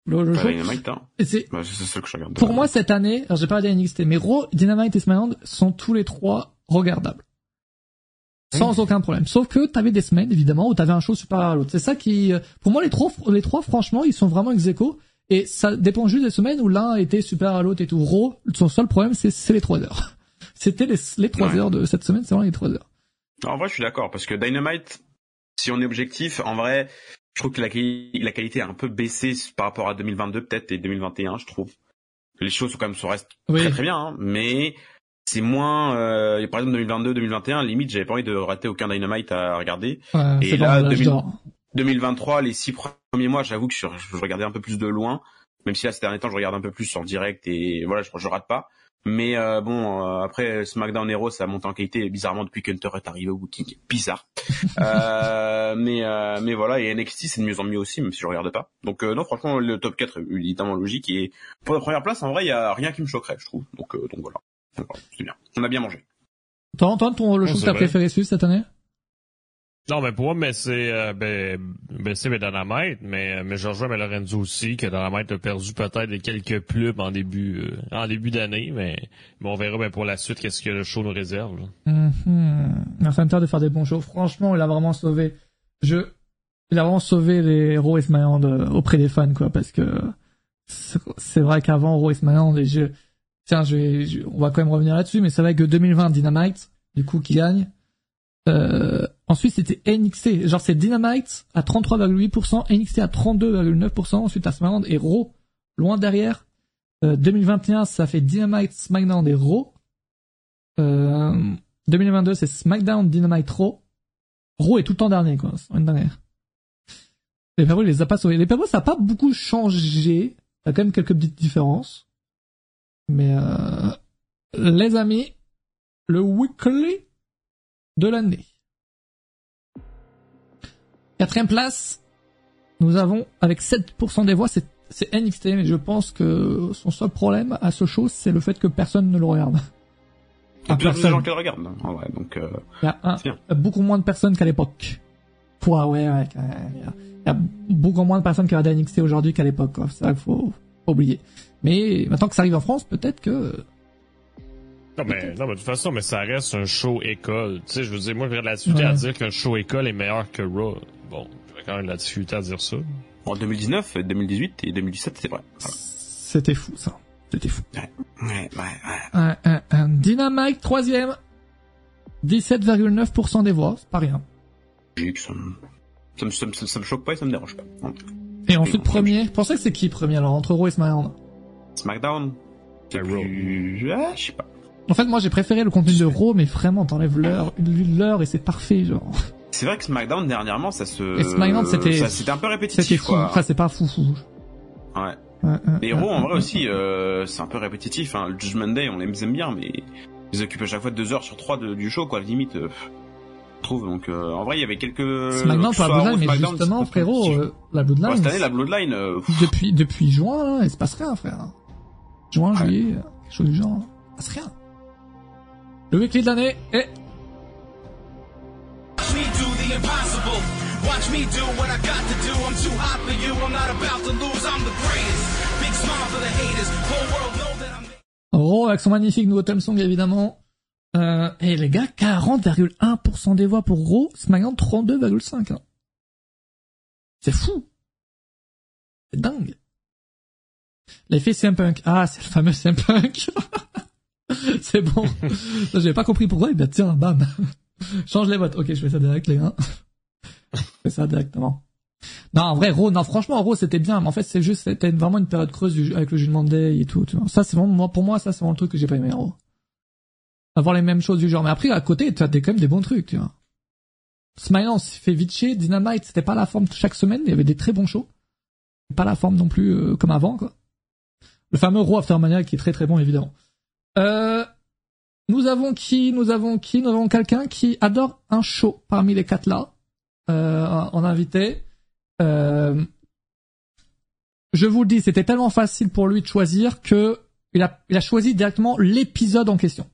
Le, le show Dynamite, hein. C'est- c'est ça que je regarde. Pour moi, cette année, alors j'ai pas regardé NXT, mais Raw, Dynamite et SmackDown sont tous les trois regardables. Sans aucun problème. Sauf que t'avais des semaines, évidemment, où t'avais un show super à l'autre. C'est ça qui, euh, pour moi, les trois, les trois, franchement, ils sont vraiment ex aequo. Et ça dépend juste des semaines où l'un était super à l'autre et tout. Raw, son seul problème, c'est, les trois heures. C'était les, les trois Ouais. heures de cette semaine, c'est vraiment les trois heures. En vrai, je suis d'accord parce que Dynamite, si on est objectif, en vrai, je trouve que la, quali- la qualité a un peu baissé par rapport à 2022 peut-être et 2021, je trouve. Les choses sont quand même se restent Oui. très très bien, hein, mais c'est moins. Euh, par exemple 2022, 2021, limite, j'avais pas envie de rater aucun Dynamite à regarder. Ouais, et là, dans l'âge 2000 d'or. 2023, les six premiers mois, j'avoue que je, je regardais un peu plus de loin, même si là ces derniers temps, je regarde un peu plus sur direct et voilà, je, je rate pas. Mais euh, bon, euh, après SmackDown Hero, ça monte en qualité bizarrement depuis qu'Hunter est arrivé au booking, bizarre. euh, mais euh, mais voilà, et NXT c'est de mieux en mieux aussi, même si je regarde pas. Donc euh, non, franchement, le top 4 est évidemment logique et pour la première place, en vrai, il y a rien qui me choquerait, je trouve. Donc euh, Donc, voilà, c'est bien. On a bien mangé. Toi, Antoine, ton, le Oh, show que t'as préféré suivre cette année? Non, mais pour moi, mais c'est euh, ben, ben, c'est ben, Dynamite, mais, mais je rejoins mais Lorenzo aussi, que Dynamite a perdu peut-être des quelques plumes en début euh, en début d'année, mais, mais on verra ben, pour la suite qu'est-ce que le show nous réserve. là. Mhm. Merci Hunter de faire des bons shows. Franchement, il a vraiment sauvé. Je, il a vraiment sauvé les Raw et SmackDown euh, auprès des fans, quoi, parce que c'est vrai qu'avant Raw et SmackDown, et je, tiens, je vais, je- on va quand même revenir là-dessus, mais c'est vrai que 2020 Dynamite, du coup, qui gagne. Euh, ensuite, c'était NXT. Genre, c'est Dynamite à 33,8%, NXT à 32,9%, ensuite à SmackDown et Raw loin derrière. Euh, 2021, ça fait Dynamite, SmackDown et Raw. Euh, 2022, c'est SmackDown, Dynamite, Raw. Raw est tout le temps dernier, quoi. Une dernière. Les il les a pas sauvés. Les Perros, ça a pas beaucoup changé. Il y a quand même quelques petites différences. Mais, euh, les amis, le weekly de l'année. Quatrième place, nous avons, avec 7% des voix, c'est, c'est NXT, mais je pense que son seul problème à ce show, c'est le fait que personne ne le regarde. Il y a Ah, plus de personne. gens qui le regardent, en vrai. Donc euh, Il y a un- bien. beaucoup moins de personnes qu'à l'époque. Ouais, ouais, ouais. Il y, a, il y a beaucoup moins de personnes qui regardent NXT aujourd'hui qu'à l'époque, quoi. C'est ça qu'il faut, faut oublier. Mais maintenant que ça arrive en France, peut-être que... Non, mais, non, mais de toute façon, mais ça reste un show école. Tu sais, je veux dire, moi, j'ai de la difficulté Ouais. à dire qu'un show école est meilleur que Raw. Bon, j'ai quand même de la difficulté à dire ça. En 2019, 2018 et 2017, c'est vrai. Voilà. C'était fou, ça. C'était fou. Ouais, ouais, ouais. Un, un, un Dynamite, troisième. 17,9% des voix, c'est pas rien. Ça me, ça me, ça me, ça me choque pas et ça me dérange pas. Et ensuite, premier. Vous pensez que c'est qui premier, alors, entre Raw et SmackDown? SmackDown. C'est plus... Ah, je sais pas. En fait, moi, j'ai préféré le contenu de Raw, mais vraiment, t'enlèves l'heure, l'heure et c'est parfait, genre. C'est vrai que SmackDown dernièrement, ça se. Et SmackDown, c'était- ça- C'était un peu répétitif. C'était fou. Quoi. Enfin, c'est pas fou, fou. Ouais. Mais Raw, en vrai aussi, euh, c'est un peu répétitif. Hein. Le Judgment Day, on les aime bien, mais ils occupent à chaque fois deux heures sur trois de- du show, quoi. Limite, euh, je trouve. Donc, euh, en vrai, il y avait quelques. SmackDown ce la Bloodline, mais justement, frérot, euh, la Bloodline. Ouais, cette année, la Bloodline. euh, Depuis, depuis juin, là, il se passe rien, frère. Juin, juillet, euh, quelque chose du genre. Se passe rien. Le weekly de l'année est Watch me do what I got to do. I'm too hot for you. I'm not about to lose. I'm the greatest. Big smile for the haters. Whole world know that I'm. Raw avec son magnifique nouveau theme song, évidemment. Euh, et les gars, 40,1% des voix pour Raw, SmackDown 32,5. hein. C'est fou. C'est dingue. L'effet CM Punk. Ah, c'est le fameux CM Punk. c'est bon. J'avais pas compris pourquoi. Et bien tiens, bam. Change les votes. Ok, je fais ça direct, les gars. je fais ça directement. Non, en vrai, Raw, non, franchement, Raw, c'était bien, mais en fait, c'est juste, c'était vraiment une période creuse avec le Jugement Day et tout, tu. Ça, c'est vraiment, moi, pour moi, ça, c'est vraiment le truc que j'ai pas aimé, Raw. Avoir les mêmes choses du genre. Mais après, à côté, tu as quand même des bons trucs, tu vois. SmackDown s'est fait vitcher, Dynamite, c'était pas la forme chaque semaine, il y avait des très bons shows. Pas la forme non plus, euh, comme avant, quoi. Le fameux Raw Aftermania qui est très très bon, évidemment. Euh, nous avons qui Nous avons qui Nous avons quelqu'un qui adore un show parmi les quatre là, euh, en invité. Euh, je vous le dis, c'était tellement facile pour lui de choisir que il a, il a choisi directement l'épisode en question.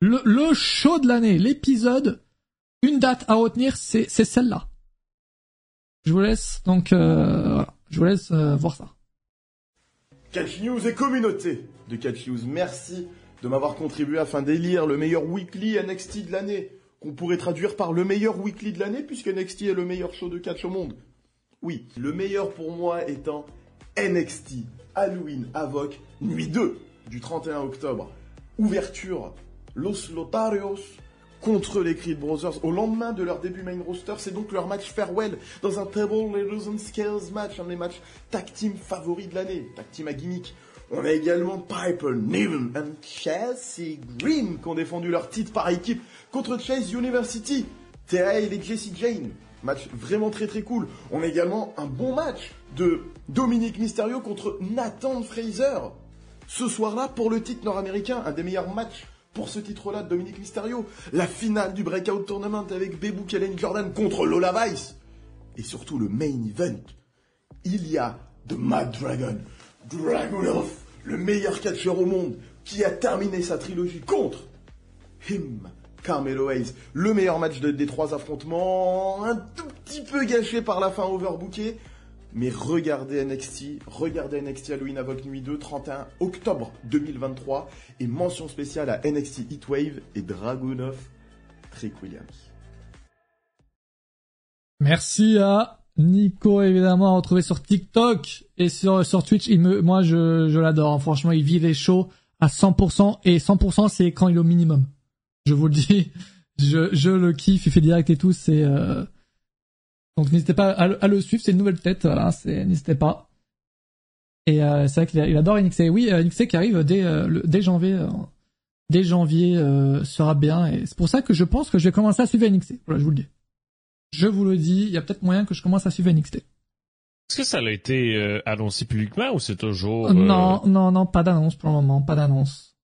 Le, le show de l'année, l'épisode, une date à retenir, c'est celle-là. Je vous laisse donc, euh, je vous laisse euh, voir ça. Catch News et communauté de Catch News, merci de m'avoir contribué afin d'élire le meilleur weekly NXT de l'année, qu'on pourrait traduire par le meilleur weekly de l'année, puisque NXT est le meilleur show de catch au monde. Oui, le meilleur pour moi étant NXT Halloween Havoc Nuit 2 du 31 octobre. Ouverture Los Lotarios contre les Creed Brothers au lendemain de leur début main roster. C'est donc leur match farewell dans un Table and Scales match, un des matchs tag team favoris de l'année, tag team à gimmick. On a également Piper, Niven et Chelsea Green qui ont défendu leur titre par équipe contre Chase University, Terrell et Jesse Jane. Match vraiment très très cool. On a également un bon match de Dominic Mysterio contre Nathan Fraser. Ce soir-là, pour le titre nord-américain, un des meilleurs matchs pour ce titre-là de Dominic Mysterio. La finale du Breakout Tournament avec Bebu Kellen Jordan contre Lola Vice. Et surtout le main event. Il y a The Mad Dragon, Dragunov, le meilleur catcheur au monde, qui a terminé sa trilogie contre him, Carmelo Hayes. Le meilleur match de- des trois affrontements, un tout petit peu gâché par la fin overbookée. Mais regardez NXT, regardez NXT Halloween Havoc Nuit 2, 31 octobre 2023. Et mention spéciale à NXT Heatwave et Dragunov Trick Williams. Merci à Nico, évidemment, à retrouver sur TikTok et sur, Twitch. Moi, je, l'adore. hein. Franchement, il vit les shows à 100%. Et 100%, c'est quand il est au minimum. Je vous le dis. Je, je le kiffe. Il fait direct et tout. C'est, euh... donc n'hésitez pas à, le- à le suivre. C'est une nouvelle tête. Voilà. N'hésitez pas. Et euh, c'est vrai qu'il adore NXT. Oui, euh, NXT qui arrive dès, euh, le- dès janvier. euh, dès janvier sera bien. Et c'est pour ça que je pense que je vais commencer à suivre NXT. Voilà, je vous le dis. Je vous le dis, il y a peut-être moyen que je commence à suivre NXT. Est-ce que ça a été annoncé publiquement ou c'est toujours... Non, non, non, pas d'annonce pour le moment, pas d'annonce.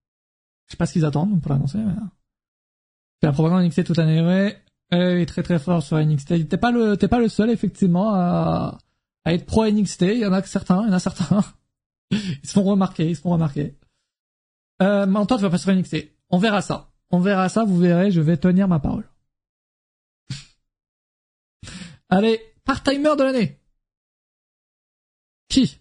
Je sais pas ce qu'ils attendent pour l'annoncer, mais... C'est la propagande NXT toute l'année, ouais. Euh, est très très fort sur NXT. T'es pas le, t'es pas le seul, effectivement, à, à être pro NXT. Il y en a certains, il y en a certains. Ils se font remarquer, ils se font remarquer. Euh, mais en toi, tu vas pas sur NXT. On verra ça. On verra ça, vous verrez, je vais tenir ma parole. Allez, part-timer de l'année. Qui?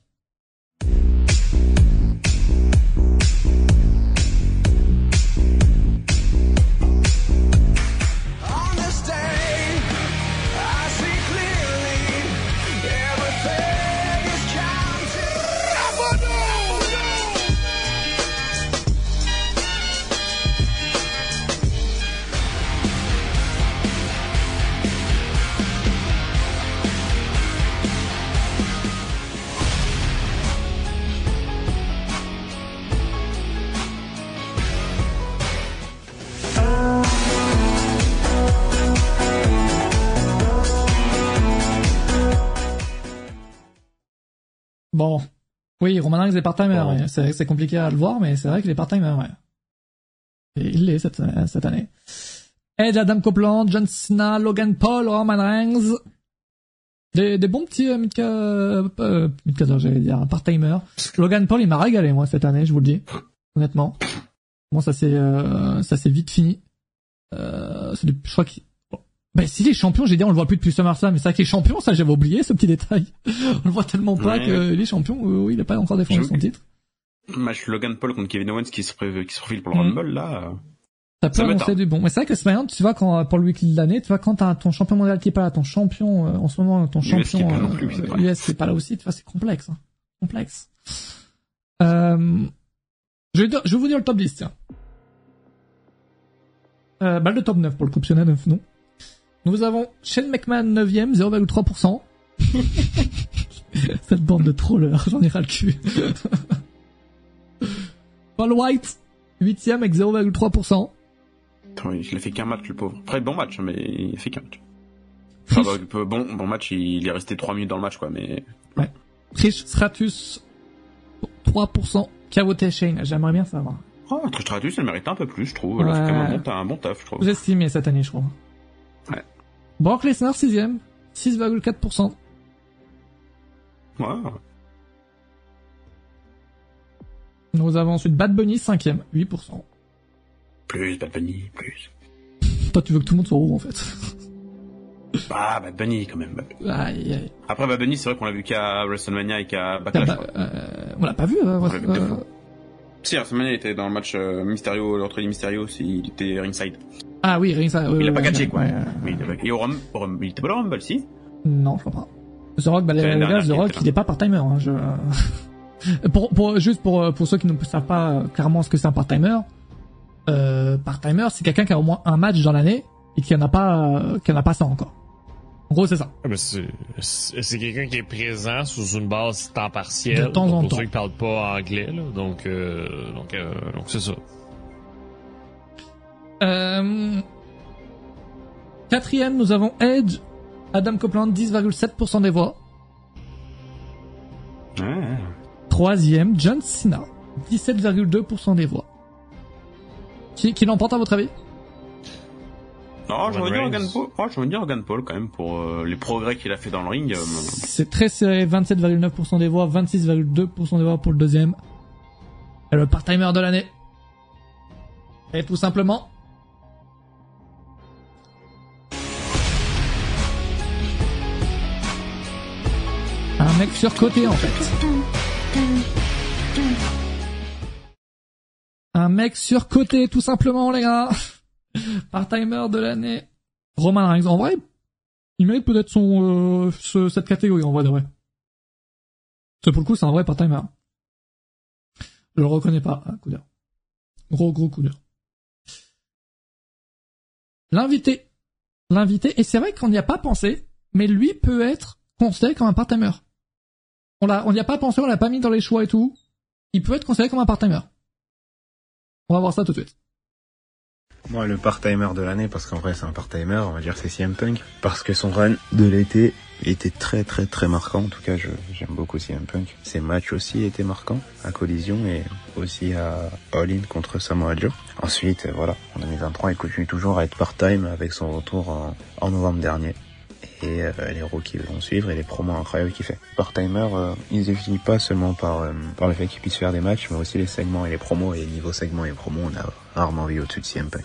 Bon. Oui, Roman Reigns est part-timer. ouais. C'est c'est compliqué à le voir, mais c'est vrai qu'il est part-timer. Ouais. Et il l'est cette, cette année. Edge, Adam Copeland, John Cena, Logan Paul, Roman Reigns. Des, des bons petits euh, mid-ca- euh, euh, mid-cadre, j'allais dire, part-timer. Logan Paul, il m'a régalé, moi, cette année, je vous le dis. Honnêtement. Bon, ça s'est, euh, ça s'est vite fini. Euh, c'est du- je crois qu'il, ben, s'il est champion, j'ai dit, on le voit plus depuis SummerSlam, mais c'est vrai qu'il est champion, ça, j'avais oublié, ce petit détail. on le voit tellement pas Ouais. qu'il est champion, euh, oui, il a pas encore défendu son titre. Match Logan Paul contre Kevin Owens qui se, pré- qui se profile pour le Mhm. Rumble, là. euh, Ça peut Ça annoncer du bon. Mais c'est vrai que SmackDown, tu vois, quand, pour le weekly de l'année, tu vois, quand t'as ton champion mondial qui est pas là, ton champion, euh, en ce moment, ton US qui est champion, pas non euh, plus, c'est. US qui est pas là aussi, tu vois, c'est complexe, hein. Complexe. Euh, je vais, dire- je vais vous dire le top 10, tiens. Euh, bah, le top 9 pour le optionnel 9, non. Nous avons Shane McMahon 9ème, 0,3%. Cette bande de trollers, j'en ai ras le cul. Paul White, 8ème avec 0,3%. Attends, il a fait qu'un match, le pauvre. Après, bon match, mais il a fait qu'un match. Enfin, bah, bon, bon match, il est resté 3 minutes dans le match, quoi, mais... Trish Stratus, 3%. Kavote Shane, j'aimerais bien savoir. Oh, Trish Stratus, elle mérite un peu plus, je trouve. Elle a fait quand même un bon, un bon taf, je trouve. Vous estimez cette année, je crois. Ouais. Brock Lesnar, 6ème, 6,4%. Ouais. Nous avons ensuite Bad Bunny, 5ème, 8%. Plus, Bad Bunny, plus. Toi, tu veux que tout le monde soit haut, en fait. Ah, Bad Bunny, quand même. Aïe, aïe. Après, Bad Bunny, c'est vrai qu'on l'a vu qu'à WrestleMania et qu'à Backlash. bah, euh, on l'a pas vu, deux euh. Si, WrestleMania était dans le match euh, Mysterio, l'autre Mysterio, c'est- il était ringside. Ah oui, rien que ça. il a pas catché, quoi. Mais il Et au Rumble, au Rumble- il était pas au Rumble, si Non, je crois pas. The Rock, bah, les la gars, The Rock, il est pas part-timer. Hein, je... pour, pour, juste pour, pour ceux qui ne savent pas euh, clairement ce que c'est un part-timer, euh, part-timer, c'est quelqu'un qui a au moins un match dans l'année et qui en a pas, euh, qui en a pas 100 encore. En gros, c'est ça. Ah, ben, c'est quelqu'un qui est présent sous une base temps partiel. De temps en pour temps. ceux qui parlent pas anglais, là. Donc, euh, donc, euh, donc c'est ça. Euh... Quatrième, nous avons Edge, Adam Copeland, 10,7% des voix. Troisième, John Cena, 17,2% des voix. Qui, qui l'emporte à votre avis? Non, je Roman veux dire Reigns. Logan Paul. Oh, je veux dire Logan Paul, quand même, pour euh, les progrès qu'il a fait dans le ring. euh, C'est très serré, 27,9% des voix, 26,2% des voix pour le deuxième. Et le part-timer de l'année. Et tout simplement... mec surcoté en fait. Un mec surcoté tout simplement les gars. Part-timer de l'année. Roman Reigns. En vrai, il mérite peut-être son euh, ce- cette catégorie en vrai de vrai. C'est pour le coup, c'est un vrai part-timer. Je le reconnais pas, un coup. Gros gros coup. L'invité. L'invité, et c'est vrai qu'on n'y a pas pensé, mais lui peut être considéré comme un part-timer. On l'a, on n'y a pas pensé, on l'a pas mis dans les choix et tout. Il peut être considéré comme un part-timer. On va voir ça tout de suite. Moi, le part-timer de l'année, parce qu'en vrai, c'est un part-timer, on va dire c'est CM Punk. Parce que son run de l'été était très très très marquant. En tout cas, j'aime beaucoup CM Punk. Ses matchs aussi étaient marquants, à Collision et aussi à All-In contre Samoa Joe. Ensuite, voilà, en 2023, il continue toujours à être part-time avec son retour en novembre dernier. Et euh, les héros qui vont suivre et les promos incroyables qu'il fait. Part-timer, euh, il ne se définit pas seulement par, euh, par le fait qu'il puisse faire des matchs, mais aussi les segments et les promos. Et niveau segments et promos, on a rarement vu au-dessus de CM Punk.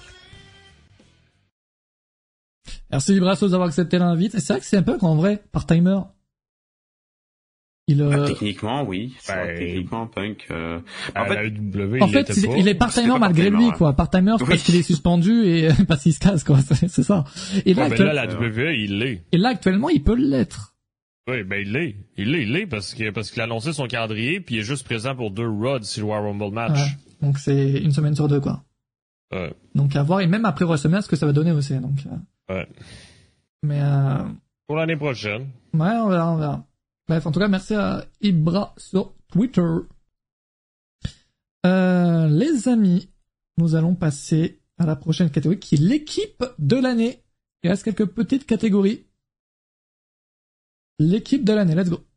Merci Brassos d'avoir accepté l'invite. C'est vrai que c'est un peu qu'en vrai, part-timer. Il, euh, techniquement, oui. Que techniquement, Punk. euh, À En fait, en il fait, l'était il, pas. il est part-timer malgré lui, ouais. quoi. Part-timer Oui. parce qu'il est suspendu et parce qu'il se casse, quoi. C'est ça. Et là, Ouais, ben actuel- là, la WWE, il l'est. et là, actuellement, il peut l'être. Oui, ben il l'est. Il l'est, il l'est parce que parce qu'il a annoncé son calendrier puis il est juste présent pour deux Rods sur le War Rumble match. Ouais. Donc c'est une semaine sur deux, quoi. Ouais. Donc à voir, et même après WrestleMania, ce que ça va donner aussi. Donc, euh, Ouais. mais euh, Pour l'année prochaine. ouais, on verra, on verra. Bref, en tout cas, merci à Ibra sur Twitter. Euh, les amis, nous allons passer à la prochaine catégorie qui est l'équipe de l'année. Il reste quelques petites catégories. L'équipe de l'année, let's go.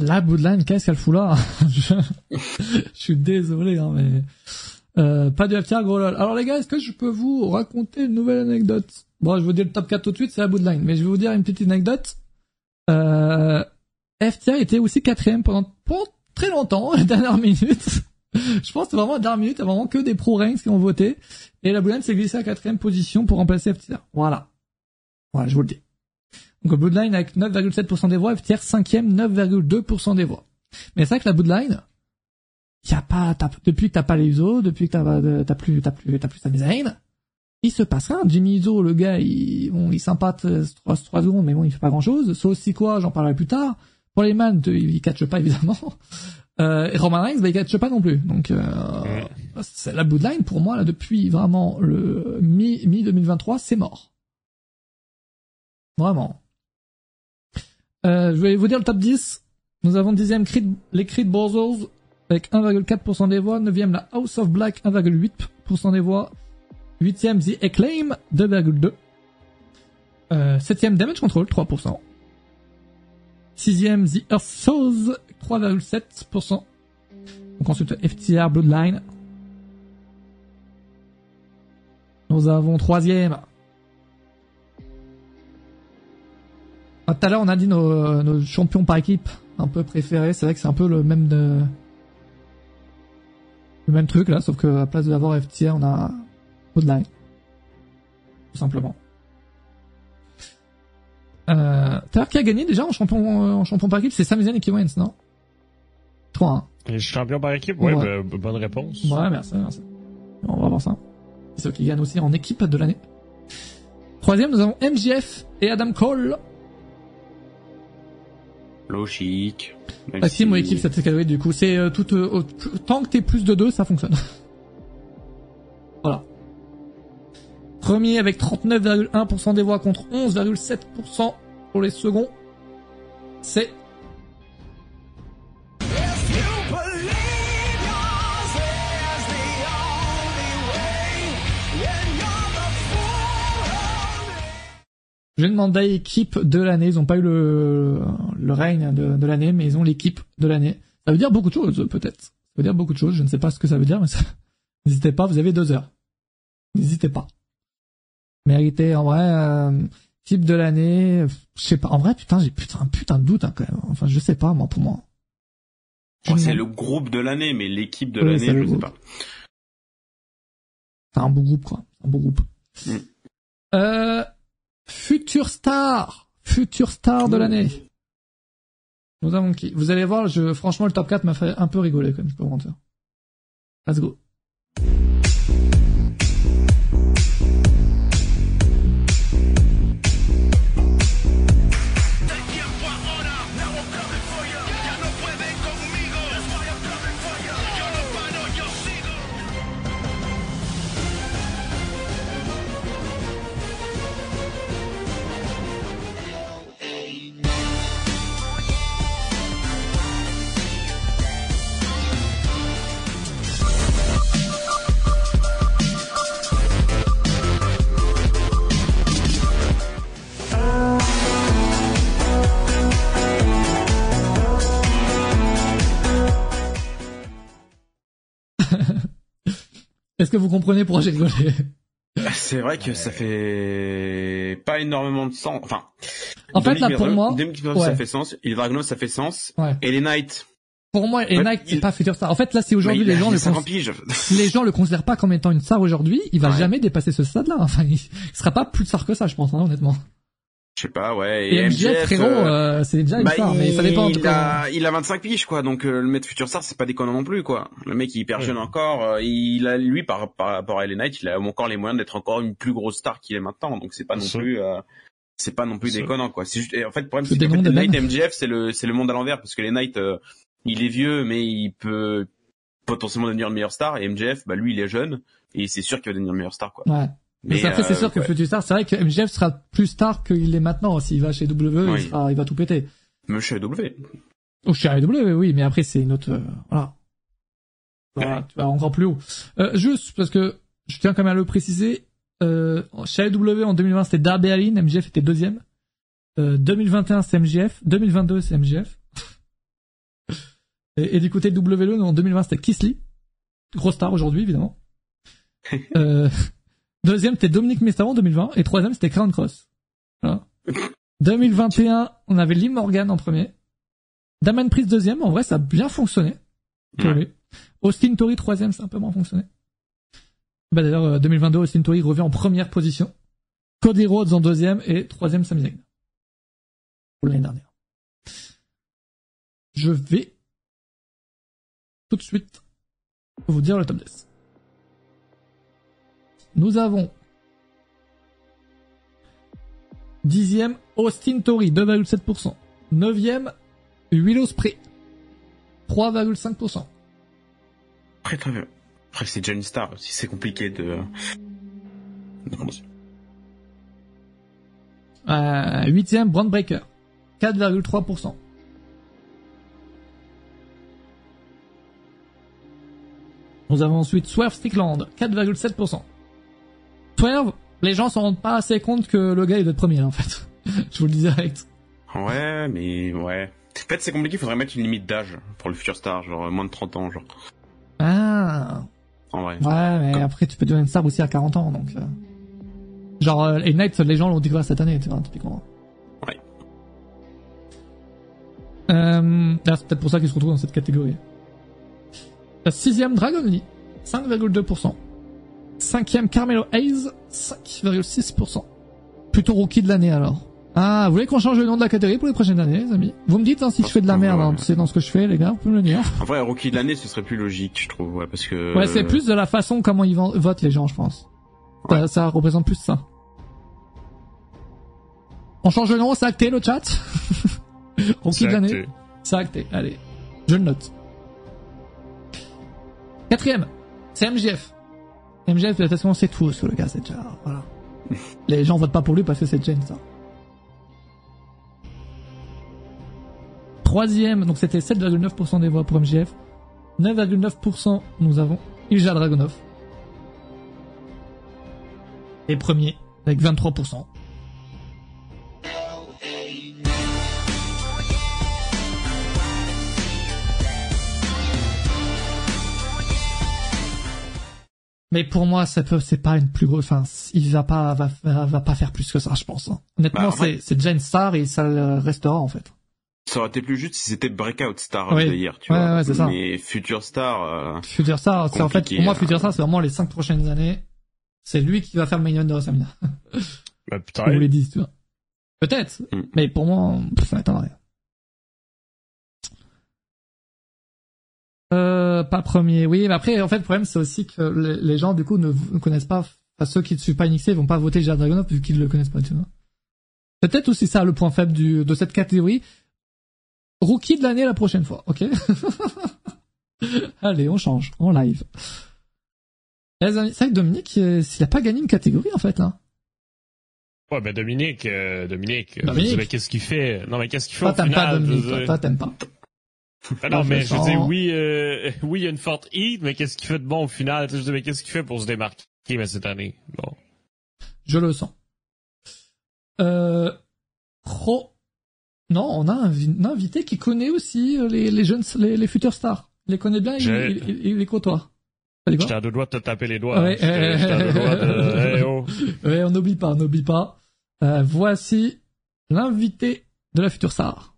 La Bloodline, qu'est-ce qu'elle fout là? Je... suis désolé, hein, mais euh, pas de FTR, gros lol. Alors les gars, est-ce que je peux vous raconter une nouvelle anecdote? Bon, je vais vous dire le top 4 tout de suite, c'est la Bloodline, mais je vais vous dire une petite anecdote. Euh, FTR était aussi quatrième pendant, pendant très longtemps, la dernière minute. je pense que vraiment la dernière minute, il y a vraiment que des pro ranks qui ont voté. Et la Bloodline s'est glissée à quatrième position pour remplacer FTR. Voilà. Voilà, je vous le dis. Donc Bloodline avec 9,7% des voix, FTR 5ème 9,2% des voix. Mais c'est vrai que la Bloodline, y a pas, t'as- depuis que t'as pas les Usos, depuis que t'as, t'as plus, t'as plus, t'as plus Sami Zayn, il se passe rien. Jimmy Uso, le gars, il, bon, il sympathe 3, 3 secondes, mais bon, il fait pas grand chose. Ça aussi quoi, j'en parlerai plus tard. Pour les man, il, il catche pas évidemment. Euh, et Roman Reigns, bah, il catche pas non plus. Donc, euh, c'est la Bloodline pour moi là depuis vraiment le mi mi 2023, c'est mort. Vraiment. Euh, je vais vous dire le top 10. Nous avons 10e Creed, les Creed Brothers avec 1,4% des voix. 9e la House of Black 1,8% des voix. 8e The Acclaim 2,2%. Euh, 7e Damage Control 3%. 6e The Earth Souls 3,7%. Donc ensuite FTR Bloodline. Nous avons 3e Tout à l'heure, on a dit nos, nos champions par équipe un peu préférés. C'est vrai que c'est un peu le même de... le même truc là, sauf que à place de l'avoir FTR, on a Bloodline. Tout simplement. Euh, tout à l'heure, qui a gagné déjà en champion, en champion par équipe? C'est Sami Zayn et Kevin non? 3-1. Les champions par équipe, ouais, Ouais. bah, bonne réponse. Ouais, merci, merci. On va voir ça. C'est ceux qui gagnent aussi en équipe de l'année. Troisième, nous avons MJF et Adam Cole. Logique. Même team si- ou équipe, cette catégorie, du coup, c'est euh, tout, euh, tant que t'es plus de deux, ça fonctionne. voilà. Premier avec 39,1% des voix contre 11,7% pour les seconds. C'est J'ai demandé équipe de l'année. Ils ont pas eu le, le règne de, de l'année, mais ils ont l'équipe de l'année. Ça veut dire beaucoup de choses, peut-être. Ça veut dire beaucoup de choses. Je ne sais pas ce que ça veut dire, mais ça... n'hésitez pas. Vous avez deux heures. N'hésitez pas. Mérité, en vrai, euh, type de l'année. Je sais pas. En vrai, putain, j'ai putain, putain de doute, hein, quand même. Enfin, je sais pas, moi, pour moi. Oh, c'est le groupe de l'année, mais l'équipe de Oui, l'année, je sais pas. C'est un beau groupe, quoi. Un beau groupe. Mm. Euh, future star. Future star de l'année. Nous avons qui? Vous allez voir, je, franchement, le top 4 m'a fait un peu rigoler, même, je peux vous mentir. Let's go. Est-ce que vous comprenez pourquoi j'ai rigolé C'est vrai que ça fait pas énormément de sens. Enfin, En fait, là, pour moi- ouais. ça fait sens. Et les Dragunov, ça fait sens. Ouais. Et les Knights. Pour moi, fait, Nike, c'est il- pas future star. En fait, là, c'est aujourd'hui, il les gens il le 50 cons- piges. si les gens le considèrent pas comme étant une star aujourd'hui, il va jamais dépasser ce stade-là. Enfin, il, il sera pas plus star que ça, je pense, hein, honnêtement. Je sais pas, ouais. Et MJF, frérot, euh, c'est déjà une bah, star, mais ça dépend, en tout Il cas. a, il a 25 piges, quoi. Donc, euh, le mettre futur star, c'est pas déconnant non plus, quoi. Le mec, il est hyper jeune encore. euh, il a, lui, par, par rapport à LA Knight, il a encore les moyens d'être encore une plus grosse star qu'il est maintenant. Donc, c'est pas non plus, euh, c'est pas non plus déconnant, quoi. C'est juste, et en fait, le problème, C'est que les Knight mêmes. MJF, c'est le, c'est le monde à l'envers, parce que les Knight, euh, il est vieux, mais il peut potentiellement devenir le meilleur star. Et MJF, bah, lui, il est jeune. Et c'est sûr qu'il va devenir le meilleur star, quoi. Ouais. Mais, après, c'est euh, sûr que ouais. Future Star, c'est vrai que MJF sera plus star qu'il est maintenant. S'il va chez W, Oui. il, sera, il va tout péter. Monsieur W. Oh, chez AEW, oui, mais après, c'est une autre, euh, voilà. Voilà, tu vas encore plus haut. Euh, juste, parce que je tiens quand même à le préciser, euh, chez AEW, en 2020, c'était Darby Allin, MJF était deuxième. Euh, 2021, c'est MJF. 2022, c'est MJF. Et, et du côté de WWE, en 2020, c'était Kisly. Grosse star aujourd'hui, évidemment. euh, deuxième, c'était Dominique Mysterio en 2020. Et troisième, c'était Crown Cross. Voilà. 2021, on avait Lee Morgan en premier. Damon Priest deuxième. En vrai, ça a bien fonctionné. Pour lui. Austin Tori troisième, ça a un peu moins fonctionné. Bah d'ailleurs, euh, 2022, Austin Tori revient en première position. Cody Rhodes en deuxième et troisième Sami Zayn. Pour l'année dernière. Je vais tout de suite vous dire le top 10. Nous avons dixième Austin Tori 2,7%. Neuvième Willow Spray 3,5%. Après, très bien. Après, c'est Johnny Star aussi, c'est compliqué de... Euh, huitième Brand Breaker 4,3%. Nous avons ensuite Swerve Strickland 4,7%. Swerve, les gens s'en rendent pas assez compte que le gars il doit être premier en fait. Je vous le dis direct. Ouais, mais ouais. En fait, c'est compliqué, il faudrait mettre une limite d'âge pour le futur star, genre moins de 30 ans, genre. Ah. En vrai. Ouais, mais après tu peux devenir une star aussi à 40 ans donc. euh. Genre euh, et Knight, les gens l'ont découvert cette année, tu vois, typiquement. Ouais. Euh, d'ailleurs, c'est peut-être pour ça qu'il se retrouve dans cette catégorie. La sixième Dragon Lee, 5,2%. Cinquième Carmelo Hayes, 5,6%. Plutôt rookie de l'année alors. Ah, vous voulez qu'on change le nom de la catégorie pour les prochaines années, les amis? Vous me dites hein, si je fais de la merde, hein, c'est dans ce que je fais, les gars, vous pouvez me le dire. En vrai, rookie de l'année, ce serait plus logique, je trouve, ouais, parce que... Ouais, c'est plus de la façon comment ils vo- votent les gens, je pense. Ça, ça représente plus ça. On change le nom, c'est acté le chat? Rookie de l'année. C'est acté, allez. Je le note. Quatrième, c'est MJF. MJF, de toute façon, c'est tout sur le gars, c'est déjà... Voilà. Les gens votent pas pour lui parce que c'est Jane, ça. Troisième, donc c'était 7,9% des voix pour MJF. 9,9% nous avons Ilja Dragunov. Et premier, avec 23%. Mais pour moi, ça peut, c'est pas une plus grosse, enfin, il va pas, va, va, pas faire plus que ça, je pense. hein. Honnêtement, Bah, c'est, c'est déjà une star et ça le restera, en fait. Ça aurait été plus juste si c'était Breakout Star Oui. Year, tu Ouais, vois. ouais, c'est ça. Mais Future Star... euh, Future Star, c'est en fait, pour moi, euh. Future Star, c'est vraiment les cinq prochaines années. C'est lui qui va faire event de WrestleMania. Bah, On putain. vous les dit, tu vois. Peut-être. Mm. Mais pour moi, ça m'étonnerait. Euh, pas premier, oui, mais après, en fait, le problème, c'est aussi que les, les gens, du coup, ne, ne connaissent pas, enfin, ceux qui ne suivent pas NXT, vont pas voter Jared Dragunov vu qu'ils le connaissent pas, tu vois. C'est peut-être aussi ça le point faible du, de cette catégorie. Rookie de l'année la prochaine fois, ok? Allez, on change, en live. C'est vrai que Dominique, euh, s'il a pas gagné une catégorie, en fait, là. Ouais, ben Dominique, euh, Dominique, Dominique. dis, mais qu'est-ce qu'il fait? Non, mais qu'est-ce qu'il fait Toi, t'aimes pas Dominique, toi, t'aimes pas. Ben non, mais je sens. dire, oui, euh, oui, il y a une forte heat, mais qu'est-ce qu'il fait de bon au final? Je dis, mais qu'est-ce qu'il fait pour se démarquer mais cette année? Bon. Je le sens. Euh, Ro- Non, on a un, vi- un invité qui connaît aussi euh, les, les jeunes, les, les futurs stars. Il les connaît bien, il, il, il- il les côtoie. J'étais à deux doigts de te taper les doigts. Ouais, hein. À deux doigts de... Hey, oh. Ouais, on n'oublie pas, on n'oublie pas. Euh, voici l'invité de la future star.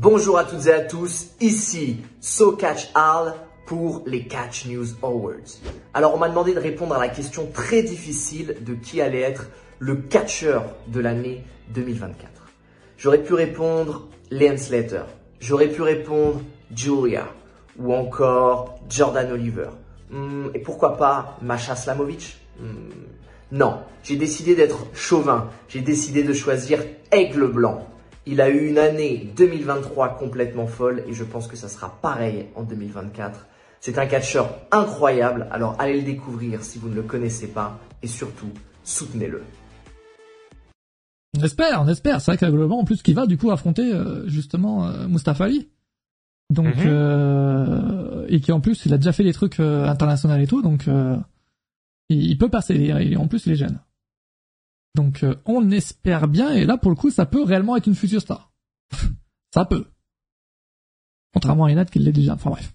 Bonjour à toutes et à tous, ici So Catch Arl pour les Catch News Awards. Alors on m'a demandé de répondre à la question très difficile de qui allait être le catcheur de l'année 2024. J'aurais pu répondre Liam Slater, j'aurais pu répondre Julia ou encore Jordan Oliver. Hmm, et pourquoi pas Masha Slamovic Hmm, Non, j'ai décidé d'être chauvin, j'ai décidé de choisir Aigle Blanc. Il a eu une année 2023 complètement folle et je pense que ça sera pareil en 2024. C'est un catcheur incroyable, alors allez le découvrir si vous ne le connaissez pas et surtout soutenez-le. On espère, on espère. C'est vrai qu'à globalement, en plus, qui va du coup affronter euh, justement euh, Mustafa Ali. Donc, Mhm. euh, et qui en plus, il a déjà fait des trucs euh, internationaux et tout, donc euh, il, il peut passer. Il, est- en plus, il est jeune. Donc, euh, on espère bien. Et là, pour le coup, ça peut réellement être une future star. ça peut. Contrairement à Enad qui l'est déjà. Enfin bref.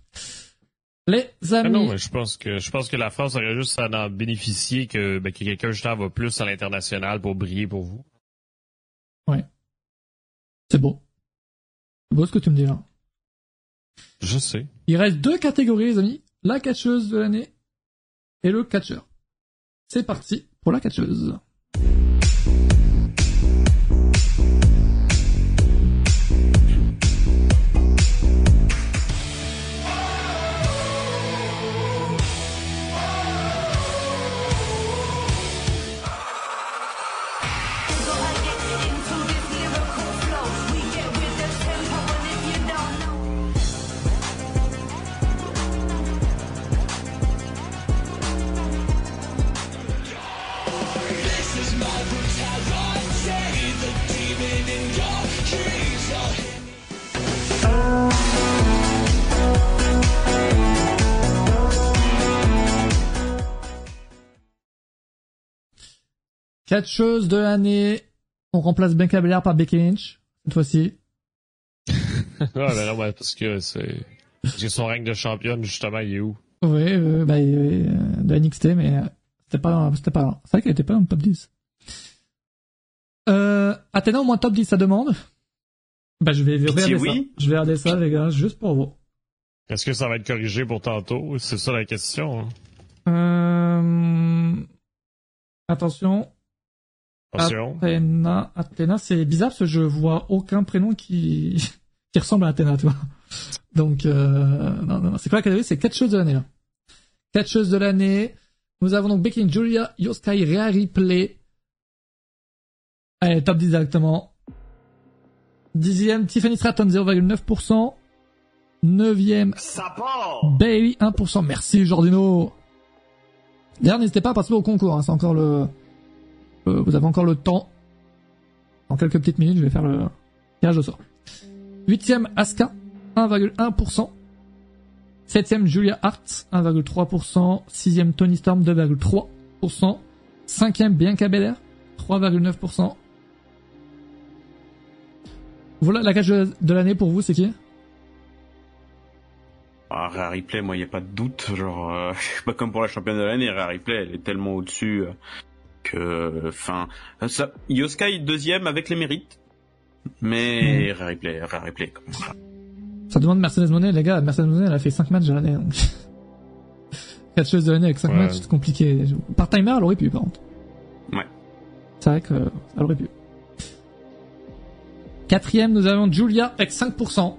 Les Ah amis. non, mais je pense que je pense que la France aurait juste à en bénéficier que, ben, que quelqu'un justement va plus à l'international pour briller pour vous. Ouais. C'est beau. C'est beau ce que tu me dis là. Je sais. Il reste deux catégories, les amis. La catcheuse de l'année et le catcheur. C'est parti pour la catcheuse. Catcheuse de l'année. On remplace Ben Belair par Becky Lynch. Cette fois-ci. ouais, mais non, mais parce que c'est. Parce que son règne de championne, justement, il est où? Oui, euh, bah, euh, de NXT, mais euh, c'était pas, c'était pas. C'est vrai qu'elle était pas dans le top 10. Euh, Athéna au moins top 10 sa demande. Bah, je vais regarder oui. ça. Je vais regarder ça, les gars, juste pour vous. Est-ce que ça va être corrigé pour tantôt? C'est ça la question. hein? Euh... Attention. Athéna, Athéna, c'est bizarre parce que je vois aucun prénom qui, qui ressemble à Athéna, tu vois. Donc, euh... non, non, non. c'est quoi la catégorie? C'est catcheuse de l'année, là. Catcheuse de l'année. Nous avons donc Becky Julia, Yoskai, Rhea Ripley. Allez, top 10 directement. Dixième, Tiffany Stratton, 0,9%. Neuvième, Bailey, 1%. Merci, Jordino. D'ailleurs, n'hésitez pas à participer au concours, hein, c'est encore le, euh, vous avez encore le temps. En quelques petites minutes, je vais faire le tirage au sort. Huitième, Asuka, 1,1%. Septième, Julia Hart, 1,3%. Sixième, Tony Storm, 2,3%. Cinquième, Bianca Belair, 3,9%. Voilà, la cage de l'année pour vous, c'est qui? Ah, Rhea Ripley, moi, il n'y a pas de doute. Genre, euh, pas comme pour la championne de l'année, Rhea Ripley, elle est tellement au-dessus euh, enfin, ça, Yoskai deuxième avec les mérites, mais Ripley, Rhea Ripley, quand même. Ça demande Mercedes Monet, les gars. Mercedes Monet, elle a fait 5 matchs de l'année. Donc... Catcheuse de l'année avec 5 Ouais. matchs, c'est compliqué. Par timer, elle aurait pu, par contre. Ouais. C'est vrai qu'elle aurait pu. Quatrième, nous avons Julia avec 5%.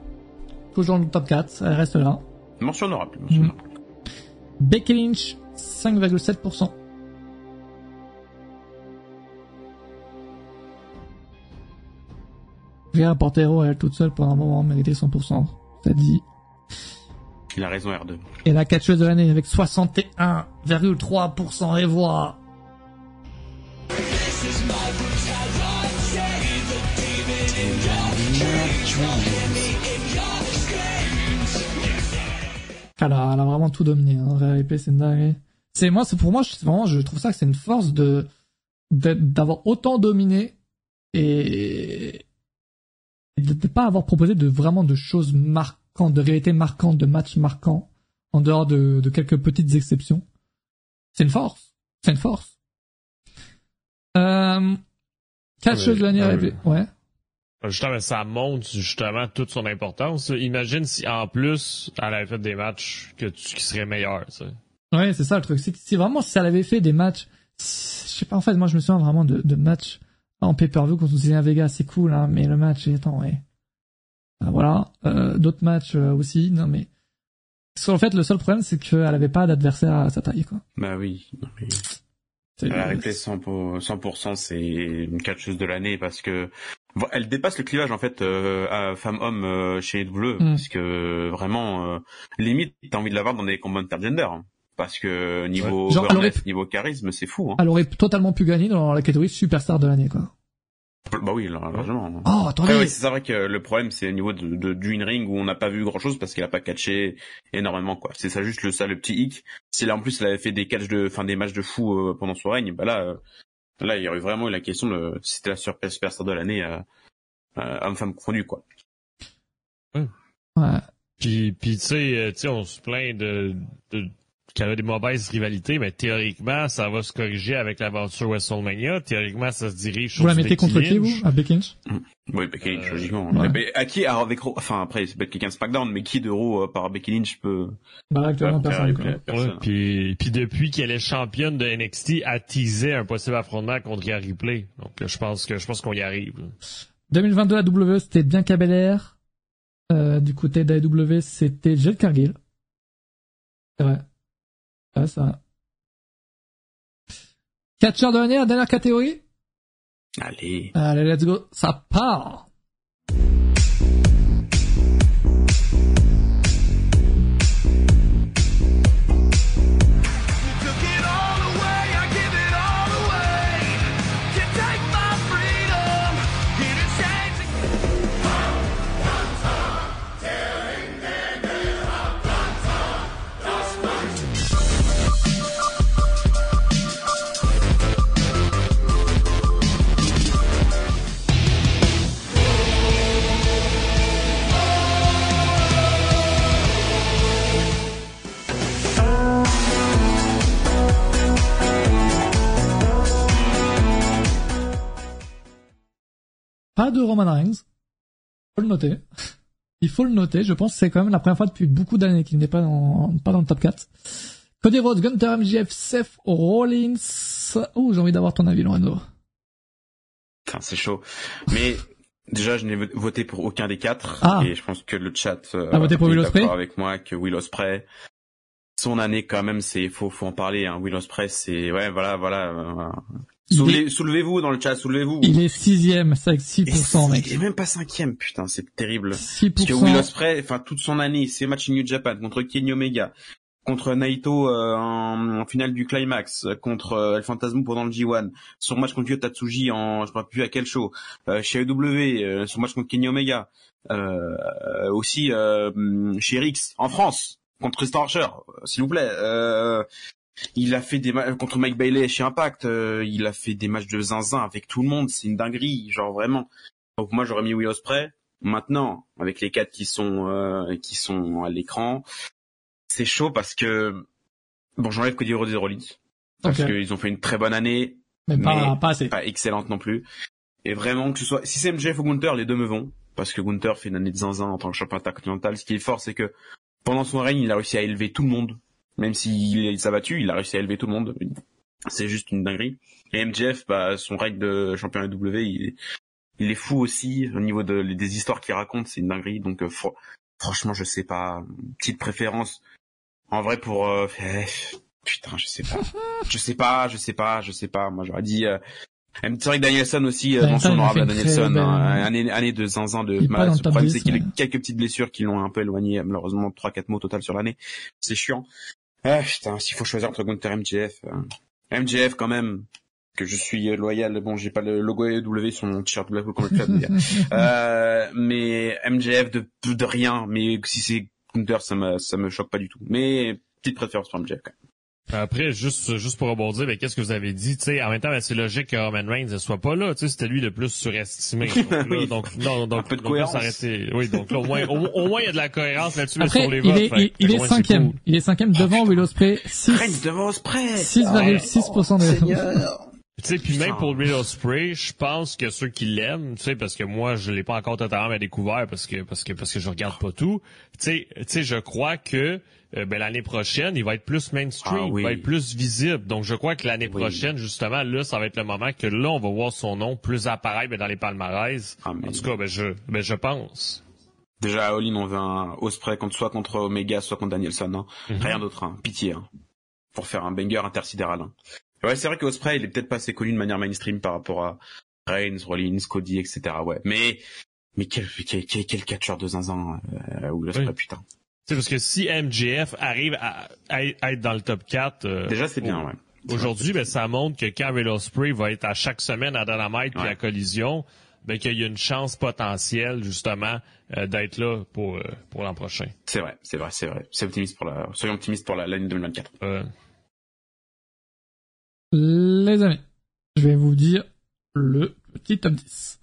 Toujours dans le top 4, elle reste là. Mention honorable. mention honorable. Becky Lynch, 5,7%. Rhea Portero, elle toute seule pendant un moment méritait 100%. Ça dit. Il a raison, R2. Et la catcheuse de l'année avec 61,3% et voix. Elle a, vraiment tout dominé. Hein. Ripley, c'est une dinguerie. C'est moi, c'est pour moi, c'est vraiment, je trouve ça que c'est une force de d'avoir autant dominé et et de ne pas avoir proposé de vraiment de choses marquantes, de réalités marquantes, de matchs marquants, en dehors de, de quelques petites exceptions. C'est une force. C'est une force. Euh, catcheuse Ouais, de l'année. Ripley. Ouais. Justement, ça montre justement toute son importance. Imagine si en plus elle avait fait des matchs que tu, qui seraient meilleurs. Ouais, c'est ça le truc. C'est c'est vraiment si elle avait fait des matchs, je sais pas en fait, moi je me souviens vraiment de, de matchs en pay-per-view contre Zillian Vega, c'est cool, hein, mais le match, attends, ouais. Ah, voilà, euh, d'autres matchs euh, aussi, non mais. En fait, le seul problème, c'est qu'elle avait pas d'adversaire à sa taille, quoi. Bah oui. mais- C'est- Rhea Ripley 100%, pour- 100% c'est une catcheuse de l'année parce que elle dépasse le clivage en fait euh, à femme-homme euh, chez WWE Mm. parce que vraiment euh, limite t'as envie de l'avoir dans des combats intergender hein. Parce que niveau Genre, aurait- niveau charisme c'est fou hein. Elle aurait totalement pu gagner dans la catégorie superstar de l'année, quoi. Bah oui, largement. Oh, attendez. Oui, c'est vrai que le problème, c'est au niveau de, de, du in-ring où on n'a pas vu grand chose parce qu'elle a pas catché énormément, quoi. C'est ça juste le, ça, le petit hic. Si là, en plus, elle avait fait des catchs de, enfin, des matchs de fou euh, pendant son règne, bah là, euh, là, il y aurait vraiment eu la question de si c'était la super- superstar de l'année, euh, euh, homme-femme confondu, quoi. Ouais. Puis, puis tu sais, euh, tu sais, on se plaint de, de qu'il y avait des mauvaises rivalités, mais théoriquement, ça va se corriger avec l'aventure WrestleMania. Théoriquement, ça se dirige Vous la sur mettez contre qui, vous À Becky Lynch? Oui, Becky Lynch, logiquement. ouais. Mais à qui, alors avec, enfin après, c'est Becky Lynch SmackDown, mais qui de Raw euh, par Becky Lynch peut... Bah, actuellement, peut personne, faire- quoi. personne. Ouais, puis, puis depuis qu'elle est championne de NXT, elle teasait un possible affrontement contre Rhea Ripley. Donc je pense que je pense qu'on y arrive. là. 2022 AW, c'était bien Belair. Euh, du côté d'AW, c'était Jade Cargill. C'est vrai. Ouais, ça. Catcher de l'année, la dernière catégorie Allez. Allez, let's go. Ça part Pas de Roman Reigns. Faut le noter. Il faut le noter. Je pense que c'est quand même la première fois depuis beaucoup d'années qu'il n'est pas dans, pas dans le top 4. Cody Rhodes, Gunther, MJF, Seth Rollins. Oh, j'ai envie d'avoir ton avis, Lorenzo. Putain, c'est chaud. Mais déjà, je n'ai vo- voté pour aucun des quatre. Ah. Et je pense que le chat euh, T'as voté pour Will d'accord Ospreay avec moi que Will Ospreay, son année quand même, c'est faut faut en parler. Hein. Will Ospreay, c'est ouais, voilà, voilà. euh, Soulevez- Soulevez-vous dans le chat, soulevez-vous. Il est sixième, avec 6%, Et mec. Il est même pas cinquième, putain, c'est terrible. 6%. Parce que Will Ospreay, enfin toute son année, ses matchs New Japan contre Kenny Omega, contre Naito euh, en, en finale du climax, contre euh, El Phantasmo pendant le G1, son match contre Yota Tsuji en je ne sais plus à quel show, euh, chez AEW, euh, son match contre Kenny Omega, euh, aussi euh, chez Rix en France contre Tristan Archer, s'il vous plaît. Euh, il a fait des matchs contre Mike Bailey chez Impact, euh, il a fait des matchs de zinzin avec tout le monde, c'est une dinguerie, genre vraiment. Donc moi j'aurais mis Will Ospreay. Maintenant, avec les quatre qui sont euh, qui sont à l'écran, c'est chaud parce que bon, j'enlève Cody Rhodes et Rollins parce qu'ils ont fait une très bonne année, Mais pas- pas assez. pas excellente non plus. Et vraiment que ce soit si c'est MJF ou Gunther, les deux me vont parce que Gunther fait une année de zinzin en tant que champion intercontinental. Ce qui est fort, c'est que pendant son règne, il a réussi à élever tout le monde, même s'il s'est battu, il a réussi à élever tout le monde. C'est juste une dinguerie. Et MJF, bah, son règne de champion AW, il est, il est fou aussi au niveau de, des histoires qu'il raconte, c'est une dinguerie. Donc euh, fr- franchement, je sais pas, petite préférence. En vrai, pour euh, eh, putain, je sais pas, je sais pas, je sais pas, je sais pas. Moi, j'aurais dit. Euh, c'est vrai que Danielson aussi, euh, il a honorable très Danielson, hein, année, année de zinzin de malade. dans le problème, 10, c'est qu'il a mais- quelques petites blessures qui l'ont un peu éloigné, malheureusement, trois quatre mots au total sur l'année. C'est chiant. Ah putain, s'il faut choisir entre Gunther et MJF, euh, MJF quand même, que je suis loyal. Bon, j'ai pas le logo AEW sur mon t-shirt Blackpool le club, mais, euh, mais MJF de, de rien. Mais si c'est Gunther, ça me ça me choque pas du tout. Mais petite préférence pour MJF quand même. Après, juste, juste pour rebondir, mais qu'est-ce que vous avez dit, tu sais, en même temps, ben, c'est logique que Roman Reigns ne soit pas là, tu sais, c'était lui le plus surestimé. Donc, là, Oui. donc, non, donc, Un peu de donc cohérence. Oui, donc là, au moins, au, au moins, il y a de la cohérence là-dessus, sur les il votes. est, fait- il, est cinquième. cool. Il est cinquième devant Will Ospreay. 6, Règne devant Ospreay. 6,6% des Tu sais, puis même pour Will Ospreay, je pense que ceux qui l'aiment, tu sais, parce que moi, je l'ai pas encore totalement découvert parce que parce que parce que je regarde pas tout. Tu sais, tu sais, je crois que euh, ben, l'année prochaine, il va être plus mainstream, Ah oui. il va être plus visible. Donc, je crois que l'année prochaine, justement, là, ça va être le moment que là, on va voir son nom plus apparaître ben, dans les palmarès. Ah, En tout cas, ben je ben je pense. Déjà, à All on veut un Ospreay contre soit contre Omega, soit contre Danielson. Hein. Mhm. Rien d'autre, hein. pitié. Hein. Pour faire un banger intersidéral. Hein. Ouais, c'est vrai que Ospreay, il est peut-être pas assez connu de manière mainstream par rapport à Reigns, Rollins, Cody, etc. Ouais, mais mais quel quel quel, quel catcheur de zinzin euh, Will Ospreay, Oui. putain. Sais, parce que si MJF arrive à, à être dans le top 4... euh, Déjà, c'est bien, ouais. Aujourd'hui, ben, ça montre que quand Will Ospreay va être à chaque semaine à Dynamite puis Ouais. à Collision, ben, qu'il y a une chance potentielle, justement, euh, d'être là pour, euh, pour l'an prochain. C'est vrai, c'est vrai, c'est vrai. C'est optimiste pour la, soyons optimistes pour la- l'année 2024. Euh, Les amis, je vais vous dire le petit top 10.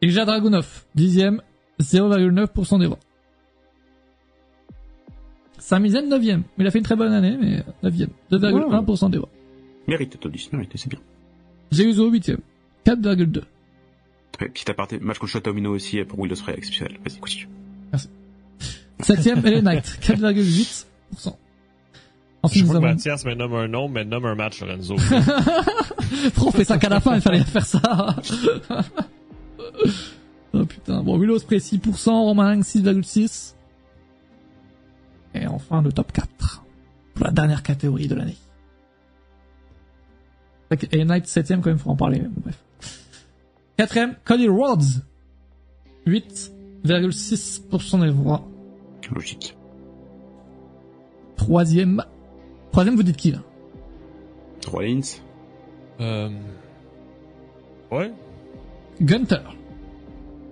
Ilja Dragunov, dixième, 0,9% des voix. Zayn 9ème. Il a fait une très bonne année, mais 9ème. 2,1% des voix. Mérité, Todis, mérité, c'est bien. J'ai Uso 8ème. 4,2. Ouais, petit aparté, match contre Shotomino aussi pour Will Ospreay, exceptionnel. Vas-y, continue. 7ème, LA Knight. 4,8%. Je Ensuite, nous crois que avons... Mathias me nomme un nom, mais nomme un match, Lorenzo. Pourquoi on fait ça qu'à la fin, il fallait faire ça. oh putain. Bon, Will Ospreay 6%, Roman Reigns 6,6. Et enfin, le top 4. Pour la dernière catégorie de l'année. Et Knight 7ème quand même, faut en parler. mais bon, Bref. Quatrième, Cody Rhodes. 8,6% des voix. Logique. Troisième. Troisième, vous dites qui, là? Rollins. euh... Ouais. Gunter.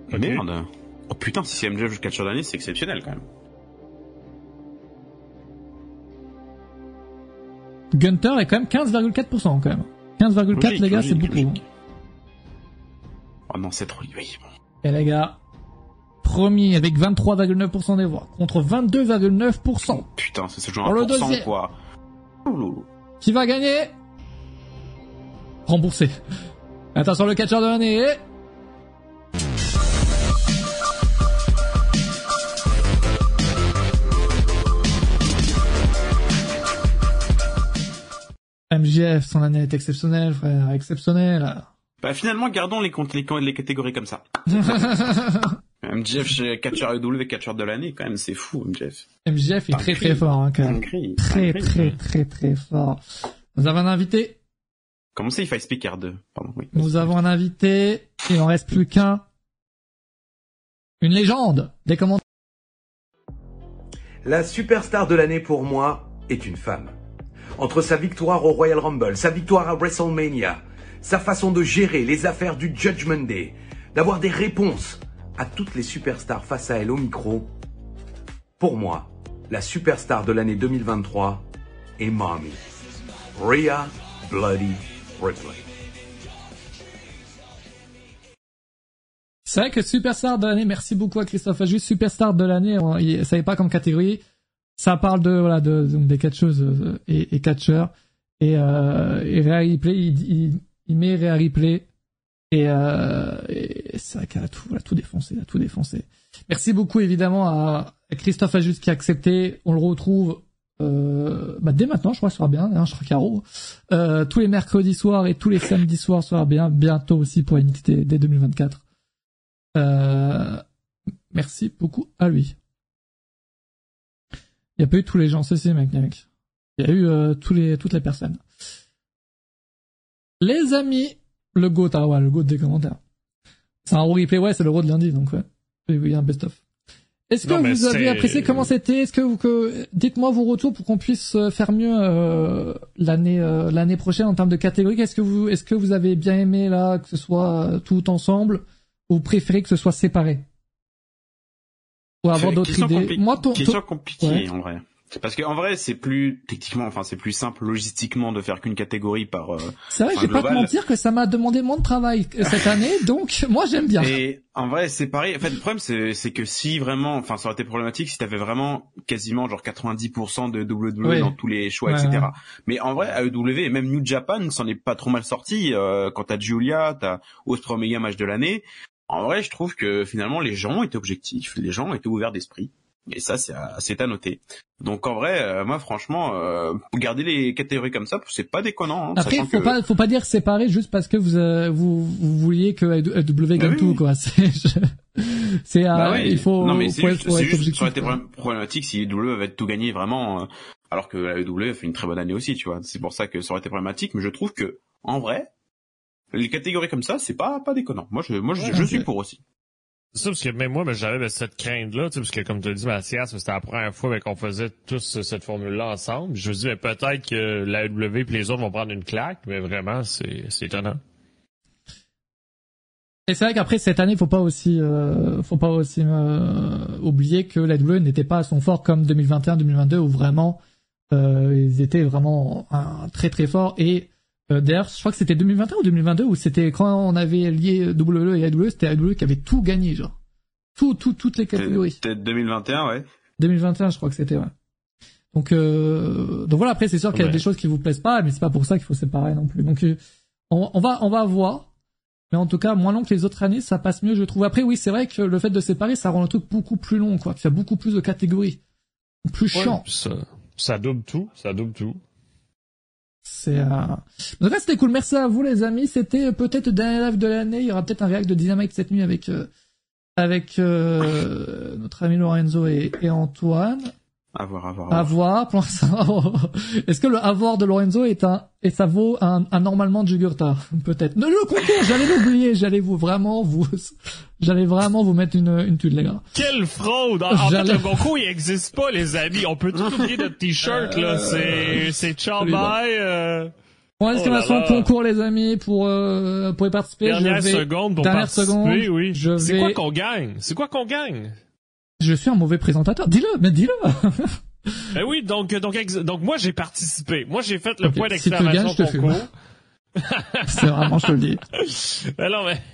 Merde. Oh putain, si c'est MJF jusqu'à d'année, c'est exceptionnel quand même. Gunter est quand même 15,4% quand même. 15,4 Logique, les gars, c'est beaucoup. logique. Oh non, c'est trop... Bon. Et les gars, premier avec 23,9% des voix contre 22,9%. Putain, ça se joue Pour à le 1%, deuxième. quoi. Qui va gagner? Remboursé. Attention, le catcheur de l'année. MJF, son année est exceptionnelle, frère, exceptionnelle. Bah finalement, gardons les, comptes- les, les catégories comme ça. MJF chez catcheur EW, catcheur de l'année, quand même, c'est fou, MJF. MJF est très très fort, hein, quand même. Très très très très fort. Nous avons un invité. Comment c'est, il fait speaker 2 Pardon, oui. Nous avons un invité. Il en reste plus qu'un. Une légende des commentaires. La superstar de l'année pour moi est une femme. Entre sa victoire au Royal Rumble, sa victoire à WrestleMania, sa façon de gérer les affaires du Judgment Day, d'avoir des réponses à toutes les superstars face à elle au micro, pour moi, la superstar de l'année 2023 est Mommy. Rhea Bloody Ripley. C'est vrai que Superstar de l'année, merci beaucoup à Christophe Juste Superstar de l'année, il savait pas comme catégorie. Ça parle de, voilà, de, donc des catcheuses euh, et, et catcheurs. Et, euh, et Ripley, il, il, il met Rhea. Et, euh, et c'est vrai qu'elle a tout, elle tout défoncé, elle a tout défoncé. Merci beaucoup évidemment à Christophe Ajust qui a accepté. On le retrouve euh, bah, dès maintenant, je crois, sera bien. Hein, je crois Caro. Euh, tous les mercredis soirs et tous les samedis soirs, sera bien. Bientôt aussi pour NXT dès 2024. Euh, merci beaucoup à lui. Il n'y a pas eu tous les gens, c'est c'est mec, mec. Il y a eu euh, tous les, toutes les personnes. Les amis, le GOAT, ah ouais, le GOAT des commentaires. C'est un replay, ouais, c'est le RAW de lundi, donc ouais. Oui, oui, un best-of. Est-ce que Non, vous avez apprécié comment c'était? Est-ce que vous que dites-moi vos retours pour qu'on puisse euh, faire mieux euh, l'année euh, l'année prochaine en termes de catégorie Est-ce que vous est-ce que vous avez bien aimé là que ce soit euh, tout ensemble? Ou préférez que ce soit séparé? Ou avoir d'autres idées Moi, ton, question ton- compliquée Ouais. en vrai. Parce qu'en vrai, c'est plus techniquement, enfin, c'est plus simple logistiquement de faire qu'une catégorie par. euh, C'est vrai, je vais pas te mentir que ça m'a demandé moins de travail euh, cette année, donc moi j'aime bien. Et en vrai, c'est pareil. En fait, le problème, c'est, c'est que si vraiment, enfin, ça aurait été problématique si t'avais vraiment quasiment genre 90% de WWE Oui. dans tous les choix, Ouais, etc. Mais en vrai, AEW et même New Japan, s'en est pas trop mal sorti. Euh, quand t'as Julia, t'as Osprey Omega match de l'année. En vrai, je trouve que finalement, les gens étaient objectifs, les gens étaient ouverts d'esprit. Et ça, c'est à, noter. Donc en vrai, euh, moi, franchement, euh, garder les catégories comme ça, c'est pas déconnant. hein, Après, faut que- pas, faut pas dire séparé juste parce que vous, euh, vous, vous vouliez que AEW gagne oui, tout, quoi. C'est, je- euh, Bah oui. il faut, non mais c'est juste, être juste objectif, ça aurait été problématique si AEW avait tout gagné vraiment, euh, alors que la a fait une très bonne année aussi, tu vois. C'est pour ça que ça aurait été problématique, mais je trouve que en vrai, les catégories comme ça, c'est pas pas déconnant. Moi, je, moi, je, je suis pour aussi. C'est ça, parce que même moi, ben, j'avais ben, cette crainte-là, tu sais, parce que comme tu as dit, Mathias, c'était la première fois ben, qu'on faisait tous euh, cette formule-là ensemble. Je me dis, ben, peut-être que la W et les autres vont prendre une claque, mais vraiment, c'est c'est étonnant. Et c'est vrai qu'après cette année, faut pas aussi, euh, faut pas aussi euh, oublier que la WWE n'était pas à son fort comme 2021-2022 où vraiment euh, ils étaient vraiment un, très très forts. Et euh, d'ailleurs, je crois que c'était 2021 ou 2022 où c'était quand on avait lié WWE et AEW, c'était AEW qui avait tout gagné, genre tout, tout, toutes les catégories. Peut-être 2021, ouais. 2021, je crois que c'était. Ouais. Donc, euh, donc voilà. Après, c'est sûr qu'il y a Ouais. des choses qui vous plaisent pas, mais c'est pas pour ça qu'il faut séparer non plus. Donc, euh, on, on va, on va voir. Mais en tout cas, moins long que les autres années, ça passe mieux, je trouve. Après, oui, c'est vrai que le fait de séparer, ça rend le truc beaucoup plus long, quoi. Il y a beaucoup plus de catégories, plus chiant. Ouais, ça double tout, ça double tout. C'est euh... Donc c'était cool. Merci à vous, les amis. C'était euh, peut-être le dernier live de l'année. Il y aura peut-être un react de Dynamite cette nuit avec euh, avec euh, notre ami Lorenzo et Antoine. À voir, à voir. à À voir. voir. Pour l'instant, est-ce que le avoir de Lorenzo est un et ça vaut un, un normalement de Jugurta Peut-être. Ne le concours, j'allais l'oublier. J'allais vous vraiment vous, j'allais vraiment vous mettre une une tuile, les gars. Quelle fraude! En, en fait, le concours, il existe pas, les amis. On peut tout oublier notre t-shirt, là. C'est, c'est ciao bye, euh... Bon, exclamation Oh concours, les amis, pour euh, pour y participer? Dernière je vais... seconde pour Dernière participer, seconde. oui. Je C'est vais... quoi qu'on gagne? C'est quoi qu'on gagne? Je suis un mauvais présentateur. Dis-le, mais dis-le. Ben oui, donc, donc, ex- donc moi, j'ai participé. Moi, j'ai fait le point si tu d'exclamation gagnes, je te fume. concours. C'est vraiment, je te le dis. Ben non, mais...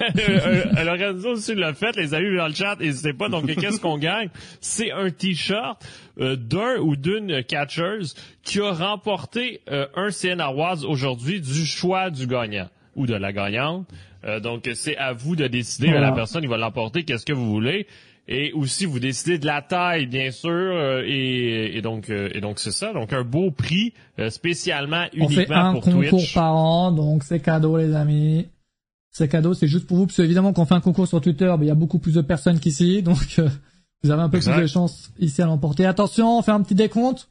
Euh, euh, Lorenzo aussi l'a fait, les amis dans le chat, n'hésitez pas. Donc, qu'est-ce qu'on gagne? C'est un t-shirt euh, d'un ou d'une catcheuse qui a remporté euh, un CN Awards aujourd'hui du choix du gagnant ou de la gagnante. Euh, donc, c'est à vous de décider. Voilà. La personne, il va l'emporter, qu'est-ce que vous voulez? Et aussi, vous décidez de la taille, bien sûr. euh, et, et donc, euh, et donc c'est ça. Donc, un beau prix euh, spécialement On fait uniquement un pour concours Twitch. par an, donc c'est cadeau, les amis. C'est cadeau, c'est juste pour vous, parce que évidemment, quand on fait un concours sur Twitter, ben, il y a beaucoup plus de personnes qu'ici, donc euh, vous avez un peu Exact. plus de chances ici à l'emporter. Attention, on fait un petit décompte.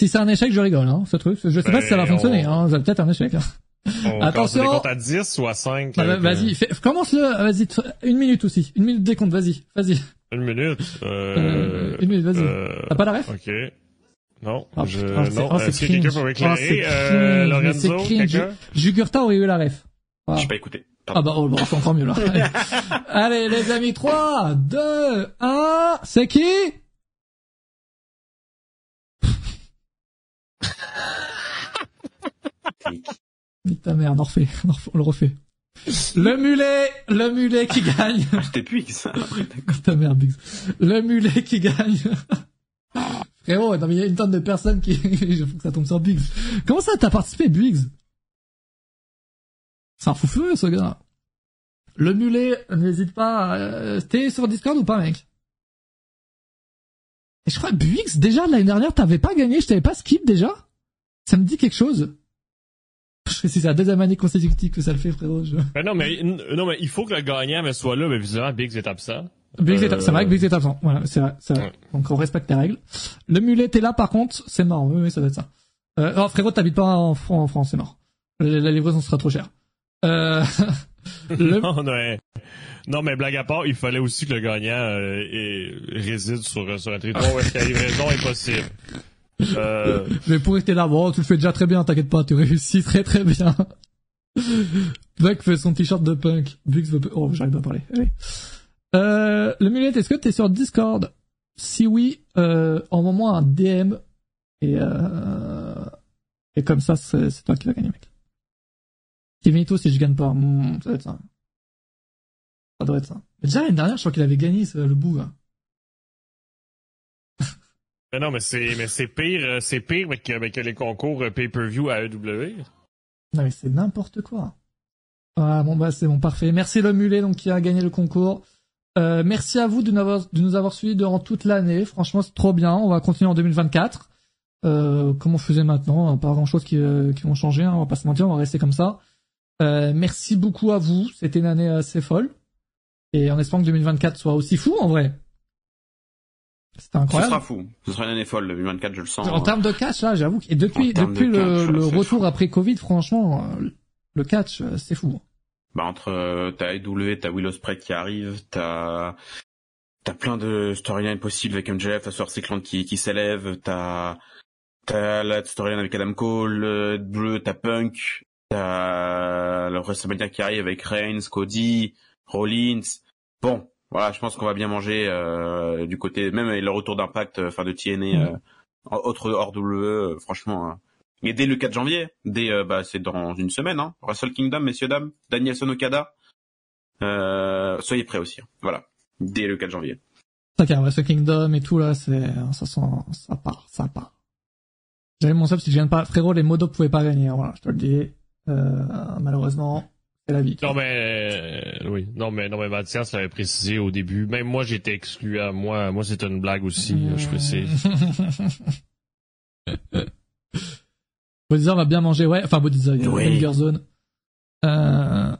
Si c'est un échec, je rigole, hein, ce truc. Je sais pas Ben, si ça va fonctionner, on- hein. C'est peut-être un échec. hein. On Attention. Attention. compte à 10 ou à 5. Bah, euh, vas-y, fais- commence-le, vas-y, t- une minute aussi. Une minute de décompte, vas-y, vas-y. Une minute. Euh, Euh, une minute, vas-y. euh, T'as pas la ref? Ok. Non, Ah, je, putain, c'est- non. oh, c'est Est-ce que quelqu'un peut Oh, m'éclairer? c'est euh, Lorenzo, quelqu'un? Jugurta aurait eu la ref. Voilà. J'ai pas écouté. Ah bah, oh, bon, c'est encore mieux, là. Allez. Allez, les amis, 3, 2, 1, c'est qui? Nique ta mère, on en refait, on le refait. Le mulet, le mulet qui gagne. Ça. Nique ta mère, Biggs. Le mulet qui gagne. Frérot, non mais il y a une tonne de personnes qui, il faut que ça tombe sur Biggs. Comment ça t'as participé, Biggs? C'est un fou furieux, ce gars. Le mulet, n'hésite pas, à- euh, t'es sur Discord ou pas, mec? Et je crois, Biggs, déjà, l'année dernière, t'avais pas gagné, je t'avais pas skip, déjà? Ça me dit quelque chose. C'est la deuxième année consécutive que ça le fait, frérot. Je... Ben non, mais, non, mais il faut que le gagnant mais soit là, mais visiblement, Biggs est absent. Biggs est, Euh, c'est vrai que Biggs est absent. Voilà, c'est vrai, c'est vrai. Ouais. Donc on respecte les règles. Le mulet est là par contre, c'est mort. Oui, oui, ça doit être ça. Euh, oh, frérot, t'habites pas en, en France, c'est mort. La, la livraison sera trop chère. Euh, le- non, mais, non, mais blague à part, il fallait aussi que le gagnant euh, réside sur, sur un territoire où est-ce que la livraison est possible. Euh, Mais pour rester là, bon, tu le fais déjà très bien, t'inquiète pas, tu réussis très très bien. Buck fait son t-shirt de punk. Biggs veut... Oh, j'arrive pas à parler. Euh, le mulet, est-ce que t'es sur Discord? Si oui, euh, envoie-moi un DM et euh, et comme ça, c'est toi qui vas gagner, mec. Kimito, si je gagne pas, hmm, ça doit être ça. Ça doit être ça. Mais déjà l'année dernière, je crois qu'il avait gagné le bout. Là. Mais non, mais c'est, mais c'est pire, euh, c'est pire que, les concours euh, pay-per-view à EW. Non mais c'est n'importe quoi. Ah bon bah c'est bon parfait. Merci le mulet donc qui a gagné le concours. Euh, merci à vous de nous avoir, de nous avoir suivis durant toute l'année. Franchement c'est trop bien. On va continuer en 2024. Euh, comme on faisait maintenant, pas grand chose qui, qui vont changer. Hein, on va pas se mentir, on va rester comme ça. Merci beaucoup à vous. C'était une année assez folle. Et en espérant que 2024 soit aussi fou en vrai. C'était Ce incroyable. sera fou. Ce sera une année folle, le 2024, je le sens. En termes de catch, là, j'avoue. Et depuis, depuis de le, catch, le retour après Covid, franchement, le catch, c'est fou. Bah, entre, euh, t'as EW, t'as Will Ospreay qui arrive, t'as, t'as plein de storylines possibles avec MJF, t'as Swerve Strickland qui, qui s'élève, t'as, t'as la storyline avec Adam Cole, Bleu, t'as Punk, t'as le WrestleMania qui arrive avec Reigns, Cody, Rollins. Bon, voilà, je pense qu'on va bien manger, euh, du côté, même le retour d'impact, euh, enfin, de TNA, euh, autre hors WWE, euh, franchement, hein. Et dès le 4 janvier, dès euh, bah c'est dans une semaine, hein. Wrestle Kingdom, messieurs dames, Danielson Okada, euh, soyez prêts aussi. hein. Voilà, dès le 4 janvier. Car Wrestle Kingdom et tout, là, c'est, ça sent, ça part, ça part. J'avais mon sub si je viens pas, frérot, les modos pouvaient pas gagner, voilà, je te le dis. Euh, malheureusement, la vie. Non mais euh, oui, non mais non mais Mathias l'avait précisé au début. Même moi j'étais exclu à moi. Moi c'était une blague aussi. Mmh. Je précise. Bodiza va bien manger, ouais. Enfin, Bodiza, il y a Oui. Zone. Euh,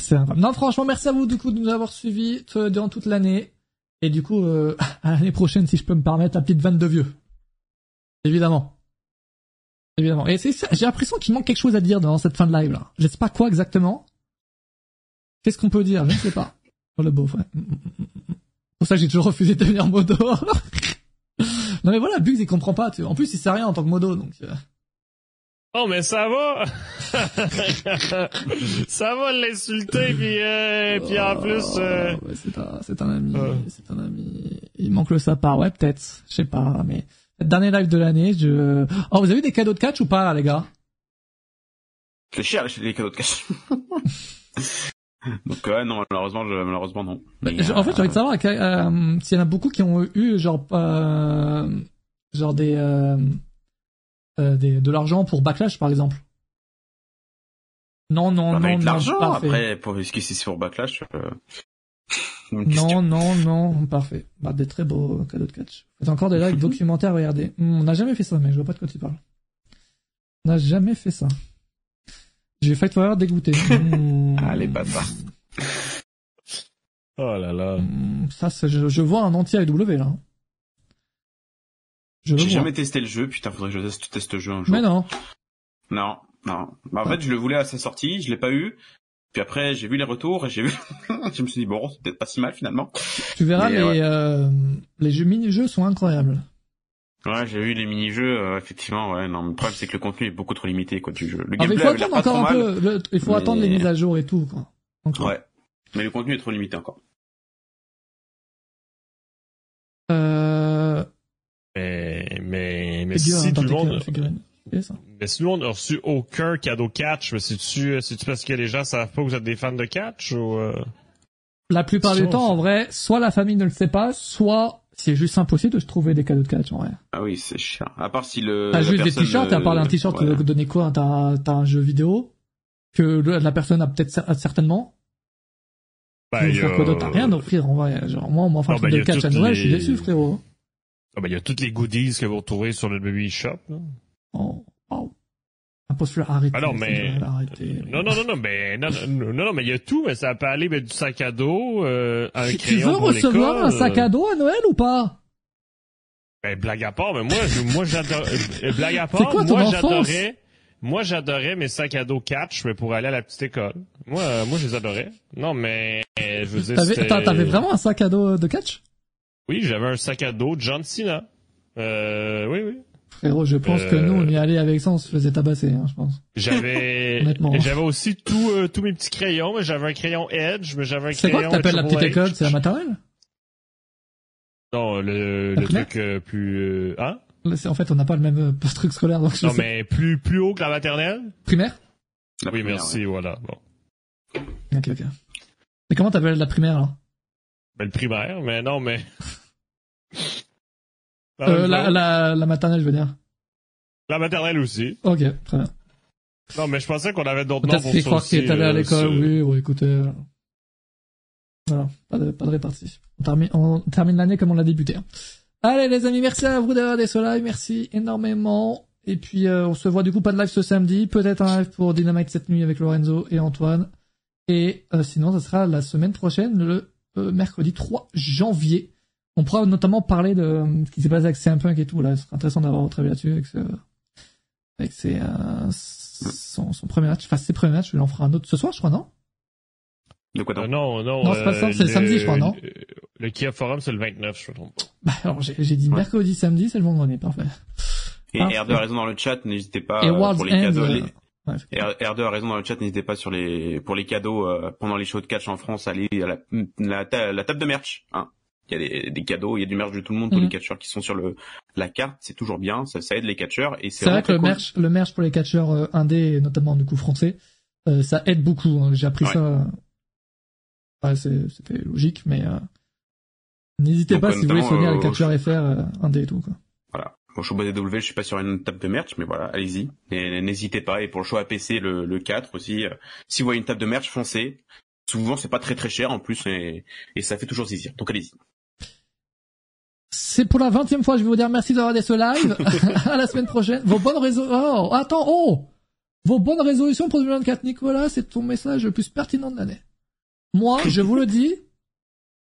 c'est incroyable. Non, franchement, merci à vous, du coup, de nous avoir suivis euh, durant toute l'année. Et du coup, euh, à l'année prochaine, si je peux me permettre, un petite vanne de vieux. Évidemment. Évidemment. Et c'est ça, j'ai l'impression qu'il manque quelque chose à dire dans cette fin de live, là. Je sais pas quoi exactement. Qu'est-ce qu'on peut dire? Je ne sais pas. Oh, le beauf, ouais. Pour ça, j'ai toujours refusé de devenir modo. non, mais voilà, Bugs, il comprend pas, tu vois. En plus, il sait rien en tant que modo, donc, euh, Oh mais ça va. ça va l'insulter puis euh, puis en plus. Euh... Ouais, c'est un, c'est un ami, c'est un ami. Il manque le sapin, ouais, peut-être. Je sais pas, mais dernier live de l'année, je. Oh, vous avez eu des cadeaux de catch ou pas, là, les gars? C'est cher les- cadeaux de cash. Donc ouais, non, malheureusement, je, malheureusement non. Mais, En fait, j'ai envie de euh, savoir euh, s'il y en a beaucoup qui ont eu genre euh, genre des, euh, euh, des de l'argent pour backlash, par exemple. Non, non, on a eu non, de non, l'argent après pour ce qui c'est sur backlash. Non, non, non, parfait. Bah, des très beaux cadeaux de catch. Faites encore des lives documentaires, regardez. Hmm, on n'a jamais fait ça, mais je vois pas de quoi tu parles. On n'a jamais fait ça. J'ai Fight Forever dégoûté. Hmm, Allez, bâtard. Oh là là. hmm, ça, c'est- je, je vois un entier AEW, là. J'ai jamais testé le jeu, putain, faudrait que je teste, teste le jeu un jour. Mais non. Non, non. Bah, en fait, je le voulais à sa sortie, je l'ai pas eu. Puis après, j'ai vu les retours et j'ai vu, je me suis dit bon, c'est peut-être pas si mal finalement. Tu verras, Mais, les, ouais. euh, les jeux mini-jeux sont incroyables. Ouais, j'ai vu les mini-jeux, euh, effectivement, ouais, non, mais le problème c'est que le contenu est beaucoup trop limité, quoi, du jeu. Le Ah, il faut attendre encore un mal. peu. le- il faut mais- attendre les mises à jour et tout, quoi. Encore. Ouais. Mais le contenu est trop limité encore. Euh, Mais mais mais figure, si hein, tout ça. Mais si tout le monde a reçu aucun cadeau catch, mais c'est-tu c'est-tu parce que les gens savent pas que vous êtes des fans de catch ou euh... La plupart du temps, en vrai, soit la famille ne le sait pas, soit c'est juste impossible de se trouver des cadeaux de catch, en vrai. Ah oui, c'est chiant. À part si le. T'as juste des t-shirts, à part euh, un t-shirt, ouais. euh, donner quoi T'as t'as un jeu vidéo que la personne a peut-être cer- certainement. Tu veux il y faire a- quoi d'autre? T'as rien d'offrir, en vrai. Genre, moi, on m'offre un Non, truc il de y a catch à Noël, je suis déçu, frérot. Ah ben il y a toutes les goodies que vous retrouvez sur le baby shop. Là. Oh, oh. Ah non, mais-. Non, non, non, non, mais non, non, non, mais il y a tout, mais ça peut aller ben, du sac à dos, euh, un Tu veux pour recevoir un sac à dos à Noël ou pas? Ben, blague à part, mais moi, je- moi, j'adore, euh, blague à part, quoi moi, j'adorais, moi, j'adorais mes sacs à dos catch, mais pour aller à la petite école. Moi, euh, moi, je les adorais. Non, mais, euh, je veux dire, T'avais t'avais vraiment un sac à dos de catch? Oui, j'avais un sac à dos John Cena. Euh, oui, oui. Frérot, je pense que Euh, nous, on y allait avec ça, on se faisait tabasser, hein, je pense. J'avais, Honnêtement. j'avais aussi tout, euh, tous mes petits crayons, mais j'avais un crayon Edge, mais j'avais un C'est quoi crayon que t'appelles la petite école? C'est la maternelle? Non, le, truc euh, plus, euh, hein? En fait, on n'a pas le même euh, truc scolaire, donc je Non, sais. mais plus, plus haut que la maternelle? Primaire? La oui, merci, voilà. Bon. Ok, ok. Mais comment t'appelles la primaire, alors? Ben, le primaire, mais non, mais. Euh, la, la, la maternelle, je veux dire. La maternelle aussi. Ok, très bien. Non, mais je pensais qu'on avait d'autres noms pour fait croire qu'il est allé à euh, l'école, oui, bon, écoutez. euh, Voilà, pas de, pas de répartie. On termine, on termine l'année comme on l'a débuté. hein. Allez les amis, merci à vous d'avoir des live, merci énormément. Et puis euh, on se voit du coup pas de live ce samedi, peut-être un live pour Dynamite cette nuit avec Lorenzo et Antoine. Et euh, sinon, ça sera la semaine prochaine, le euh, mercredi 3 janvier. On pourra notamment parler de euh, ce qui s'est passé avec CM Punk et tout. Là, ce sera intéressant d'avoir votre avis là-dessus avec, ce, avec ses, euh, son, son premier match, enfin ses premiers matchs. Il en fera un autre ce soir, je crois, non? De quoi Euh, non, non. Non, c'est pas ça, c'est le- samedi, je crois, non? Le, le Kia Forum, c'est le 29, je me trompe pas. Bah, alors j'ai j'ai dit mercredi, samedi, c'est le vendredi, parfait. Et Ah, R2 a raison dans le chat, n'hésitez pas Et euh, pour les End, cadeaux. euh, les- ouais, R- R2 a raison dans le chat, n'hésitez pas sur les pour les cadeaux euh, pendant les shows de catch en France, allez à la, la, ta- la table de merch. Hein. Il y a des, des cadeaux, il y a du merch de tout le monde, tous Mhm. les catcheurs qui sont sur le la carte, c'est toujours bien, ça, ça aide les catcheurs et c'est vrai que le cool. merch, le merch pour les catcheurs euh, indés, et notamment du coup français, euh, ça aide beaucoup. hein. J'ai appris Ouais. ça. euh, ouais, c'est- c'était logique, mais euh, N'hésitez pas si vous voulez soutenir les euh, catcheurs FR euh, indé et tout, quoi. Voilà. Au show BDW, je suis pas sur une table de merch, mais voilà, allez-y. N'hésitez pas. Et pour le show APC, le, le 4 aussi, euh, si vous voyez une table de merch, foncez. Souvent, c'est pas très très cher en plus, et, et ça fait toujours plaisir. Donc allez-y. C'est pour la vingtième fois, je vais vous dire merci d'avoir regardé ce live. à la semaine prochaine. Vos bonnes résolutions, oh, attends, oh! Vos bonnes résolutions pour 2024, Nicolas, c'est ton message le plus pertinent de l'année. Moi, je vous le dis,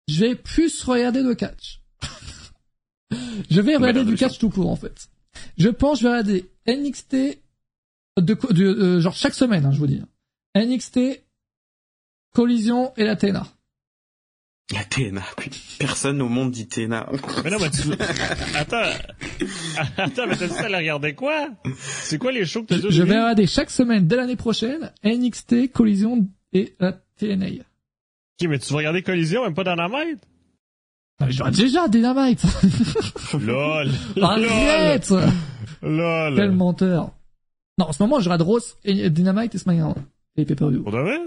je vais plus regarder de catch. je vais regarder du catch tout court, en fait. Je pense que je vais regarder NXT de, de euh, genre chaque semaine, hein, je vous dis. NXT, Collision et la TNA. La TNA, putain. Personne au monde dit TNA. Mais non, mais tu... Attends. Attends, mais t'as dit ça, la regarder quoi? C'est quoi les shows que t'as au Je vais regarder chaque semaine dès l'année prochaine NXT, Collision et la TNA. Ok, mais tu vas regarder Collision, même pas Dynamite? Non, mais j'aurais déjà Dynamite. LOL. Arrête. LOL. Quel menteur. Non, en ce moment, je regarde Rose et Dynamite et SmackDown. Et pay-per-view. Vrai?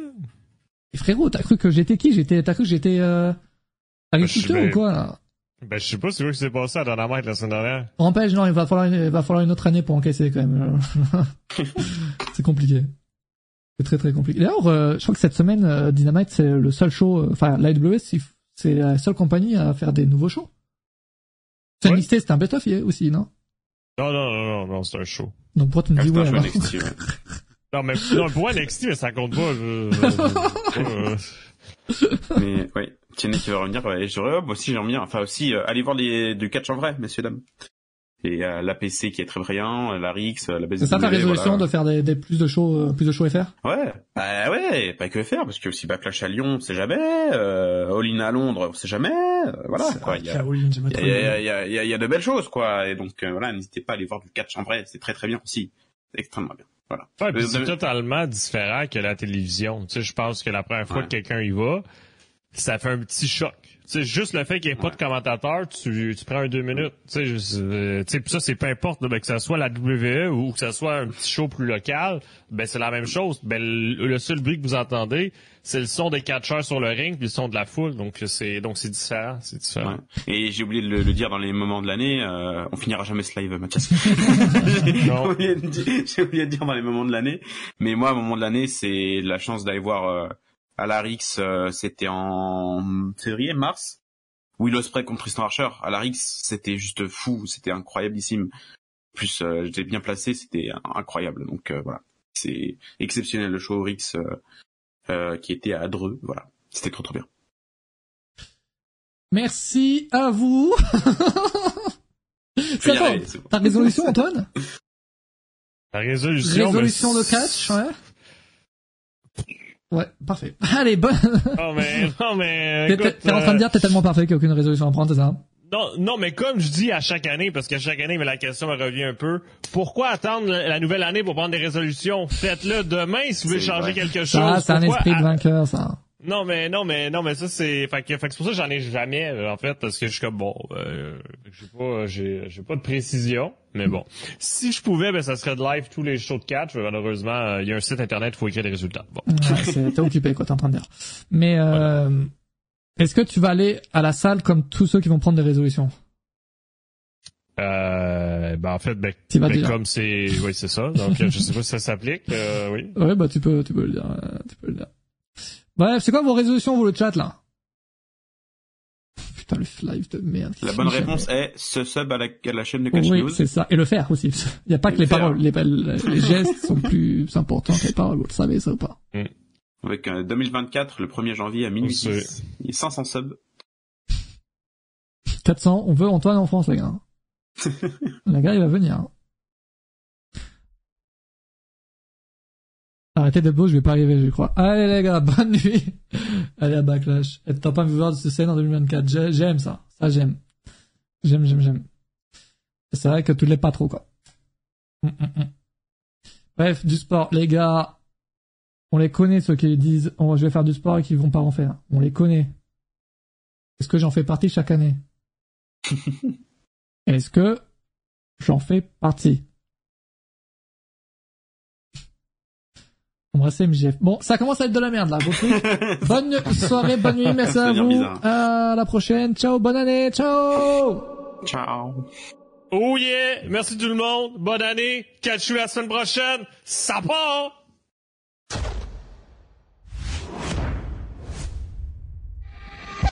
Et frérot, t'as cru que j'étais qui? J'étais, t'as cru que j'étais, euh, agriculteur Ben, je- ou quoi, là? Ben, je sais pas c'est quoi qui s'est passé à Dynamite la semaine dernière? Rampage, non, il va falloir, il va falloir une autre année pour encaisser quand même. c'est compliqué. C'est très très compliqué. D'ailleurs, euh, je crois que cette semaine, euh, Dynamite, c'est le seul show, euh, enfin, l'AWS, c'est- c'est la seule compagnie à faire des nouveaux shows. C'est c'était un best-of aussi, non? Non, non, non, non, non, c'est un show. Donc pourquoi tu me dis ouais, alors? Non, mais non, pour NXT, mais ça compte pas. euh, Mais oui, Tiene qui va revenir. Ouais, j'aurais moi aussi j'aimerais bien. Enfin aussi, euh, allez voir les, du catch en vrai, messieurs dames. Et euh, l'APC qui est très brillant, la RIX, la BSW. C'est ça ta résolution voilà. de faire des, des plus de shows, euh, plus de shows FR? Ouais, bah ouais, pas que faire, parce que aussi Backlash à Lyon, on sait jamais, euh, All In à Londres, on sait jamais, euh, voilà, quoi. Il y y, le a, il y, a, y de belles choses, quoi. Et donc, euh, voilà, n'hésitez pas à aller voir du catch en vrai, c'est très très bien aussi. C'est extrêmement bien. Voilà. Ouais, puis Euh, c'est totalement différent que la télévision. Tu sais, je pense que la première fois Ouais. que quelqu'un y va, ça fait un petit choc. Sais, juste le fait qu'il n'y ait pas de commentateur, tu, tu prends un deux minutes. Tu sais, euh, ça, c'est peu importe, là, ben, que ça soit la WWE ou que ça soit un petit show plus local, ben, c'est la même chose. Ben, le, seul bruit que vous entendez, c'est le son des catcheurs sur le ring puis le son de la foule. Donc, c'est, donc c'est différent. C'est différent. Ouais. Et j'ai oublié de le, le dire dans les moments de l'année, euh, on finira jamais ce live, Mathias. j'ai oublié, de dire- j'ai oublié de dire dans les moments de l'année. Mais moi, moment de l'année, c'est la chance d'aller voir euh, à la Rix, euh, c'était en février, mars. Will Ospreay contre Tristan Archer. À la Rix, c'était juste fou, c'était incroyablissime. Plus, euh, j'étais bien placé, c'était incroyable. Donc euh, voilà, c'est exceptionnel le show Rix euh, euh, qui était à Dreux. Voilà, c'était trop trop bien. Merci à vous. Bon. ta résolution, Antoine? La résolution. Résolution ben, de catch, ouais. Ouais, parfait. Allez, bonne. Non, mais, non, mais, T'es en train de euh, dire que t'es tellement parfait qu'il n'y a aucune résolution à prendre, c'est ça? Non, non, mais comme je dis à chaque année, parce qu'à chaque année, mais la question me revient un peu, pourquoi attendre la nouvelle année pour prendre des résolutions? Faites-le demain si vous voulez changer vrai. quelque chose. Ça, c'est un esprit de vainqueur, ça. Non, mais non, mais non, mais ça c'est, fait que, fait que c'est pour ça que j'en ai jamais euh, en fait, parce que je suis comme bon, euh, j'ai pas, j'ai, j'ai pas de précision, mais bon, si je pouvais, ben ça serait de live tous les shows de catch. mais Malheureusement, euh, il y a un site internet, il faut écrire des résultats. Bon. Ouais, T'es occupé, quoi, t'es en train de dire. Mais, euh, est-ce que tu vas aller à la salle comme tous ceux qui vont prendre des résolutions? Euh, ben en fait, ben, ben, comme c'est, oui c'est ça. Donc euh, je sais pas si ça s'applique. euh, oui. Ouais, bah, tu peux, tu peux le dire, tu peux le dire. Bref, c'est quoi vos résolutions, vous, le chat, là? Putain, le live de merde. La bonne Jamais. réponse est se sub à la, à la chaîne de Catch Oui, c'est ça. Et le faire aussi. Il n'y a pas Et que le les faire. paroles. Les, les gestes sont plus importants que les paroles. Vous le savez, ça ou pas? Avec euh, 2024, le 1er janvier à minuit C'est- 6. Il y a 500 subs. 400. On veut Antoine en France, les gars. le gars, il va venir. Arrêtez de beau, je vais pas arriver, je crois. Allez, les gars, bonne nuit. Allez, à Backlash. Être top 1 viewer de ce scène en 2024. J'ai- J'aime ça. Ça, j'aime. J'aime, j'aime, j'aime. C'est vrai que tu l'es pas trop, quoi. Hum, hum, hum. Bref, du sport. Les gars, on les connaît, ceux qui disent, oh, je vais faire du sport et qui vont pas en faire. On les connaît. Est-ce que j'en fais partie chaque année? Est-ce que j'en fais partie? Embrassez MJF. Bon, ça commence à être de la merde là, vos trucs. bonne soirée, bonne nuit, merci à vous. bizarre. À la prochaine. Ciao, bonne année, ciao. Ciao. Oh yeah! Merci tout le monde. Bonne année. Catch you la semaine prochaine. Ça part!